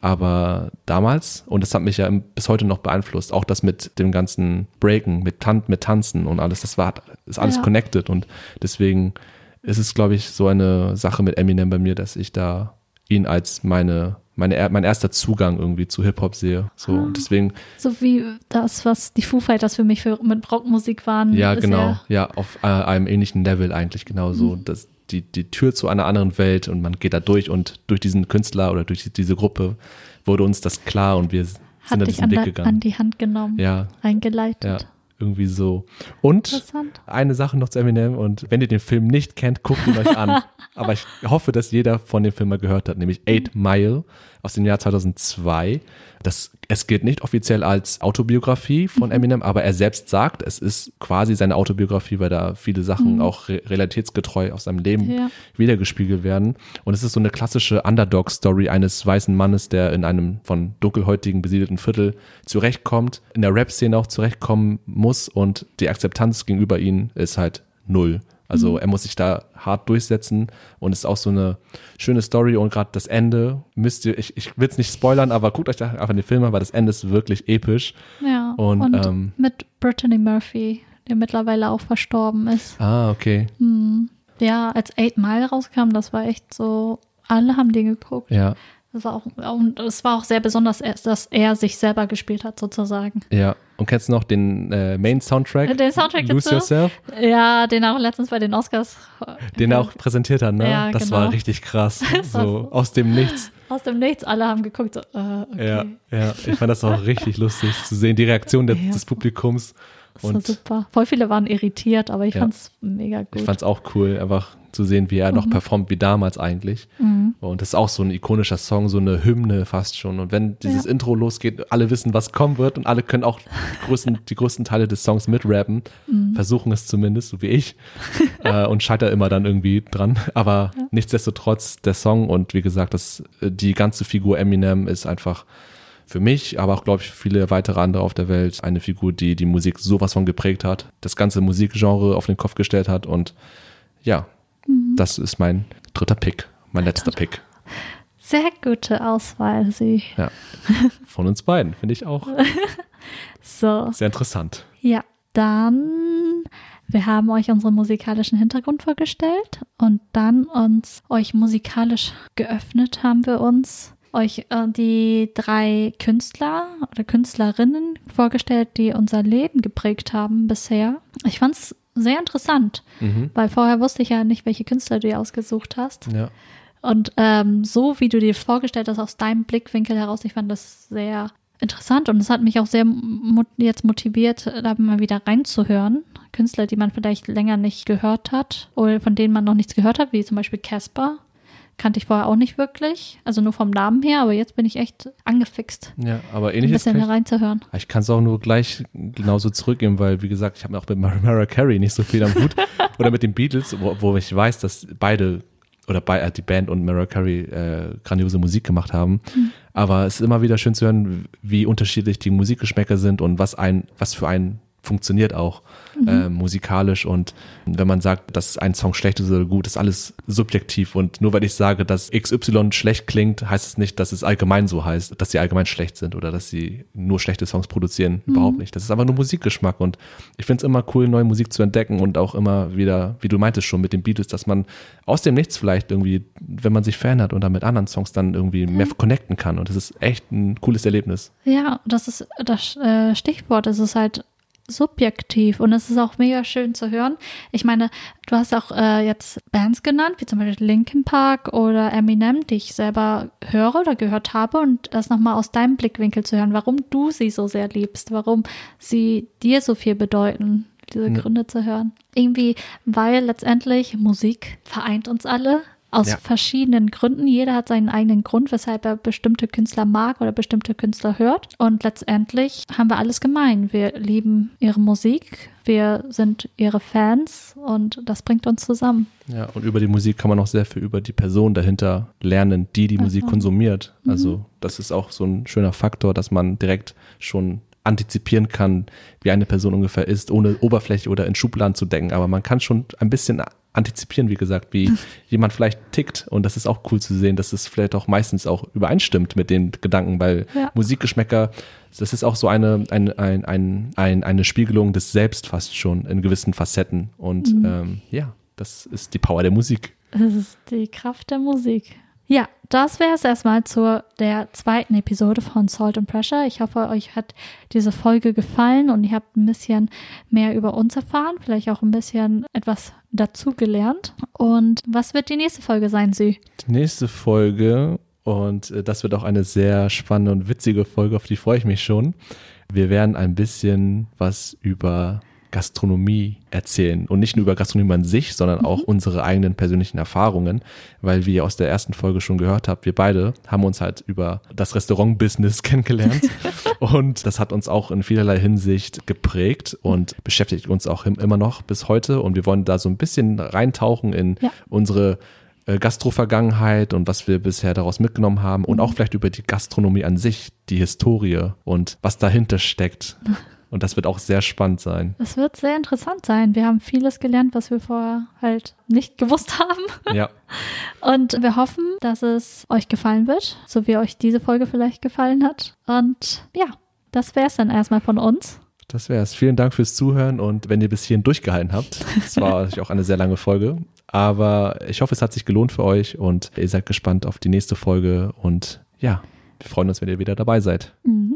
Aber damals, und das hat mich ja bis heute noch beeinflusst, auch das mit dem ganzen Breaken, mit, Tan mit Tanzen und alles, das war, ist alles Ja. connected. Und deswegen ist es, glaube ich, so eine Sache mit Eminem bei mir, dass ich da ihn als meine, meine, er- mein erster Zugang irgendwie zu Hip-Hop sehe. So, Ah. und deswegen, So wie das, was die Foo Fighters für mich für, mit Rockmusik waren. ja, genau, Ja, auf äh, einem ähnlichen Level eigentlich genauso. Mhm. Das, die, die Tür zu einer anderen Welt und man geht da durch und durch diesen Künstler oder durch diese Gruppe wurde uns das klar und wir sind hat da dich diesen an, Weg gegangen. an die Hand genommen, ja, eingeleitet. ja, irgendwie so. Und eine Sache noch zu Eminem und wenn ihr den Film nicht kennt, guckt ihn euch an. Aber ich hoffe, dass jeder von dem Film mal gehört hat, nämlich Eight Mile aus dem Jahr 2002. Das, es gilt nicht offiziell als Autobiografie von Eminem, aber er selbst sagt, es ist quasi seine Autobiografie, weil da viele Sachen auch re realitätsgetreu aus seinem Leben Ja. wiedergespiegelt werden. Und es ist so eine klassische Underdog-Story eines weißen Mannes, der in einem von dunkelhäutigen besiedelten Viertel zurechtkommt, in der Rap-Szene auch zurechtkommen muss und die Akzeptanz gegenüber ihm ist halt null. Also er muss sich da hart durchsetzen und es ist auch so eine schöne Story und gerade das Ende müsst ihr, ich, ich will es nicht spoilern, aber guckt euch da einfach den Film an, weil das Ende ist wirklich episch. Ja. Und, Und, ähm, mit Brittany Murphy, der mittlerweile auch verstorben ist. Ah, okay. Hm. Ja, als Eight Mile rauskam, das war echt so, alle haben den geguckt. Ja, Das war auch, und es war auch sehr besonders, dass er sich selber gespielt hat, sozusagen. ja. Und kennst du noch den äh, Main-Soundtrack? Den Soundtrack Lose dazu? Yourself? Ja, den auch letztens bei den Oscars. Den er auch präsentiert hat, ne? Ja, das genau. war richtig krass. War so aus dem Nichts. Aus dem Nichts, alle haben geguckt, so, äh, okay. Ja, ja. Ich fand das auch richtig lustig zu sehen, die Reaktion der, Ja. des Publikums. Das war Und super. Voll viele waren irritiert, aber ich Ja. fand's mega gut. ich fand es auch cool, einfach zu sehen, wie er noch performt wie damals eigentlich. Mhm. Und das ist auch so ein ikonischer Song, so eine Hymne fast schon. Und wenn dieses Ja. Intro losgeht, alle wissen, was kommen wird und alle können auch die größten, die größten Teile des Songs mitrappen. Mhm. Versuchen es zumindest, so wie ich. äh, und scheitern immer dann irgendwie dran. Aber nichtsdestotrotz der Song und wie gesagt, das, die ganze Figur Eminem ist einfach für mich, aber auch, glaube ich, für viele weitere andere auf der Welt eine Figur, die die Musik sowas von geprägt hat, das ganze Musikgenre auf den Kopf gestellt hat und ja, das ist mein dritter Pick, mein letzter Pick. Sehr gute Auswahl, sie. Ja, von uns beiden, finde ich auch So, sehr interessant. ja, dann, wir haben euch unseren musikalischen Hintergrund vorgestellt und dann uns euch musikalisch geöffnet, haben wir uns euch äh, die drei Künstler oder Künstlerinnen vorgestellt, die unser Leben geprägt haben bisher. Ich fand es sehr interessant, Mhm. weil vorher wusste ich ja nicht, welche Künstler du dir ausgesucht hast. Ja, Und ähm, so wie du dir vorgestellt hast, aus deinem Blickwinkel heraus, ich fand das sehr interessant und es hat mich auch sehr mot jetzt motiviert, da mal wieder reinzuhören. Künstler, die man vielleicht länger nicht gehört hat oder von denen man noch nichts gehört hat, wie zum Beispiel Casper. Kannte ich vorher auch nicht wirklich, also nur vom Namen her, aber jetzt bin ich echt angefixt, Ja, aber ein ähnliches bisschen kann ich, hereinzuhören. ich kann es auch nur gleich genauso zurückgeben, weil, wie gesagt, ich habe auch mit Mar Mariah Carey nicht so viel am Hut. Oder mit den Beatles, wo, wo ich weiß, dass beide oder bei, äh, die Band und Mariah Carey äh, grandiose Musik gemacht haben. Aber es ist immer wieder schön zu hören, wie unterschiedlich die Musikgeschmäcker sind und was ein, was für einen funktioniert auch äh, musikalisch. Und wenn man sagt, dass ein Song schlecht ist oder gut, ist alles subjektiv. Und nur weil ich sage, dass XY schlecht klingt, heißt es nicht, dass es allgemein so heißt, dass sie allgemein schlecht sind oder dass sie nur schlechte Songs produzieren, überhaupt nicht. Das ist einfach nur Musikgeschmack. Und ich finde es immer cool, neue Musik zu entdecken und auch immer wieder, wie du meintest schon mit den Beatles, dass man aus dem Nichts vielleicht irgendwie, wenn man sich verändert und dann mit anderen Songs dann irgendwie mehr connecten kann. Und das ist echt ein cooles Erlebnis. Ja, das ist das äh, Stichwort. Es ist halt subjektiv und es ist auch mega schön zu hören. Ich meine, du hast auch äh, jetzt Bands genannt, wie zum Beispiel Linkin Park oder Eminem, die ich selber höre oder gehört habe und das nochmal aus deinem Blickwinkel zu hören, warum du sie so sehr liebst, warum sie dir so viel bedeuten, diese Ja. Gründe zu hören. Irgendwie, weil letztendlich Musik vereint uns alle. Aus Ja. verschiedenen Gründen. Jeder hat seinen eigenen Grund, weshalb er bestimmte Künstler mag oder bestimmte Künstler hört. Und letztendlich haben wir alles gemein. Wir lieben ihre Musik, wir sind ihre Fans und das bringt uns zusammen. Ja, und über die Musik kann man auch sehr viel über die Person dahinter lernen, die die Musik konsumiert. Also das ist auch so ein schöner Faktor, dass man direkt schon antizipieren kann, wie eine Person ungefähr ist, ohne Oberfläche oder in Schubladen zu denken. Aber man kann schon ein bisschen antizipieren, wie gesagt, wie jemand vielleicht tickt. Und das ist auch cool zu sehen, dass es vielleicht auch meistens auch übereinstimmt mit den Gedanken, weil Ja. Musikgeschmäcker, das ist auch so eine, ein, ein, ein, ein, eine Spiegelung des Selbst fast schon in gewissen Facetten. Und ähm, ja, das ist die Power der Musik. Das ist die Kraft der Musik. Ja, das wäre es erstmal zu der zweiten Episode von Salt and Pressure. Ich hoffe, euch hat diese Folge gefallen und ihr habt ein bisschen mehr über uns erfahren, vielleicht auch ein bisschen etwas dazu gelernt. Und was wird die nächste Folge sein, Sü? Die nächste Folge, und äh, das wird auch eine sehr spannende und witzige Folge, auf die freue ich mich schon. Wir werden ein bisschen was über Gastronomie erzählen. Und nicht nur über Gastronomie an sich, sondern auch unsere eigenen persönlichen Erfahrungen, weil wie ihr aus der ersten Folge schon gehört habt, wir beide haben uns halt über das Restaurant-Business kennengelernt. und das hat uns auch in vielerlei Hinsicht geprägt und beschäftigt uns auch im- immer noch bis heute. Und wir wollen da so ein bisschen reintauchen in Ja. unsere äh, Gastro-Vergangenheit und was wir bisher daraus mitgenommen haben und auch vielleicht über die Gastronomie an sich, die Historie und was dahinter steckt. Und das wird auch sehr spannend sein. Es wird sehr interessant sein. Wir haben vieles gelernt, was wir vorher halt nicht gewusst haben. Ja, Und wir hoffen, dass es euch gefallen wird, so wie euch diese Folge vielleicht gefallen hat. Und ja, das wäre es dann erstmal von uns. das wäre es. Vielen Dank fürs Zuhören und wenn ihr bis hierhin durchgehalten habt. Es war natürlich auch eine sehr lange Folge, aber ich hoffe, es hat sich gelohnt für euch und ihr seid gespannt auf die nächste Folge und ja, wir freuen uns, wenn ihr wieder dabei seid. Mhm.